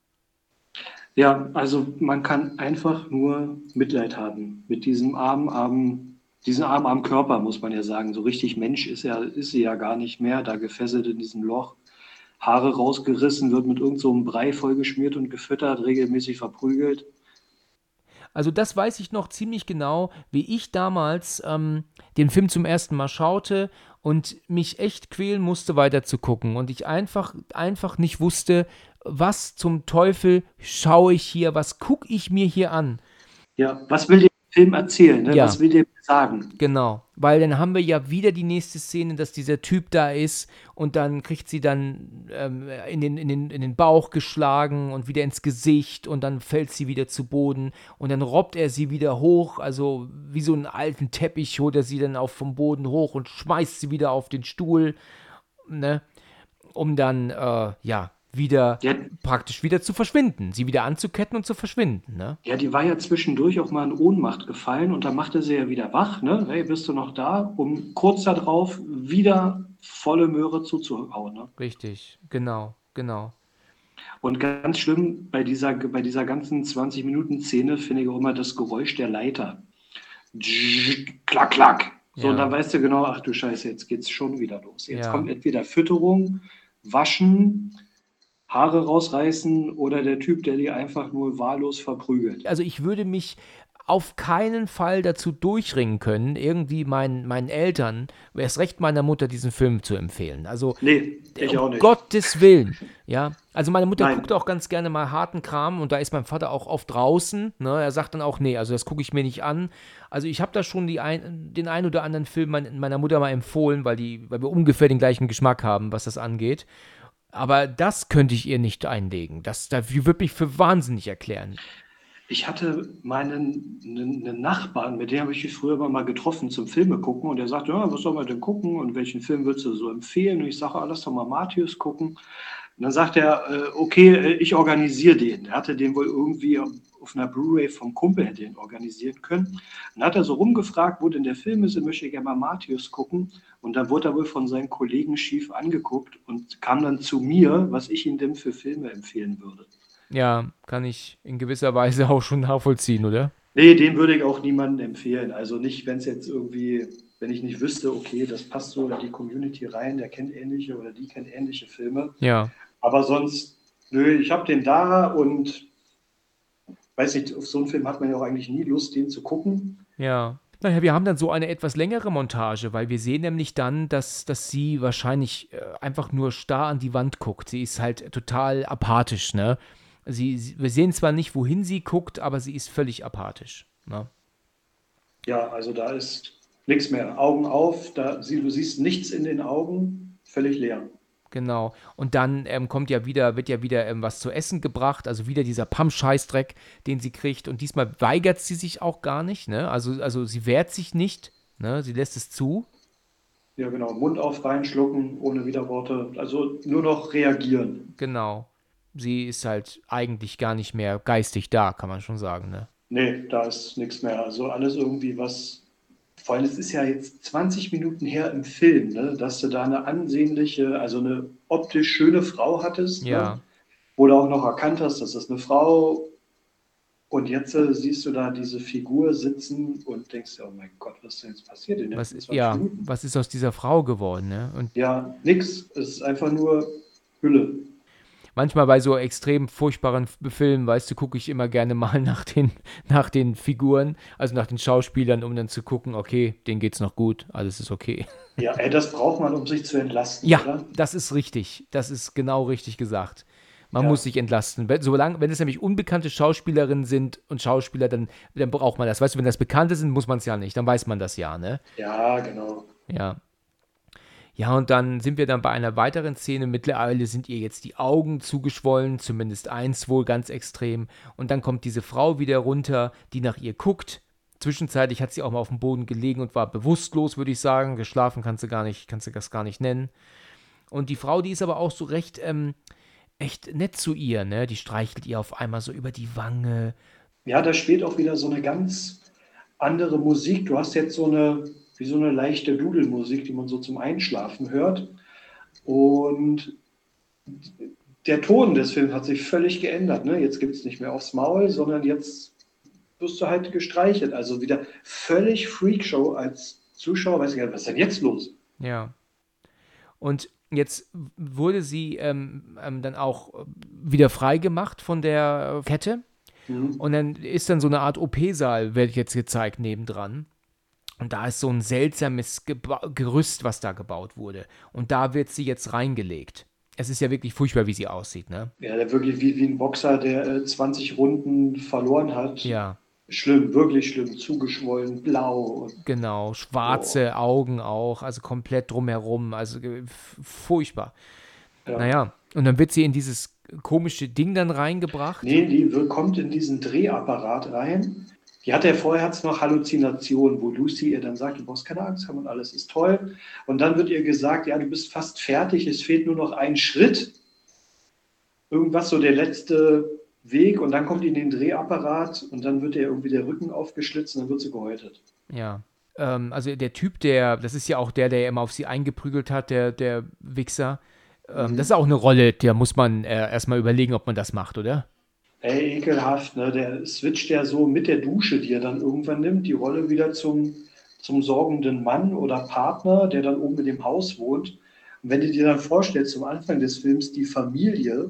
Ja, also man kann einfach nur Mitleid haben mit diesem armen, armen, diesem armen, armen Körper, muss man ja sagen. So richtig Mensch ist, er, ist sie ja gar nicht mehr, da gefesselt in diesem Loch. Haare rausgerissen, wird mit irgendeinem so Brei vollgeschmiert und gefüttert, regelmäßig verprügelt. Also das weiß ich noch ziemlich genau, wie ich damals ähm, den Film zum ersten Mal schaute und mich echt quälen musste, weiter zu gucken. Und ich einfach, einfach nicht wusste, was zum Teufel schaue ich hier, was gucke ich mir hier an. Ja, was will Film erzählen? Ne? Ja. Was will der sagen? Genau, weil dann haben wir ja wieder die nächste Szene, dass dieser Typ da ist und dann kriegt sie dann ähm, in, den, in, den, in den Bauch geschlagen und wieder ins Gesicht und dann fällt sie wieder zu Boden und dann robbt er sie wieder hoch, also wie so einen alten Teppich holt er sie dann auch vom Boden hoch und schmeißt sie wieder auf den Stuhl, ne, um dann, äh, ja, wieder Ja. praktisch wieder zu verschwinden, sie wieder anzuketten und zu verschwinden, ne? Ja, die war ja zwischendurch auch mal in Ohnmacht gefallen und dann machte sie ja wieder wach, ne? Hey, bist du noch da? Um kurz darauf wieder volle Möhre zuzuhauen, ne? Richtig, genau, genau. Und ganz schlimm bei dieser, bei dieser ganzen 20-Minuten-Szene finde ich auch immer das Geräusch der Leiter. Klack, klack. So, Ja. und dann weißt du genau, ach du Scheiße, jetzt geht's schon wieder los. Jetzt Ja. kommt entweder Fütterung, Waschen, Haare rausreißen oder der Typ, der die einfach nur wahllos verprügelt. also ich würde mich auf keinen Fall dazu durchringen können, irgendwie meinen, meinen Eltern, erst recht meiner Mutter, diesen Film zu empfehlen. Also, Nee, ich auch um nicht. Gottes Willen. Ja, also meine Mutter Nein. guckt auch ganz gerne mal harten Kram und da ist mein Vater auch oft draußen. Ne? Er sagt dann auch, nee, also das gucke ich mir nicht an. Also ich habe da schon ein, den ein oder anderen Film mein, meiner Mutter mal empfohlen, weil, die, weil wir ungefähr den gleichen Geschmack haben, was das angeht. Aber das könnte ich ihr nicht einlegen. Das, das würde mich für wahnsinnig erklären. Ich hatte meinen einen, einen Nachbarn, mit dem habe ich mich früher mal getroffen zum Filme gucken und der sagte, ja, was soll man denn gucken und welchen Film würdest du so empfehlen? Und ich sage, ah, lass doch mal Matthäus gucken. Und dann sagt er, äh, okay, äh, ich organisiere den. Er hatte den wohl irgendwie auf einer Blu-ray vom Kumpel hätte ihn organisieren können. Dann hat er so rumgefragt, wo denn der Film ist, er möchte gerne mal Matthäus gucken. Und dann wurde er wohl von seinen Kollegen schief angeguckt und kam dann zu mir, was ich ihm denn für Filme empfehlen würde. Ja, kann ich in gewisser Weise auch schon nachvollziehen, oder? Nee, den würde ich auch niemandem empfehlen. Also nicht, wenn es jetzt irgendwie, wenn ich nicht wüsste, okay, das passt so oder die Community rein, der kennt ähnliche oder die kennt ähnliche Filme. Ja. Aber sonst, nö, ich habe den da und weiß nicht, auf so einen Film hat man ja auch eigentlich nie Lust, den zu gucken. Ja. Naja, wir haben dann so eine etwas längere Montage, weil wir sehen nämlich dann, dass, dass sie wahrscheinlich äh, einfach nur starr an die Wand guckt. Sie ist halt total apathisch, ne? Sie, sie, wir sehen zwar nicht, wohin sie guckt, aber sie ist völlig apathisch. Ne? Ja, also da ist nichts mehr. Augen auf, da, sie, du siehst nichts in den Augen, völlig leer. Genau. Und dann ähm, kommt ja wieder, wird ja wieder ähm, was zu essen gebracht, also wieder dieser Pam-Scheißdreck, den sie kriegt. Und diesmal weigert sie sich auch gar nicht, ne? Also, also sie wehrt sich nicht, ne? Sie lässt es zu. Ja, genau. Mund auf, reinschlucken, ohne Widerworte. Also nur noch reagieren. Genau. Sie ist halt eigentlich gar nicht mehr geistig da, kann man schon sagen, ne? Nee, da ist nichts mehr. Also alles irgendwie, was vor allem, es ist ja jetzt 20 Minuten her im Film, ne, dass du da eine ansehnliche, also eine optisch schöne Frau hattest. Ja. Ne, wo du auch noch erkannt hast, dass das eine Frau und jetzt äh, siehst du da diese Figur sitzen und denkst, oh mein Gott, was ist denn jetzt passiert in was, ja, Minuten? was ist aus dieser Frau geworden? Ne? Und ja, nix. Es ist einfach nur Hülle manchmal bei so extrem furchtbaren Filmen, weißt du, gucke ich immer gerne mal nach den, nach den Figuren, also nach den Schauspielern, um dann zu gucken, okay, denen geht's noch gut, alles ist okay. Ja, ey, das braucht man, um sich zu entlasten. Ja, oder? das ist richtig. Das ist genau richtig gesagt. Man ja. muss sich entlasten. Wenn, solange, wenn es nämlich unbekannte Schauspielerinnen sind und Schauspieler, dann, dann braucht man das. Weißt du, wenn das Bekannte sind, muss man es ja nicht. Dann weiß man das ja, ne? Ja, genau. Ja. Ja, und dann sind wir dann bei einer weiteren Szene. Mittlerweile sind ihr jetzt die Augen zugeschwollen, zumindest eins wohl ganz extrem. Und dann kommt diese Frau wieder runter, die nach ihr guckt. Zwischenzeitlich hat sie auch mal auf dem Boden gelegen und war bewusstlos, würde ich sagen. Geschlafen kannst du gar nicht, kannst du das gar nicht nennen. Und die Frau, die ist aber auch so recht, ähm, echt nett zu ihr, ne? Die streichelt ihr auf einmal so über die Wange. Ja, da spielt auch wieder so eine ganz andere Musik. Du hast jetzt so eine wie so eine leichte Dudelmusik, die man so zum Einschlafen hört. Und der Ton des Films hat sich völlig geändert. Ne? Jetzt gibt es nicht mehr aufs Maul, sondern jetzt wirst du halt gestreichelt. Also wieder völlig Freakshow als Zuschauer. Weiß ich gar nicht, was ist denn jetzt los? Ja. Und jetzt wurde sie ähm, ähm, dann auch wieder freigemacht von der Kette. Mhm. Und dann ist dann so eine Art OP-Saal, werde ich jetzt gezeigt, nebendran. Und da ist so ein seltsames Geba Gerüst, was da gebaut wurde. Und da wird sie jetzt reingelegt. Es ist ja wirklich furchtbar, wie sie aussieht, ne? Ja, der wirklich wie, wie ein Boxer, der äh, 20 Runden verloren hat. Ja. Schlimm, wirklich schlimm. Zugeschwollen, blau. genau, schwarze oh. Augen auch, also komplett drumherum. Also furchtbar. Ja. Naja, und dann wird sie in dieses komische Ding dann reingebracht. Nee, die kommt in diesen Drehapparat rein die hatte ja vorher hat's noch Halluzinationen, wo Lucy ihr dann sagt, du brauchst keine Angst haben und alles ist toll. Und dann wird ihr gesagt, ja, du bist fast fertig, es fehlt nur noch ein Schritt. Irgendwas so der letzte Weg und dann kommt in den Drehapparat und dann wird ihr irgendwie der Rücken aufgeschlitzt und dann wird sie gehäutet. Ja. Ähm, also der Typ, der, das ist ja auch der, der immer auf sie eingeprügelt hat, der, der Wichser. Ähm, mhm. Das ist auch eine Rolle, der muss man äh, erstmal überlegen, ob man das macht, oder? Ey, ekelhaft, ne? Der switcht ja so mit der Dusche, die er dann irgendwann nimmt, die Rolle wieder zum, zum sorgenden Mann oder Partner, der dann oben in dem Haus wohnt. Und wenn du dir dann vorstellst, zum Anfang des Films die Familie,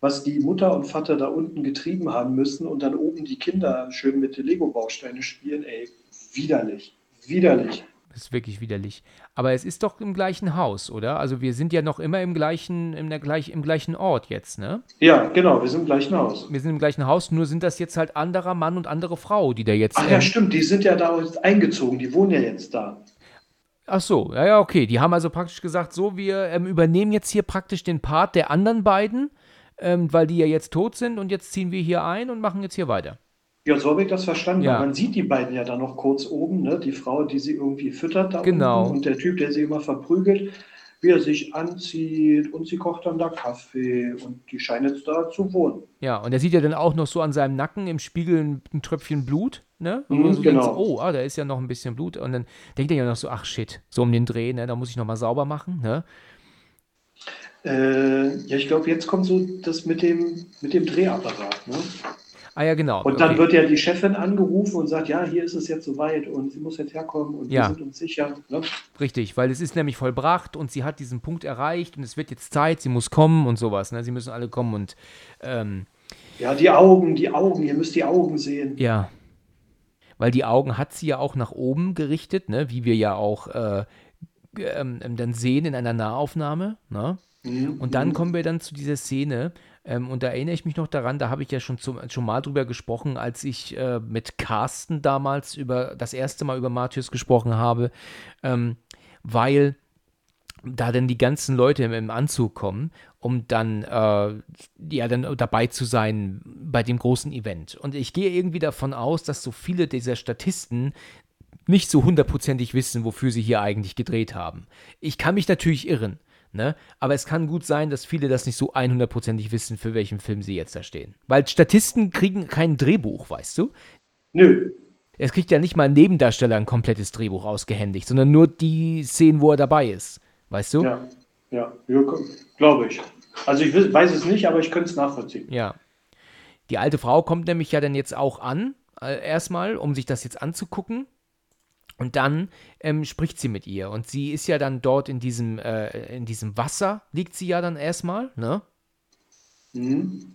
was die Mutter und Vater da unten getrieben haben müssen und dann oben die Kinder schön mit Lego-Bausteine spielen, ey, widerlich, widerlich. Das ist wirklich widerlich. Aber es ist doch im gleichen Haus, oder? Also wir sind ja noch immer im gleichen, im, gleich, im gleichen Ort jetzt, ne? Ja, genau, wir sind im gleichen Haus. Wir sind im gleichen Haus, nur sind das jetzt halt anderer Mann und andere Frau, die da jetzt. Ach ja, ähm, stimmt, die sind ja da eingezogen, die wohnen ja jetzt da. Ach so, ja, ja, okay. Die haben also praktisch gesagt, so, wir ähm, übernehmen jetzt hier praktisch den Part der anderen beiden, ähm, weil die ja jetzt tot sind und jetzt ziehen wir hier ein und machen jetzt hier weiter. Ja, so habe ich das verstanden. Ja. Man sieht die beiden ja dann noch kurz oben, ne? die Frau, die sie irgendwie füttert da genau. unten und der Typ, der sie immer verprügelt. wie er sich anzieht und sie kocht dann da Kaffee und die scheint jetzt da zu wohnen. Ja, und er sieht ja dann auch noch so an seinem Nacken im Spiegel ein, ein Tröpfchen Blut, ne? Und Mhm, so genau. denkt, so, oh, ah, da ist ja noch ein bisschen Blut. Und dann denkt er ja noch so, ach shit, so um den Dreh, ne? Da muss ich nochmal sauber machen, ne? Äh, ja, ich glaube, jetzt kommt so das mit dem, mit dem Drehapparat. Ne? Ah ja, genau. Und dann okay. wird ja die Chefin angerufen und sagt, ja, hier ist es jetzt soweit und sie muss jetzt herkommen und Ja. wir sind uns sicher. Ne? Richtig, weil es ist nämlich vollbracht und sie hat diesen Punkt erreicht und es wird jetzt Zeit, sie muss kommen und sowas, ne? Sie müssen alle kommen und ähm, Ja, die Augen, die Augen, ihr müsst die Augen sehen. Ja. Weil die Augen hat sie ja auch nach oben gerichtet, ne? wie wir ja auch äh, ähm, ähm, dann sehen in einer Nahaufnahme. Ne? Mhm. Und dann kommen wir dann zu dieser Szene. Ähm, und da erinnere ich mich noch daran, da habe ich ja schon, zum, schon mal drüber gesprochen, als ich äh, mit Carsten damals über das erste Mal über Matthäus gesprochen habe, ähm, weil da dann die ganzen Leute im, im Anzug kommen, um dann äh, ja dann dabei zu sein bei dem großen Event. Und ich gehe irgendwie davon aus, dass so viele dieser Statisten nicht so hundertprozentig wissen, wofür sie hier eigentlich gedreht haben. Ich kann mich natürlich irren, ne? Aber es kann gut sein, dass viele das nicht so 100%ig wissen, für welchen Film sie jetzt da stehen. Weil Statisten kriegen kein Drehbuch, weißt du? Nö, Es kriegt ja nicht mal ein Nebendarsteller ein komplettes Drehbuch ausgehändigt, sondern nur die Szenen, wo er dabei ist. Weißt du? ja, ja, ja glaube ich. Also ich weiß es nicht, aber ich könnte es nachvollziehen. Ja. Die alte Frau kommt nämlich ja dann jetzt auch an, äh, erstmal, um sich das jetzt anzugucken. Und dann ähm, spricht sie mit ihr. Und sie ist ja dann dort in diesem, äh, in diesem Wasser, liegt sie ja dann erstmal, ne? Mhm.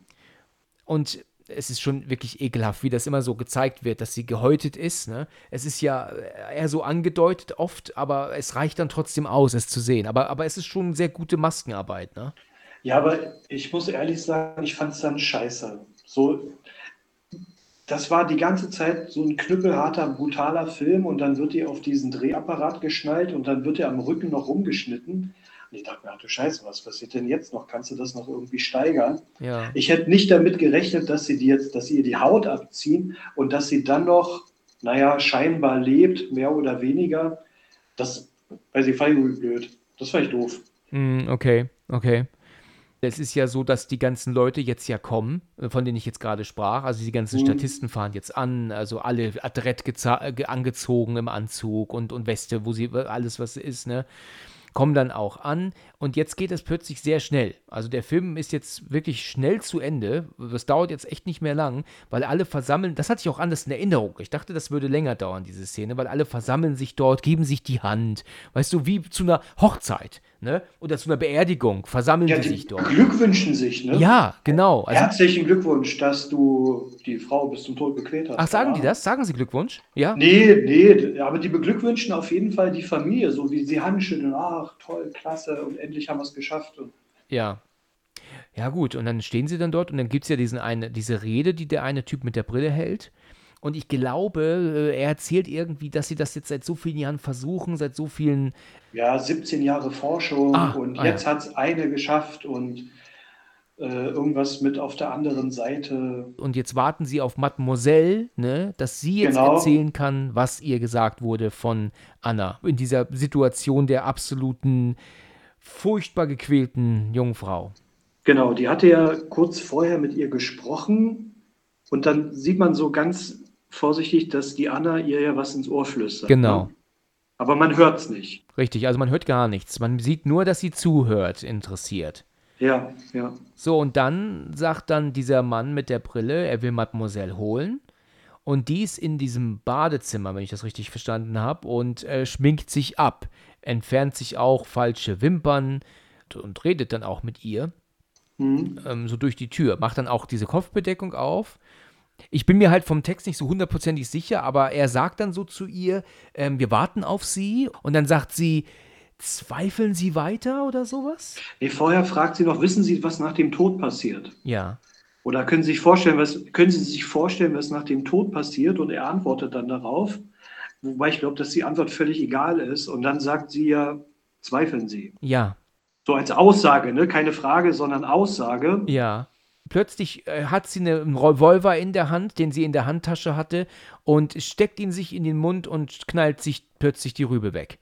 Und es ist schon wirklich ekelhaft, wie das immer so gezeigt wird, dass sie gehäutet ist. Ne? Es ist ja eher so angedeutet oft, aber es reicht dann trotzdem aus, es zu sehen. Aber, aber es ist schon sehr gute Maskenarbeit. Ne? Ja, aber ich muss ehrlich sagen, ich fand es dann scheiße. So, das war die ganze Zeit so ein knüppelharter, brutaler Film und dann wird die auf diesen Drehapparat geschnallt und dann wird er am Rücken noch rumgeschnitten. Und ich dachte mir, ach du Scheiße, was passiert denn jetzt noch? Kannst du das noch irgendwie steigern? Ja. Ich hätte nicht damit gerechnet, dass sie die jetzt, dass sie ihr die Haut abziehen und dass sie dann noch, naja, scheinbar lebt, mehr oder weniger. Das, weiß ich, fand ich blöd. Das fand ich doof. Mm, okay, okay. Es ist ja so, dass die ganzen Leute jetzt ja kommen, äh, von denen ich jetzt gerade sprach. Also die ganzen Mhm. Statisten fahren jetzt an, also alle adrett angezogen im Anzug und, und Weste, wo sie alles, was ist, ne? Kommen dann auch an und jetzt geht es plötzlich sehr schnell. Also der Film ist jetzt wirklich schnell zu Ende. Das dauert jetzt echt nicht mehr lang, weil alle versammeln. Das hatte ich auch anders in Erinnerung. Ich dachte, das würde länger dauern, diese Szene, weil alle versammeln sich dort, geben sich die Hand. Weißt du, wie zu einer Hochzeit, ne? Oder zu einer Beerdigung versammeln Ja, sie sich dort. glückwünschen sich, ne? Ja, genau. Also, Herzlichen Glückwunsch, dass du die Frau bis zum Tod bequert hast. ach, sagen die das? Sagen sie Glückwunsch? Ja? Nee, nee, aber die beglückwünschen auf jeden Fall die Familie, so wie sie handschütteln. Ach, toll, klasse, und endlich haben wir es geschafft. Und Ja. Ja, gut. Und dann stehen sie dann dort und dann gibt es ja diesen eine, diese Rede, die der eine Typ mit der Brille hält. Und ich glaube, äh, er erzählt irgendwie, dass sie das jetzt seit so vielen Jahren versuchen, seit so vielen. ja, 17 Jahre Forschung Ah, und ah, jetzt ja. hat es eine geschafft und äh, irgendwas mit auf der anderen Seite. Und jetzt warten sie auf Mademoiselle, ne, dass sie jetzt Genau. erzählen kann, was ihr gesagt wurde von Anna. In dieser Situation der absoluten, furchtbar gequälten Jungfrau. Genau, die hatte ja kurz vorher mit ihr gesprochen und dann sieht man so ganz vorsichtig, dass die Anna ihr ja was ins Ohr flüstert. Genau. Ne? Aber man hört es nicht. Richtig, also man hört gar nichts. Man sieht nur, dass sie zuhört, interessiert. Ja, ja. So, und dann sagt dann dieser Mann mit der Brille, er will Mademoiselle holen. Und die ist in diesem Badezimmer, wenn ich das richtig verstanden habe, und äh, schminkt sich ab, entfernt sich auch falsche Wimpern und, redet dann auch mit ihr, Mhm. ähm, so durch die Tür, macht dann auch diese Kopfbedeckung auf. Ich bin mir halt vom Text nicht so hundertprozentig sicher, aber er sagt dann so zu ihr, ähm, wir warten auf sie. Und dann sagt sie, zweifeln Sie weiter oder sowas? Nee, vorher fragt sie noch, wissen Sie, was nach dem Tod passiert? Ja. Oder können Sie sich vorstellen, was können Sie sich vorstellen, was nach dem Tod passiert? Und er antwortet dann darauf, wobei ich glaube, dass die Antwort völlig egal ist. Und dann sagt sie ja, zweifeln Sie. Ja. So als Aussage, ne? Keine Frage, sondern Aussage. Ja. Plötzlich äh, hat sie eine- einen Revolver in der Hand, den sie in der Handtasche hatte, und steckt ihn sich in den Mund und knallt sich plötzlich die Rübe weg.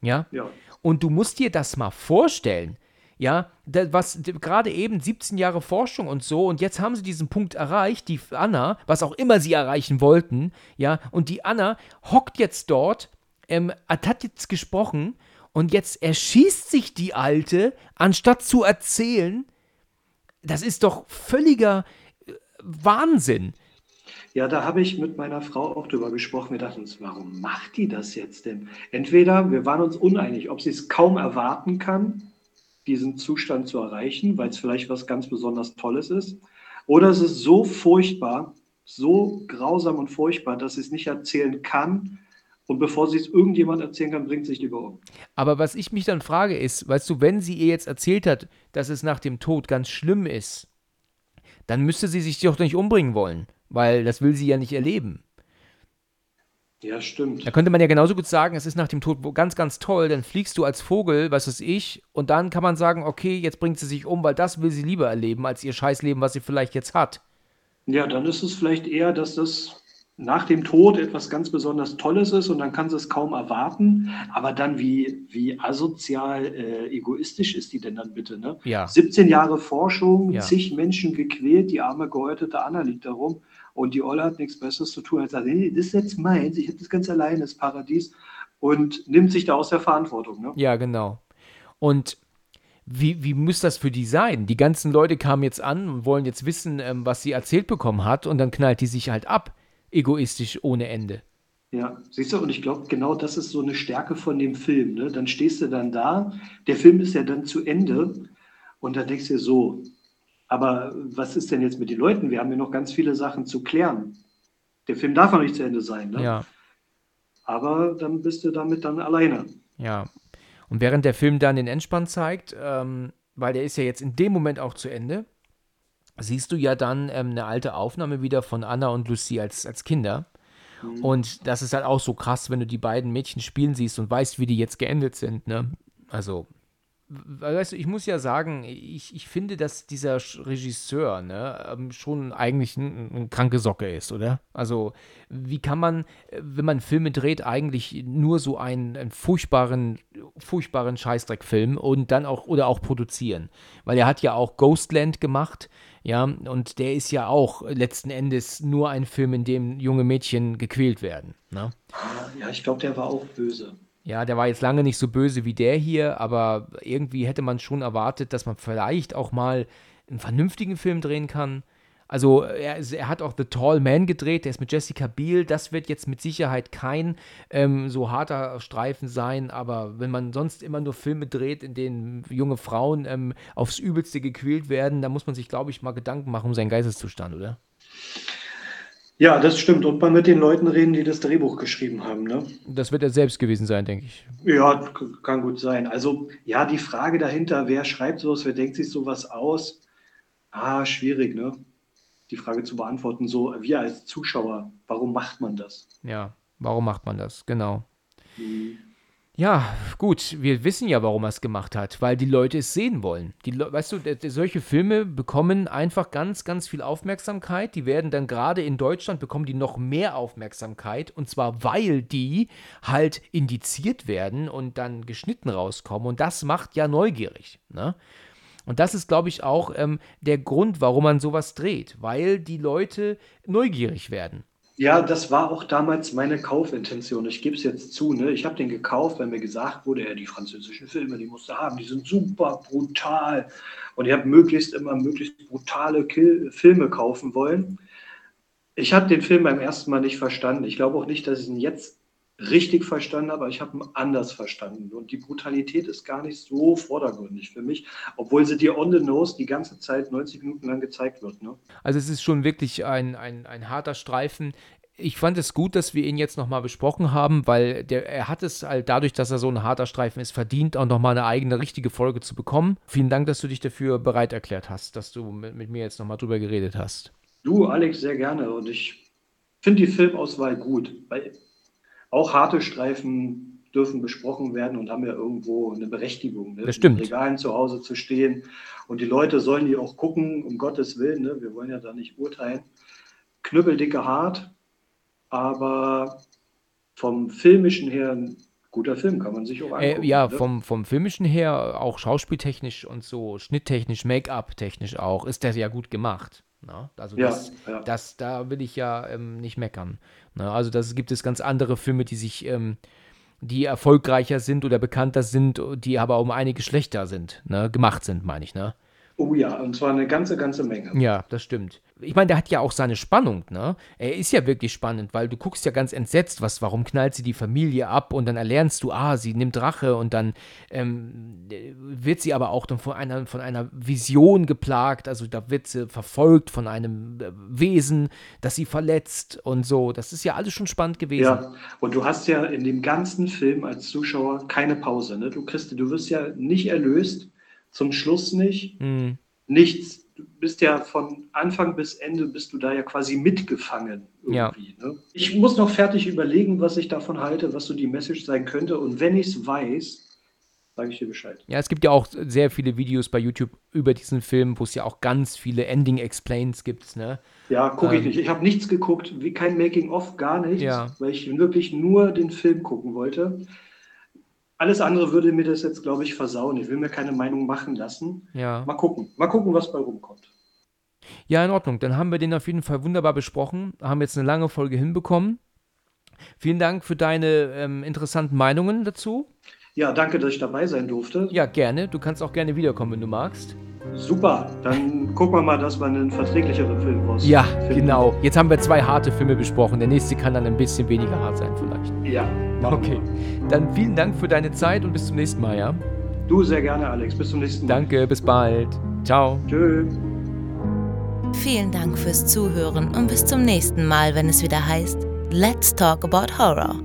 Ja? Ja. Und du musst dir das mal vorstellen. Ja, was gerade eben 17 Jahre Forschung und so und jetzt haben sie diesen Punkt erreicht, die Anna, was auch immer sie erreichen wollten, ja, und die Anna hockt jetzt dort, ähm, hat jetzt gesprochen und jetzt erschießt sich die Alte, anstatt zu erzählen. Das ist doch völliger äh, Wahnsinn. Ja, da habe ich mit meiner Frau auch drüber gesprochen. Wir dachten uns, warum macht die das jetzt denn? Entweder wir waren uns uneinig, ob sie es kaum erwarten kann, diesen Zustand zu erreichen, weil es vielleicht was ganz besonders Tolles ist, oder es ist so furchtbar, so grausam und furchtbar, dass sie es nicht erzählen kann. Und bevor sie es irgendjemand erzählen kann, bringt sie sich lieber um. Aber was ich mich dann frage ist, weißt du, wenn sie ihr jetzt erzählt hat, dass es nach dem Tod ganz schlimm ist, dann müsste sie sich doch nicht umbringen wollen, weil das will sie ja nicht erleben. Ja, stimmt. Da könnte man ja genauso gut sagen, es ist nach dem Tod ganz, ganz toll, dann fliegst du als Vogel, was weiß ich, und dann kann man sagen, okay, jetzt bringt sie sich um, weil das will sie lieber erleben, als ihr Scheißleben, was sie vielleicht jetzt hat. Ja, dann ist es vielleicht eher, dass das nach dem Tod etwas ganz besonders Tolles ist und dann kann sie es kaum erwarten. Aber dann, wie, wie asozial äh, egoistisch ist die denn dann bitte? Ne? Ja. 17 Jahre Forschung, Ja. zig Menschen gequält, die arme gehäutete Anna liegt da rum und die Olle hat nichts Besseres zu tun, als sagt, nee, das ist jetzt meins, ich habe das ganz alleine, das Paradies und nimmt sich da aus der Verantwortung. Ne? Ja, genau. Und wie, wie muss das für die sein? Die ganzen Leute kamen jetzt an und wollen jetzt wissen, ähm, was sie erzählt bekommen hat, und dann knallt die sich halt ab. Egoistisch ohne Ende. Ja, siehst du, und ich glaube, genau das ist so eine Stärke von dem Film. Ne? Dann stehst du dann da, der Film ist ja dann zu Ende und dann denkst du dir so, aber was ist denn jetzt mit den Leuten? Wir haben ja noch ganz viele Sachen zu klären. Der Film darf noch nicht zu Ende sein, ne? Ja, aber dann bist du damit dann alleine. ja. Und während der Film dann den Endspann zeigt, ähm, weil der ist ja jetzt in dem Moment auch zu Ende, siehst du ja dann ähm, eine alte Aufnahme wieder von Anna und Lucie als, als Kinder. Und das ist halt auch so krass, wenn du die beiden Mädchen spielen siehst und weißt, wie die jetzt geendet sind, ne? Also, weißt du, ich muss ja sagen, ich, ich finde, dass dieser Regisseur, ne, ähm, schon eigentlich ein, eine kranke Socke ist, oder? Also, wie kann man, wenn man Filme dreht, eigentlich nur so einen, einen furchtbaren, furchtbaren Scheißdreckfilm und dann auch, oder auch produzieren? Weil er hat ja auch Ghostland gemacht, ja, und der ist ja auch letzten Endes nur ein Film, in dem junge Mädchen gequält werden, ne? Ja, ich glaube, der war auch böse. Ja, der war jetzt lange nicht so böse wie der hier, aber irgendwie hätte man schon erwartet, dass man vielleicht auch mal einen vernünftigen Film drehen kann. Also er, er hat auch The Tall Man gedreht, der ist mit Jessica Biel. Das wird jetzt mit Sicherheit kein ähm, so harter Streifen sein, aber wenn man sonst immer nur Filme dreht, in denen junge Frauen ähm, aufs Übelste gequält werden, da muss man sich, glaube ich, mal Gedanken machen um seinen Geisteszustand, oder? Ja, das stimmt. Und mal mit den Leuten reden, die das Drehbuch geschrieben haben, ne? Das wird er selbst gewesen sein, denke ich. Ja, kann gut sein. Also, ja, die Frage dahinter, wer schreibt sowas, wer denkt sich sowas aus? Ah, schwierig, ne? Die Frage zu beantworten, so wir als Zuschauer, warum macht man das? Ja, warum macht man das? Genau. Ja, gut, wir wissen ja, warum er es gemacht hat, weil die Leute es sehen wollen. Die, Le- weißt du, solche Filme bekommen einfach ganz, ganz viel Aufmerksamkeit. Die werden dann gerade in Deutschland bekommen die noch mehr Aufmerksamkeit und zwar weil die halt indiziert werden und dann geschnitten rauskommen und das macht ja neugierig, ne? Und das ist, glaube ich, auch ähm, der Grund, warum man sowas dreht, weil die Leute neugierig werden. Ja, das war auch damals meine Kaufintention. Ich gebe es jetzt zu, ne? Ich habe den gekauft, weil mir gesagt wurde, ja, die französischen Filme, die musst du haben, die sind super brutal. Und ich habe möglichst immer möglichst brutale Kill Filme kaufen wollen. Ich habe den Film beim ersten Mal nicht verstanden. Ich glaube auch nicht, dass ich ihn jetzt richtig verstanden habe, aber ich habe ihn anders verstanden. Und die Brutalität ist gar nicht so vordergründig für mich, obwohl sie dir on the nose die ganze Zeit 90 Minuten lang gezeigt wird. Ne? Also es ist schon wirklich ein, ein, ein harter Streifen. Ich fand es gut, dass wir ihn jetzt nochmal besprochen haben, weil der, er hat es halt dadurch, dass er so ein harter Streifen ist, verdient, auch nochmal eine eigene richtige Folge zu bekommen. Vielen Dank, dass du dich dafür bereit erklärt hast, dass du mit, mit mir jetzt nochmal drüber geredet hast. Du, Alex, sehr gerne. Und ich finde die Filmauswahl gut, weil auch harte Streifen dürfen besprochen werden und haben ja irgendwo eine Berechtigung, ne? In Regalen zu Hause zu stehen. Und die Leute sollen die auch gucken, um Gottes Willen. Ne? Wir wollen ja da nicht urteilen. Knüppeldicke hart, aber vom filmischen her ein guter Film, kann man sich auch Äh, angucken. ja, ne? vom, vom Filmischen her, auch schauspieltechnisch und so, schnitttechnisch, Make-up-technisch auch, ist der ja gut gemacht. Ne? Also Ja, das, ja. das, da will ich ja ähm, nicht meckern. Ne? Also das gibt es ganz andere Filme, die sich, ähm, die erfolgreicher sind oder bekannter sind, die aber um einige schlechter sind, ne? gemacht sind, meine ich, ne? Oh ja, und zwar eine ganze, ganze Menge. Ja, das stimmt. Ich meine, der hat ja auch seine Spannung, ne? Er ist ja wirklich spannend, weil du guckst ja ganz entsetzt, was, warum knallt sie die Familie ab und dann erlernst du, ah, sie nimmt Rache und dann ähm, wird sie aber auch dann von einer, von einer Vision geplagt, also da wird sie verfolgt von einem äh, Wesen, das sie verletzt und so. Das ist ja alles schon spannend gewesen. Ja, und du hast ja in dem ganzen Film als Zuschauer keine Pause. Ne? Du kriegst, du wirst ja nicht erlöst, zum Schluss nicht, Hm. nichts. Du bist ja von Anfang bis Ende bist du da ja quasi mitgefangen Ja. irgendwie. Ne? Ich muss noch fertig überlegen, was ich davon halte, was so die Message sein könnte. Und wenn ich es weiß, sage ich dir Bescheid. Ja, es gibt ja auch sehr viele Videos bei YouTube über diesen Film, wo es ja auch ganz viele Ending Explains gibt, ne? Ja, gucke ich Ähm, nicht. Ich habe nichts geguckt, wie kein Making-of, gar nichts, Ja. weil ich wirklich nur den Film gucken wollte. Alles andere würde mir das jetzt, glaube ich, versauen. Ich will mir keine Meinung machen lassen. Ja. Mal gucken. Mal gucken, was bei rumkommt. Ja, in Ordnung. Dann haben wir den auf jeden Fall wunderbar besprochen, haben jetzt eine lange Folge hinbekommen. Vielen Dank für deine ähm, interessanten Meinungen dazu. Ja, danke, dass ich dabei sein durfte. Ja, gerne. Du kannst auch gerne wiederkommen, wenn du magst. Super. Dann gucken wir mal, dass wir einen verträglicheren Film raus. Ja, finden. genau. Jetzt haben wir zwei harte Filme besprochen. Der nächste kann dann ein bisschen weniger hart sein, vielleicht. Ja. Okay. Dann vielen Dank für deine Zeit und bis zum nächsten Mal, ja? Du sehr gerne, Alex. Bis zum nächsten Mal. Danke, bis bald. Ciao. Tschö. Vielen Dank fürs Zuhören und bis zum nächsten Mal, wenn es wieder heißt Let's Talk About Horror.